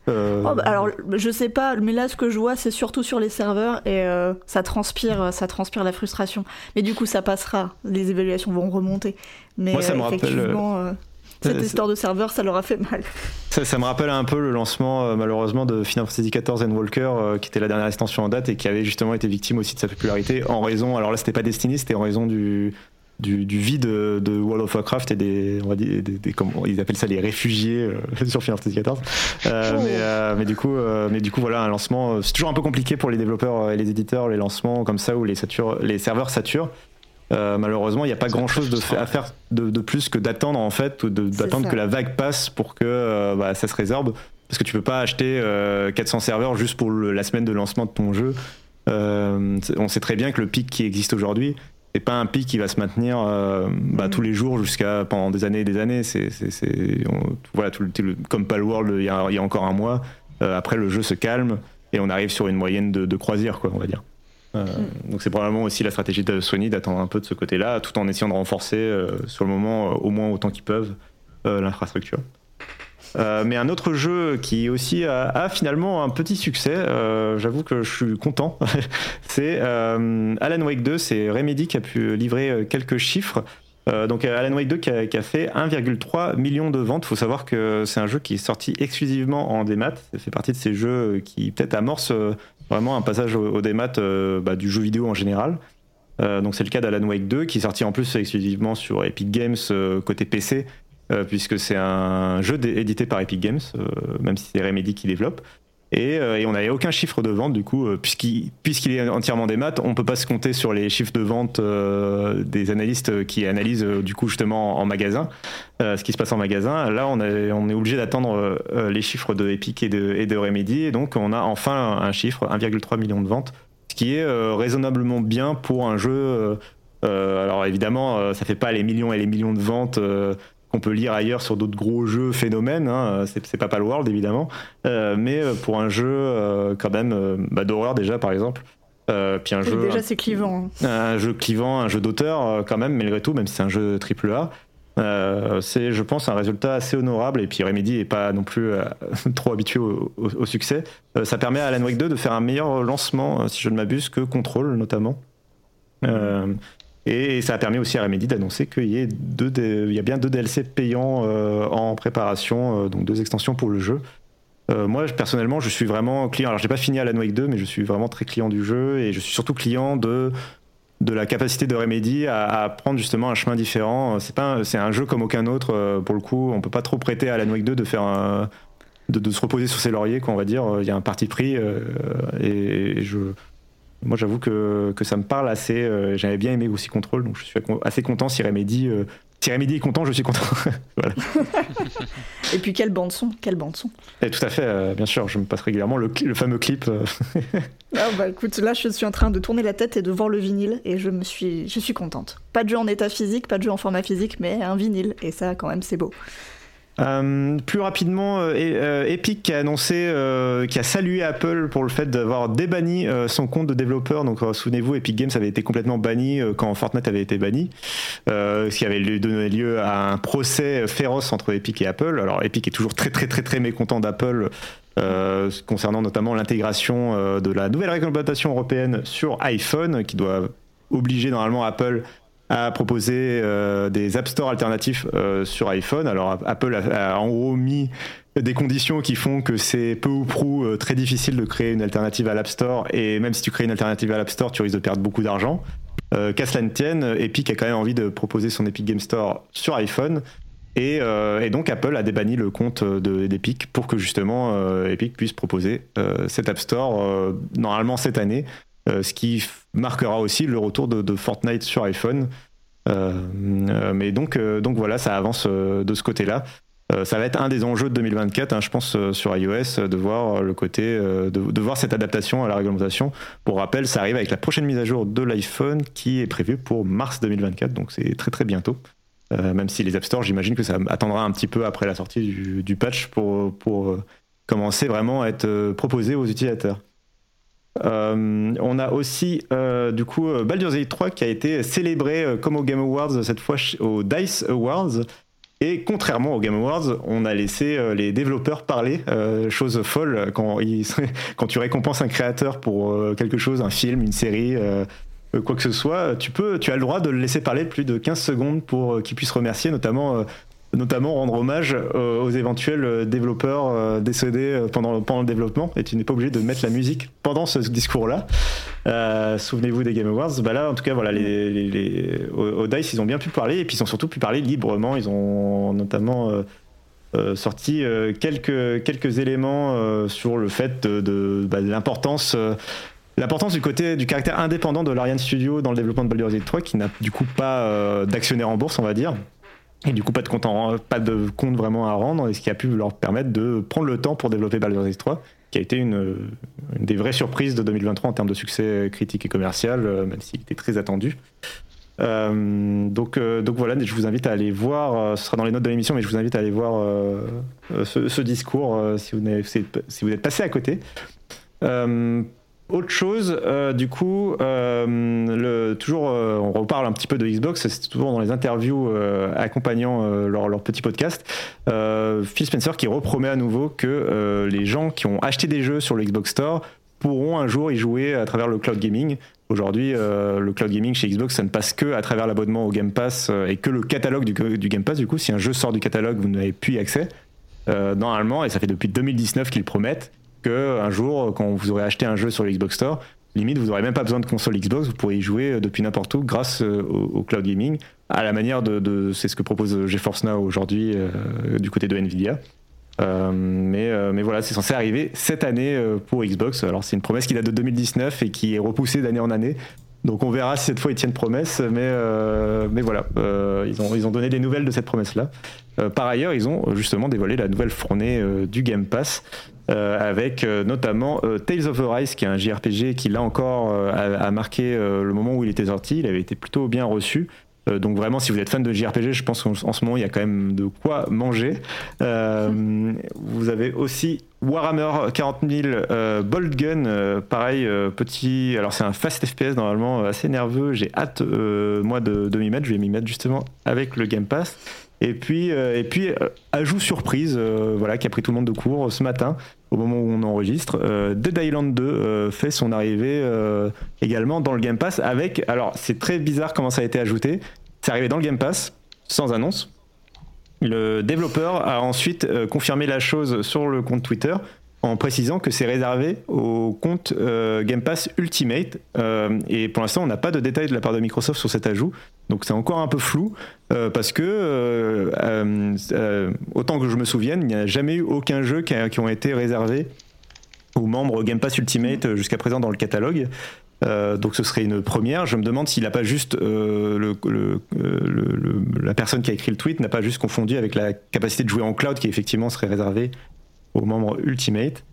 euh, oh, bah, alors, je sais pas, mais là, ce que je vois, c'est surtout sur les serveurs et euh, ça transpire, ça transpire la frustration. Mais du coup, ça passera, les évaluations vont remonter. Mais Moi, ça me effectivement, rappelle, euh, cette histoire de serveur, ça leur a fait mal. Ça, me rappelle un peu le lancement, malheureusement, de Final Fantasy XIV Walker, qui était la dernière extension en date et qui avait justement été victime aussi de sa popularité en raison. Alors là, c'était pas Destiny, c'était en raison du du, vide de World of Warcraft et des, on va dire, des, comment, ils appellent ça les réfugiés euh, sur Final Fantasy XIV. Euh, mais, euh, mais, du coup, mais du coup, voilà, un lancement, c'est toujours un peu compliqué pour les développeurs et les éditeurs, les lancements comme ça où les, les serveurs saturent. Malheureusement, il n'y a pas grand chose de à faire de, plus que d'attendre en fait, d'attendre que la vague passe pour que bah, ça se résorbe. Parce que tu peux pas acheter 400 serveurs juste pour la semaine de lancement de ton jeu. on sait très bien que le pic qui existe aujourd'hui, c'est pas un pic qui va se maintenir euh, bah, tous les jours jusqu'à pendant des années et des années. C'est, voilà, tout le, comme Palworld il y, a, il y a encore un mois. Euh, après, le jeu se calme et on arrive sur une moyenne de, de croisière, quoi, on va dire. Euh, mm. Donc c'est probablement aussi la stratégie de Sony d'attendre un peu de ce côté-là, tout en essayant de renforcer euh, sur le moment au moins autant qu'ils peuvent l'infrastructure. mais un autre jeu qui aussi a, finalement un petit succès, j'avoue que je suis content, c'est Alan Wake 2, c'est Remedy qui a pu livrer quelques chiffres. Euh, donc Alan Wake 2 qui a, fait 1,3 million de ventes. Il faut savoir que c'est un jeu qui est sorti exclusivement en démat. Ça fait partie de ces jeux qui peut-être amorcent euh, vraiment un passage au, euh, bah, du jeu vidéo en général. donc c'est le cas d'Alan Wake 2 qui est sorti en plus exclusivement sur Epic Games côté PC puisque c'est un jeu édité par Epic Games, même si c'est Remedy qui développe. Euh, et, on n'avait aucun chiffre de vente, du coup, euh, puisqu'il est entièrement des maths, on ne peut pas se compter sur les chiffres de vente euh, des analystes qui analysent, du coup, justement en magasin, ce qui se passe en magasin. Là, on, est obligé d'attendre les chiffres de Epic et de, Remedy, et donc on a enfin un chiffre, 1,3 million de ventes, ce qui est raisonnablement bien pour un jeu. alors évidemment, ça fait pas les millions et les millions de ventes qu'on peut lire ailleurs sur d'autres gros jeux phénomènes. Hein. C'est pas World évidemment, euh, mais euh, pour un jeu euh, quand même bah, d'horreur déjà par exemple. puis un jeu déjà c'est clivant. Hein. Un, jeu clivant, un jeu d'auteur quand même malgré tout, même si c'est un jeu triple A. c'est, je pense, un résultat assez honorable. Et puis Remedy n'est pas non plus trop habitué au, succès. ça permet à Alan Wake 2 de faire un meilleur lancement, si je ne m'abuse, que Control notamment. Et ça a permis aussi à Remedy d'annoncer qu'il y, a bien deux DLC payants euh, en préparation, euh, donc deux extensions pour le jeu. Euh, moi, personnellement, je suis vraiment client. Alors, j'ai pas fini Alan Wake 2, mais je suis vraiment très client du jeu et je suis surtout client de de la capacité de Remedy à, prendre justement un chemin différent. C'est pas, un jeu comme aucun autre. pour le coup, on peut pas trop prêter à Alan Wake 2 de faire de, se reposer sur ses lauriers, quoi, on va dire. Il y a un parti pris et je moi, j'avoue que, que, ça me parle assez. Euh, j'avais bien aimé aussi Control, donc je suis assez content si Remedy, euh, si Remedy est content, je suis content. Et puis, quelle bande-son Quelle bande-son Et Tout à fait, euh, bien sûr. Je me passe régulièrement le, le fameux clip. ah, bah écoute, là, je suis en train de tourner la tête et de voir le vinyle, et je, me suis, je suis contente. Pas de jeu en état physique, pas de jeu en format physique, mais un vinyle, et ça, quand même, c'est beau. Euh, plus rapidement, euh, euh, Epic a annoncé, qui a salué Apple pour le fait d'avoir débanni son compte de développeur. Donc souvenez-vous, Epic Games avait été complètement banni quand Fortnite avait été banni, ce qui avait donné lieu à un procès féroce entre Epic et Apple. Alors Epic est toujours très très très très mécontent d'Apple. concernant notamment l'intégration de la nouvelle réglementation européenne sur iPhone qui doit obliger normalement Apple a proposé euh, des App Store alternatifs euh, sur iPhone. Alors Apple a, en gros mis des conditions qui font que c'est peu ou prou euh, très difficile de créer une alternative à l'App Store et même si tu crées une alternative à l'App Store, tu risques de perdre beaucoup d'argent. Qu'à cela ne tienne, Epic a quand même envie de proposer son Epic Game Store sur iPhone. Et, donc Apple a débanni le compte d'Epic pour que justement Epic puisse proposer cet App Store normalement cette année euh, ce qui marquera aussi le retour de, Fortnite sur iPhone. Euh, euh, mais donc, voilà, ça avance de ce côté-là. ça va être un des enjeux de 2024, hein, je pense, sur iOS, de voir le côté, de, voir cette adaptation à la réglementation. Pour rappel, ça arrive avec la prochaine mise à jour de l'iPhone qui est prévue pour mars 2024, donc c'est très très bientôt. même si les App Store, j'imagine que ça attendra un petit peu après la sortie du, patch pour commencer vraiment à être proposé aux utilisateurs. Euh, on a aussi euh, du coup euh, Baldur's Gate 3 qui a été célébré comme au Game Awards cette fois au Dice Awards. Et contrairement au Game Awards, on a laissé les développeurs parler, chose folle quand, quand tu récompenses un créateur pour quelque chose, un film, une série, quoi que ce soit, tu peux, tu as le droit de le laisser parler plus de 15 secondes pour qu'il puisse remercier notamment notamment rendre hommage euh, aux éventuels euh, développeurs euh, décédés pendant, pendant le développement. Et tu n'es pas obligé de mettre la musique pendant ce discours-là. Souvenez-vous des Game Awards. Bah là, en tout cas, voilà, les, les, au, DICE, ils ont bien pu parler et puis ils ont surtout pu parler librement. Ils ont notamment sorti quelques, quelques éléments sur le fait de, bah, l'importance. L'importance du côté du caractère indépendant de l'Ariane Studio dans le développement de Baldur's Gate 3 qui n'a du coup pas d'actionnaire en bourse on va dire et du coup, pas de, compte vraiment à rendre, et ce qui a pu leur permettre de prendre le temps pour développer Baldur's Gate 3, qui a été une, des vraies surprises de 2023 en termes de succès critique et commercial, euh, même s'il était très attendu. Euh, donc, euh, donc voilà, je vous invite à aller voir, ce sera dans les notes de l'émission, mais je vous invite à aller voir ce, ce, discours si vous, si vous êtes passé à côté. Autre chose, du coup, le, toujours, on reparle un petit peu de Xbox, c'est toujours dans les interviews accompagnant leur, petit podcast. Phil Spencer qui repromet à nouveau que les gens qui ont acheté des jeux sur le Xbox Store pourront un jour y jouer à travers le cloud gaming. Aujourd'hui, euh, le cloud gaming chez Xbox, ça ne passe que à travers l'abonnement au Game Pass euh, et que le catalogue du, du, Game Pass. Du coup, si un jeu sort du catalogue, vous n'avez plus accès. Euh, normalement, et ça fait depuis 2019 qu'ils promettent que un jour, quand vous aurez acheté un jeu sur le Xbox Store, limite, vous n'aurez même pas besoin de console Xbox, vous pourrez y jouer depuis n'importe où grâce au, cloud gaming, à la manière de, c'est ce que propose GeForce Now aujourd'hui du côté de Nvidia. Euh, mais, euh, mais voilà, c'est censé arriver cette année euh, pour Xbox. Alors c'est une promesse qui date de 2019 et qui est repoussée d'année en année. Donc on verra si cette fois ils tiennent promesse, mais, mais voilà, ils, ont, ils ont donné des nouvelles de cette promesse-là. par ailleurs, ils ont justement dévoilé la nouvelle fournée du Game Pass, avec notamment Tales of Arise, qui est un JRPG qui là encore a, marqué le moment où il était sorti. Il avait été plutôt bien reçu. Euh, donc vraiment, si vous êtes fan de JRPG, je pense qu'en ce moment, il y a quand même de quoi manger. Euh, vous avez aussi Warhammer 40 000 euh, Bolt Gun, pareil, petit. Alors c'est un fast FPS normalement assez nerveux. J'ai hâte moi de, de m'y mettre. Je vais m'y mettre justement avec le Game Pass. Et puis, et puis ajout surprise, voilà, qui a pris tout le monde de court ce matin au moment où on enregistre. Dead Island 2 fait son arrivée également dans le Game Pass avec. Alors, c'est très bizarre comment ça a été ajouté. C'est arrivé dans le Game Pass, sans annonce. Le développeur a ensuite euh, confirmé la chose sur le compte Twitter en précisant que c'est réservé au compte euh, Game Pass Ultimate. Euh, et pour l'instant, on n'a pas de détails de la part de Microsoft sur cet ajout. Donc c'est encore un peu flou parce que, autant que je me souvienne, il n'y a jamais eu aucun jeu qui, a, ont été réservés aux membres Game Pass Ultimate jusqu'à présent dans le catalogue. Euh, donc ce serait une première. Je me demande s'il n'a pas juste euh, la personne qui a écrit le tweet n'a pas juste confondu avec la capacité de jouer en cloud qui effectivement serait réservée aux membres Ultimate.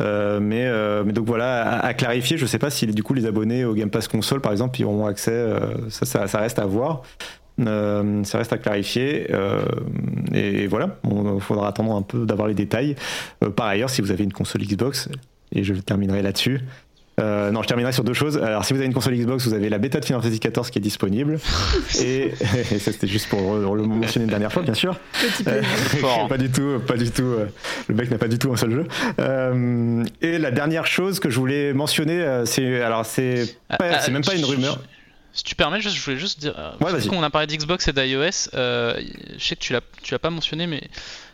Euh, mais, mais, donc voilà, à, clarifier, je ne sais pas si du coup les abonnés au Game Pass console par exemple, ils auront accès. Ça, ça, reste à voir. ça reste à clarifier. et, voilà, il faudra attendre un peu d'avoir les détails. par ailleurs, si vous avez une console Xbox, et je terminerai là-dessus, euh, non, je terminerai sur deux choses. Alors, si vous avez une console Xbox, vous avez la bêta de Final Fantasy XIV qui est disponible. et, ça, c'était juste pour le mentionner une dernière fois, bien sûr. Euh, pas du tout, pas du tout. Euh, le mec n'a pas du tout un seul jeu. Euh, et la dernière chose que je voulais mentionner, c'est alors c'est c'est même pas une rumeur. Si tu permets, je voulais juste dire. Ouais, parce qu'on a parlé d'Xbox et d'iOS, je sais que tu l'as, tu l'as pas mentionné, mais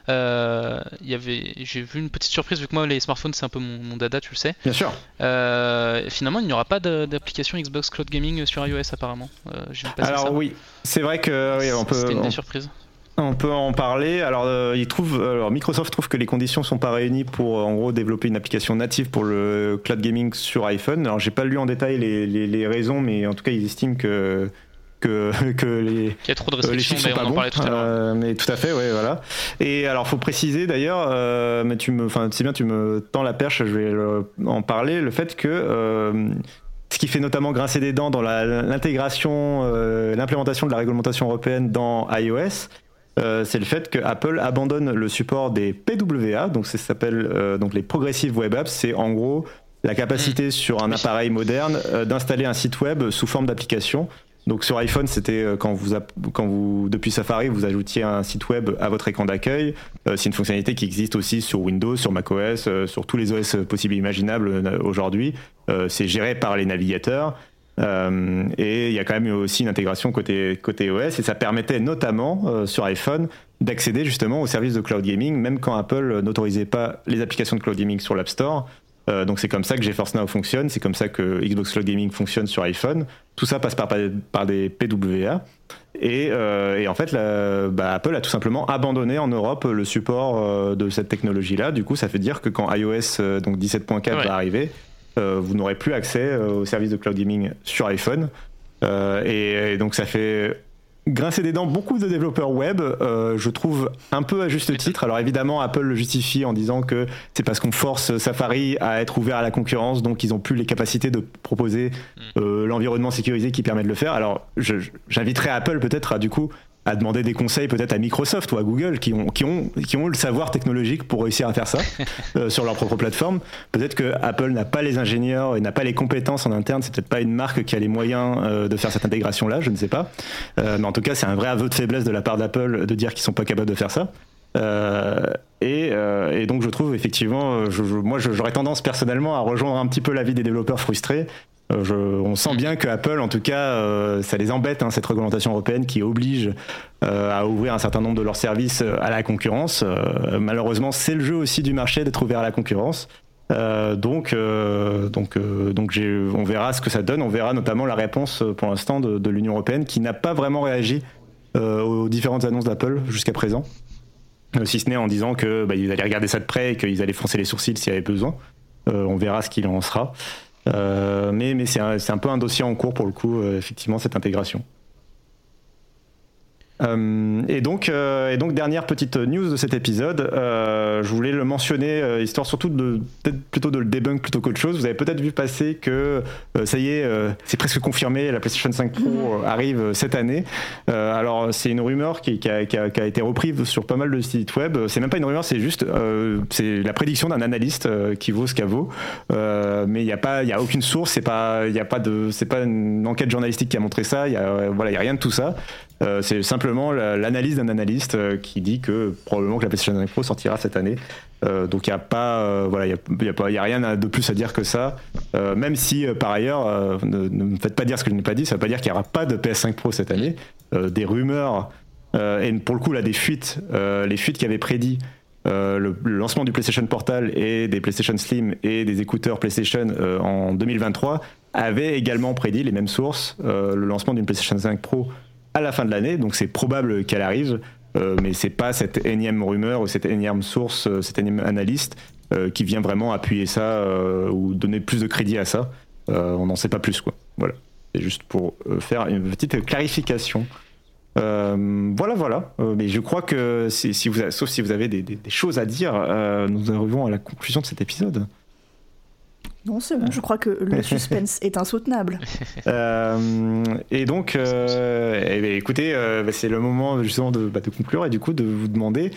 euh, y avait, j'ai vu une petite surprise vu que moi les smartphones c'est un peu mon, dada, tu le sais. Bien sûr. Euh, finalement, il n'y aura pas d'application Xbox Cloud Gaming sur iOS apparemment. Euh, Alors oui, c'est vrai que oui, on peut. C'était une des surprises. On peut en parler. Alors, euh, il trouve, alors, Microsoft trouve que les conditions sont pas réunies pour, en gros, développer une application native pour le cloud gaming sur iPhone. Alors, j'ai pas lu en détail les, les, les, raisons, mais en tout cas, ils estiment que que, les. Il y a trop de restrictions, mais on en parlait tout à l'heure. Euh, mais tout à fait, ouais, voilà. Et alors, faut préciser d'ailleurs, euh, mais tu me, enfin, c'est bien, tu me tends la perche, je vais en parler, le fait que. Euh, ce qui fait notamment grincer des dents dans l'intégration, l'implémentation de la réglementation européenne dans iOS, c'est le fait que Apple abandonne le support des PWA, donc ça s'appelle donc les Progressive Web Apps. C'est en gros la capacité mm. sur un appareil moderne d'installer un site web sous forme d'application. Donc sur iPhone, c'était euh, quand vous, quand vous, depuis Safari, vous ajoutiez un site web à votre écran d'accueil. Euh, c'est une fonctionnalité qui existe aussi sur Windows, sur macOS, euh, sur tous les OS possibles et imaginables aujourd'hui. c'est géré par les navigateurs. et il y a quand même aussi une intégration côté, côté OS et ça permettait notamment sur iPhone d'accéder justement aux services de cloud gaming, même quand Apple n'autorisait pas les applications de cloud gaming sur l'App Store. Euh, donc c'est comme ça que GeForce Now fonctionne, c'est comme ça que Xbox Cloud Gaming fonctionne sur iPhone. Tout ça passe par, par des PWA. Et, euh, et en fait, bah, Apple a tout simplement abandonné en Europe le support euh, de cette technologie-là. Du coup, ça fait dire que quand iOS donc 17.4 va arriver, vous n'aurez plus accès au service de cloud gaming sur iPhone. et, donc ça fait grincer des dents beaucoup de développeurs web, euh, je trouve un peu à juste titre. Alors évidemment, Apple le justifie en disant que c'est parce qu'on force Safari à être ouvert à la concurrence, donc ils ont plus les capacités de proposer mm. euh, l'environnement sécurisé qui permet de le faire. Alors j'inviterai Apple peut-être à du coup à demander des conseils peut-être à Microsoft ou à Google qui ont, qui ont, qui ont le savoir technologique pour réussir à faire ça euh, sur leur propre plateforme. Peut-être que Apple n'a pas les ingénieurs et n'a pas les compétences en interne. C'est peut-être pas une marque qui a les moyens euh, de faire cette intégration-là, je ne sais pas. Euh, mais en tout cas, c'est un vrai aveu de faiblesse de la part d'Apple de dire qu'ils sont pas capables de faire ça. Et, et, donc je trouve effectivement, je, moi j'aurais tendance personnellement à rejoindre un petit peu l'avis des développeurs frustrés euh, on sent bien que Apple, en tout cas, euh, ça les embête, hein, cette réglementation européenne qui oblige euh, à ouvrir un certain nombre de leurs services à la concurrence. malheureusement, c'est le jeu aussi du marché d'être ouvert à la concurrence. donc, donc, on verra ce que ça donne. On verra notamment la réponse pour l'instant de, l'Union européenne qui n'a pas vraiment réagi aux différentes annonces d'Apple jusqu'à présent. si ce n'est en disant qu'ils bah, allaient regarder ça de près et qu'ils allaient foncer les sourcils s'il y avait besoin. on verra ce qu'il en sera. Euh, mais c'est un, un, peu un dossier en cours pour le coup, euh, effectivement, cette intégration. Euh, et, donc, euh, et donc, dernière petite news de cet épisode, euh, je voulais le mentionner, histoire surtout de peut-être plutôt de le debunk plutôt qu'autre chose. Vous avez peut-être vu passer que ça y est, c'est presque confirmé, la PlayStation 5 Pro mhm. arrive cette année. alors, c'est une rumeur qui, qui, a, qui, a, été reprise sur pas mal de sites web. C'est même pas une rumeur, c'est juste c'est la prédiction d'un analyste qui vaut ce qu'elle vaut. mais il n'y a pas, il y a aucune source, c'est pas, il y a pas de, c'est pas une enquête journalistique qui a montré ça. Il y a, voilà, il y a rien de tout ça. Euh, c'est simplement l'analyse d'un analyste euh, qui dit que probablement que la PlayStation 5 Pro sortira cette année. Euh, donc il n'y a pas, voilà, rien de plus à dire que ça. même si par ailleurs, ne, me faites pas dire ce que je n'ai pas dit, ça ne veut pas dire qu'il n'y aura pas de PS5 Pro cette année. des rumeurs et pour le coup là des fuites, les fuites qui avaient prédit le, lancement du PlayStation Portal et des PlayStation Slim et des écouteurs PlayStation en 2023 avaient également prédit les mêmes sources le lancement d'une PlayStation 5 Pro à la fin de l'année, donc c'est probable qu'elle arrive, euh, mais c'est pas cette énième rumeur ou cette énième source, euh, cette énième analyste euh, qui vient vraiment appuyer ça ou donner plus de crédit à ça. on n'en sait pas plus, quoi. Voilà. C'est juste pour faire une petite clarification. voilà, voilà. mais je crois que si, vous, sauf si vous avez des, des choses à dire, nous arrivons à la conclusion de cet épisode. Non, c'est bon, je crois que le suspense est insoutenable. Euh, et donc, euh, eh écoutez, euh, bah, c'est le moment justement de, bah, de, conclure et du coup de vous demander,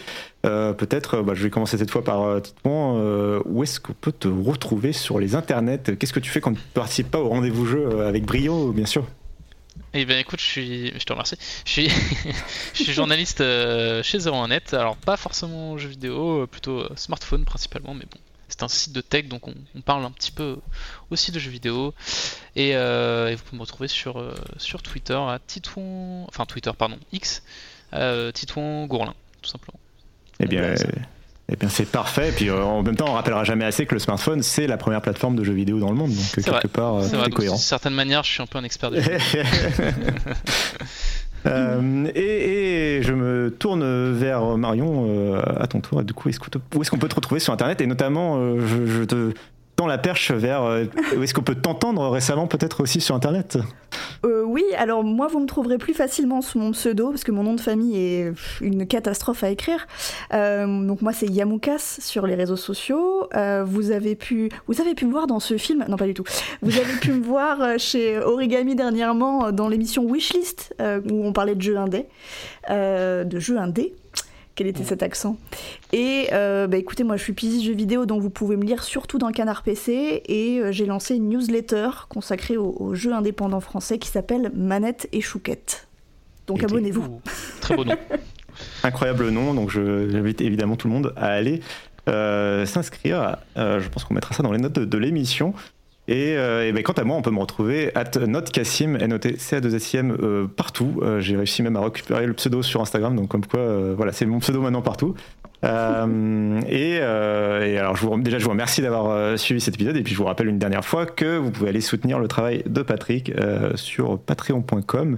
peut-être, bah, je vais commencer cette fois par Titouan, où est-ce qu'on peut te retrouver sur les internets? Qu'est-ce que tu fais quand tu ne participes pas au rendez-vous jeu avec brio, bien sûr? Eh bien écoute, je suis, je te remercie. Je suis, je suis journaliste chez 01net. Alors pas forcément jeux vidéo, plutôt smartphone principalement, mais bon, c'est un site de tech, donc on, parle un petit peu aussi de jeux vidéo. Et, euh, vous pouvez me retrouver sur, euh, sur Twitter à Titouan, enfin Twitter pardon, X, euh, Titouan Gourlin, tout simplement. Eh bien, eh bien c'est parfait. Et puis en même temps, on rappellera jamais assez que le smartphone c'est la première plateforme de jeux vidéo dans le monde, donc quelque part c'est cohérent. D'une certaine manière, je suis un peu un expert de jeux. Euh, et, je me tourne vers Marion euh, à ton tour. Du coup, où est-ce qu'on peut te retrouver sur Internet? Et notamment, euh, je, te tends la perche vers où est-ce qu'on peut t'entendre récemment, peut-être aussi sur Internet oui, alors moi vous me trouverez plus facilement sous mon pseudo parce que mon nom de famille est une catastrophe à écrire. Euh, donc moi c'est Yamoukas sur les réseaux sociaux. Euh, vous avez pu vous avez pu me voir dans ce film, non pas du tout. Vous avez pu me voir euh, chez Origami dernièrement dans l'émission Wishlist où on parlait de jeux indés, de jeux indés quel était cet accent. Et euh, bah, écoutez, moi je suis piste jeux vidéo, donc vous pouvez me lire surtout dans Canard PC. Et euh, j'ai lancé une newsletter consacrée aux, jeux indépendants français qui s'appelle Manette et Chouquette. Donc abonnez-vous. Très beau nom. Incroyable nom, donc j'invite évidemment tout le monde à aller euh, s'inscrire. je pense qu'on mettra ça dans les notes de l'émission. Et, euh, ben, quant à moi, on peut me retrouver at notcassim, N-O-T-C-A-2-S-I-M, euh, partout. Euh, j'ai réussi même à récupérer le pseudo sur Instagram, donc comme quoi, voilà, c'est mon pseudo maintenant partout. et, alors, je vous, déjà, je vous remercie d'avoir suivi cet épisode, et puis je vous rappelle une dernière fois que vous pouvez aller soutenir le travail de Patrick sur patreon.com.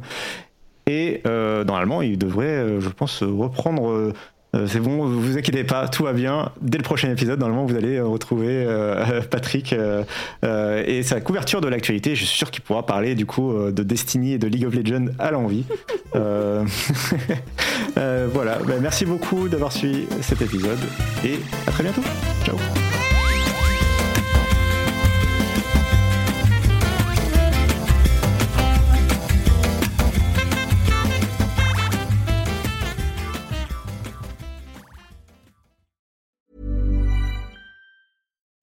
Et normalement, il devrait, je pense, reprendre euh, c'est bon, vous inquiétez pas, tout va bien. Dès le prochain épisode, normalement, vous allez euh, retrouver euh, Patrick et sa couverture de l'actualité. Je suis sûr qu'il pourra parler du coup de Destiny et de League of Legends à l'envie. voilà, ben, merci beaucoup d'avoir suivi cet épisode et à très bientôt. Ciao.